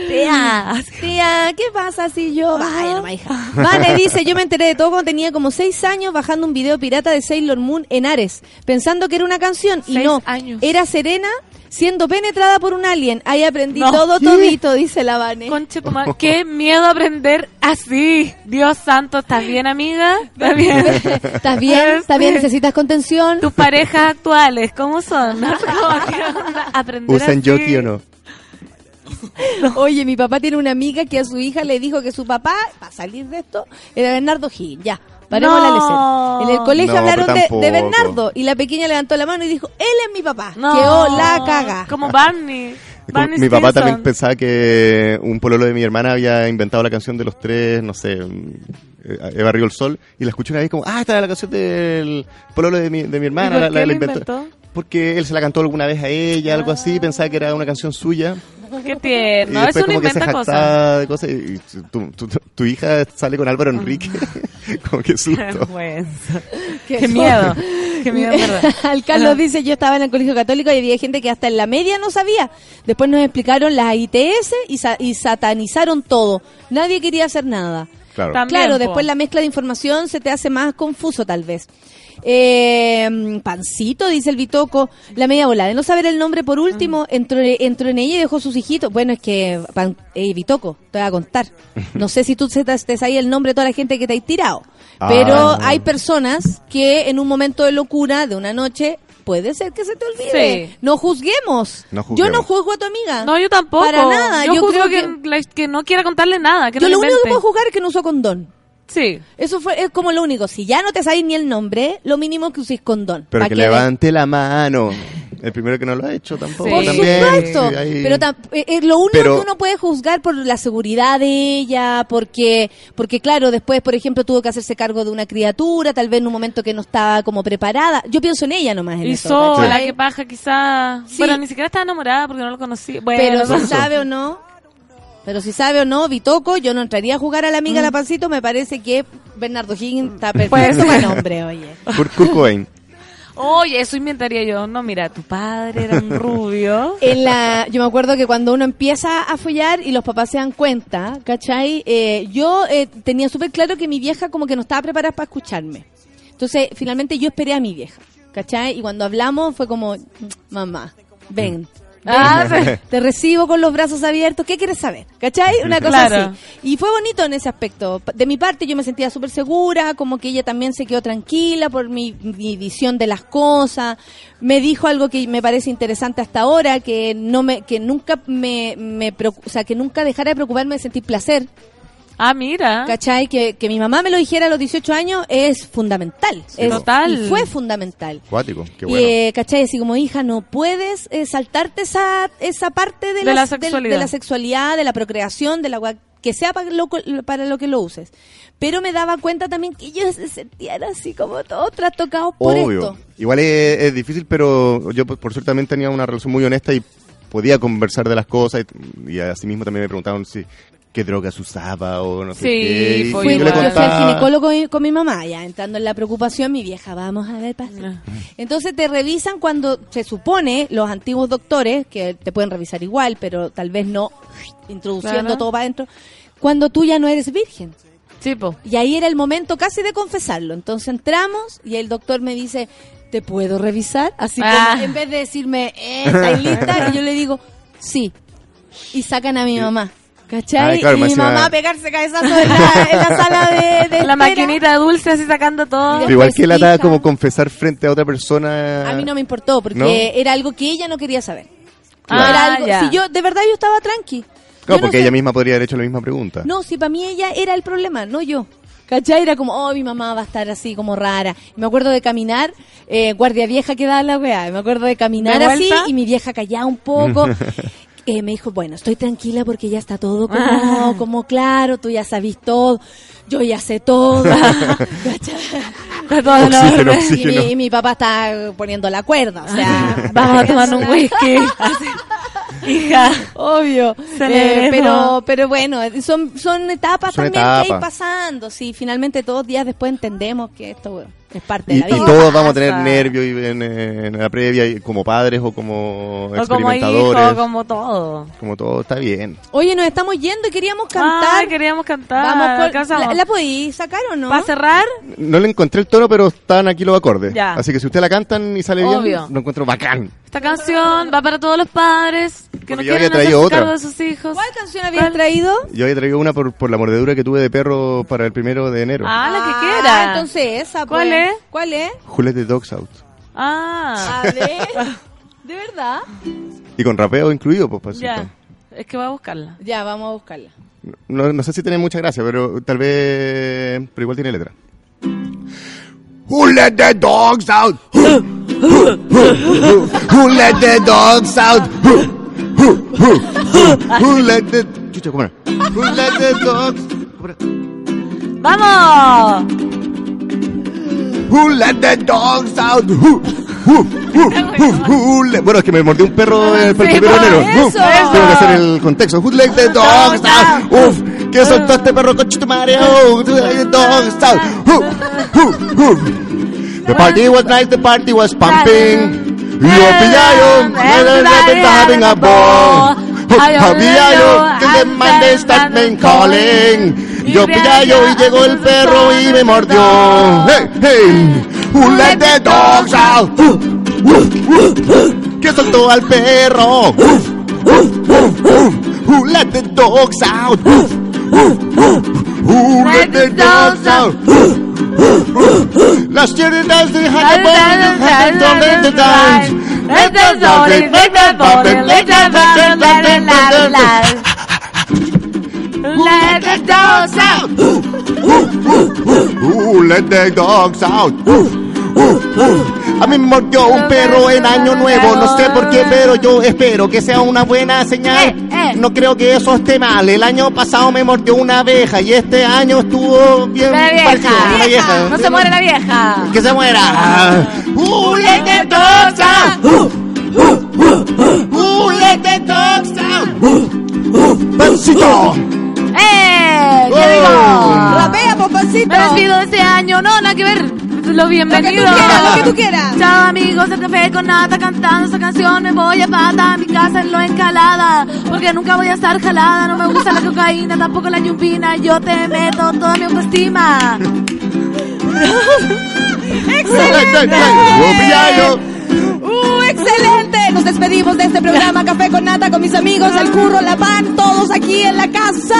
Tía. Tía, ¿qué pasa si yo...? Vaya, no, hija. Vane dice, yo me enteré de todo cuando tenía como seis años bajando un video pirata de Sailor Moon en Ares, pensando que era una canción. Y Seis no, años. era Serena siendo penetrada por un alien. Ahí aprendí No. todo todito, dice la Vane. Conche madre, qué miedo aprender así. Dios santo, ¿estás bien, amiga? ¿Estás bien? ¿Estás bien? ¿Estás bien? ¿Necesitas contención? Tus parejas actuales, ¿cómo son? ¿Usan así. o no? Oye, mi papá tiene una amiga que a su hija le dijo que su papá, para salir de esto, era Bernardo Gil. Ya, paremos No. la lecera. En el colegio No, hablaron de, Bernardo y la pequeña levantó la mano y dijo, él es mi papá. No. Quedó la caga. Como Barney. Como- mi papá también pensaba que un pololo de mi hermana había inventado la canción de los tres, no sé, eh, Eva Río el Sol, y la escuché una vez como, ah, esta es la canción del pololo de mi, de mi ¿Y hermana, por la, qué la- la la inventó. inventó? Porque él se la cantó alguna vez a ella, algo así, pensaba que era una canción suya. Qué tierno. y es un como que se inventa cosas. cosas y tu, tu- tu- tu hija sale con Álvaro Enrique. como que Qué susto. Qué Qué miedo. Qué miedo, verdad. Al Carlos dice, yo estaba en el colegio católico y había gente que hasta en la media no sabía. Después nos explicaron las ITS y, sa- y satanizaron todo. Nadie quería hacer nada. Claro. También, claro, po. después la mezcla de información se te hace más confuso tal vez. Eh, pancito, dice el Bitoco, la media bola. De no saber el nombre, por último, entró, entró en ella y dejó sus hijitos. Bueno, es que, pan, eh, Bitoco, te voy a contar. No sé si tú te, te sabes el nombre de toda la gente que te hay tirado. Ah, Pero no. hay personas que en un momento de locura, de una noche, puede ser que se te olvide. Sí. No juzguemos. No Yo no juzgo a tu amiga. No, yo tampoco. Para nada. Yo, Yo juzgo creo que, no quiera contarle nada. Que Yo no lo único que puedo juzgar es que no usó condón. Sí. Eso fue, es como lo único. Si ya no te sabéis ni el nombre, lo mínimo que uséis condón. Pero que que- levante la mano. El primero que no lo ha hecho tampoco. Sí. Por también. supuesto. Sí, Pero tam- eh, eh, lo único Pero- que uno puede juzgar por la seguridad de ella, porque, porque claro, después, por ejemplo, tuvo que hacerse cargo de una criatura, tal vez en un momento que no estaba como preparada. Yo pienso en ella nomás. En Y eso, sola, ¿cachai? que paja quizá. Sí. Bueno, ni siquiera estaba enamorada porque no lo conocí. Bueno, Pero no si sabe o no, pero si sabe o no, Bitoco, yo no entraría a jugar a la amiga Mm. La Pancito, me parece que Bernardo Higgins está perfecto para nombre, oye. Kurt, Kurt Cobain. Oye, eso inventaría yo. No, mira, tu padre era un rubio. En la, yo me acuerdo que cuando uno empieza a follar y los papás se dan cuenta, ¿cachai? Eh, yo eh, tenía súper claro que mi vieja como que no estaba preparada para escucharme. Entonces, finalmente yo esperé a mi vieja, ¿cachai? Y cuando hablamos fue como, mamá, ven. Ah. Te recibo con los brazos abiertos. ¿Qué quieres saber? ¿Cachai? Una cosa Claro. así. Y fue bonito en ese aspecto. De mi parte yo me sentía súper segura, como que ella también se quedó tranquila por mi, mi visión de las cosas. Me dijo algo que me parece interesante hasta ahora, que no me, que nunca me, me preocu- o sea, que nunca dejara de preocuparme de sentir placer. Ah, mira. ¿Cachai? Que, que mi mamá me lo dijera a los 18 años es fundamental. Es- Total. Y fue fundamental. Cuático. Qué Y, bueno. eh, ¿cachai? Así como hija, no puedes eh, saltarte esa, esa parte de, la sexualidad. de la sexualidad, de la procreación, de la que sea para lo, para lo que lo uses. Pero me daba cuenta también que ellos se sentían así como todos trastocados por Obvio. esto. Igual es, es difícil, pero yo por suerte también tenía una relación muy honesta y podía conversar de las cosas y, y así mismo también me preguntaban si qué drogas usaba o no sé Sí, qué. Y Fui- yo yo le fui al contaba- ginecólogo con mi- con mi mamá, ya entrando en la preocupación, mi vieja, vamos a ver, pasa. Ah. Entonces te revisan cuando se supone los antiguos doctores, que te pueden revisar igual, pero tal vez no introduciendo Claro. todo para adentro, cuando tú ya no eres virgen. Sí, po. Y ahí era el momento casi de confesarlo. Entonces entramos y el doctor me dice, ¿te puedo revisar? Así como, Ah. en vez de decirme, eh, ¿estáis lista? Y yo le digo, sí. Y sacan a mi mamá. ¿Cachai? Ay, claro, y mi mamá a pegarse cabezazo en la, en la sala de, de La espera. maquinita dulce así sacando todo. Pero igual que lata hija. como confesar frente a otra persona. A mí no me importó porque ¿No? era algo que ella no quería saber. Ah, Era algo, ya. si yo, de verdad yo estaba tranqui. Claro, Yo no porque sé- ella misma podría haber hecho la misma pregunta. No, si para mí ella era el problema, no yo. ¿Cachai? Era como, oh, mi mamá va a estar así como rara. Y me acuerdo de caminar, eh, guardia vieja que daba la weá. Me acuerdo de caminar ¿De así y mi vieja callaba un poco. Eh, me dijo, bueno, estoy tranquila porque ya está todo como, Ah. como claro, tú ya sabís todo, yo ya sé todo. Todo en Oxígeno, y, mi, y mi papá está poniendo la cuerda, o sea, Vamos a tomar un whisky. Hija. Obvio. Eh, pero, pero bueno, son, son etapas Son también que hay pasando. Sí, finalmente todos días después entendemos que esto bueno, es parte Y, de la y vida. todos vamos a tener nervios y en, en la previa y como padres o como O como experimentadores. hijo, como todo. como todo está bien. Oye, nos estamos yendo y queríamos cantar. Ay, queríamos cantar. Vamos con- Alcanzamos. ¿La, la podéis sacar o no? ¿Para cerrar? No le encontré el tono, pero están aquí los acordes. Ya. Así que si usted la cantan y sale Obvio. bien, lo encuentro bacán. Esta canción va para todos los padres que no Porque yo había quieren traído otra. de sus hijos. ¿Cuál canción habías ¿Cuál? traído? Yo había traído una por, por la mordedura que tuve de perro para el primero de enero. Ah, la que Ah, quiera. entonces esa. ¿Cuál pues. es? ¿Cuál es? Who let the dogs out. Ah, A ver. ¿De verdad? Y con rapeo incluido, pues. pasito. ya. Es que voy a buscarla. Ya, vamos a buscarla. No, no sé si tiene mucha gracia, pero tal vez... Pero igual tiene letra. Who let the dogs out? Who, who, who, who let the dogs out? Who, who, who, who, who let the... Chucha, ¿cómo era? Who let the dogs... ¿cómo era? ¡Vamos! Who let the dogs out? Who, uf, uf, who let- Bueno, es que me mordió un perro el, el primero de enero. Tengo que hacer el contexto. Who let the dogs out? Uf, ¿qué soltó este perro con tu madre? Oh, who let the dogs out? Uf, uf, uf. The party was nice, the party was pumping. Yo pillayo, having a ball. Pillayo, que the Monday start calling. Yo pillayo y llegó el perro y me mordió. Hey, hey, who let the dogs out? Que soltó al perro. Who let the dogs out? Who let the dogs out? Last year it does Let the dogs out, let the dogs out, let the dogs out. Let the dogs out. Ooh, let the dogs out. A mí me mordió un perro en año nuevo, no sé por qué, pero yo espero que sea una buena señal. Eh, eh. No creo que eso esté mal. El año pasado me mordió una abeja y este año estuvo bien La vieja. vieja. No se muere la vieja. Que se muera. Ooh, let the dogs out. Ooh, let the dogs out. Pancito. ¡Eh! ¿Qué digo? Rapea, papacito. Me despido de este año. No, nada que ver. Lo bienvenido. Lo que tú quieras, lo que tú quieras. Chao amigos del café con nata cantando esta canción. Me voy a pata a mi casa en lo encalada. Porque nunca voy a estar jalada. No me gusta la cocaína, tampoco la yumbina. Yo te meto toda mi autoestima. ¡Excelente! Oh, pillayo. ¡Uh, excelente! Nos despedimos de este programa Café con Nata con mis amigos, el curro, la pan, todos aquí en la casa.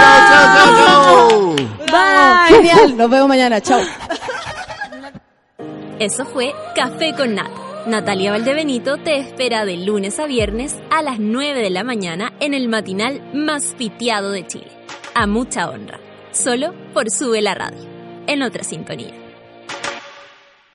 Chao, chao, chao, chao. Bye. Genial, nos vemos mañana, chao. Eso fue Café con Nata. Natalia Valdebenito te espera de lunes a viernes a las 9 de la mañana en el matinal más piteado de Chile. A mucha honra. Solo por Sube la Radio. En otra sintonía.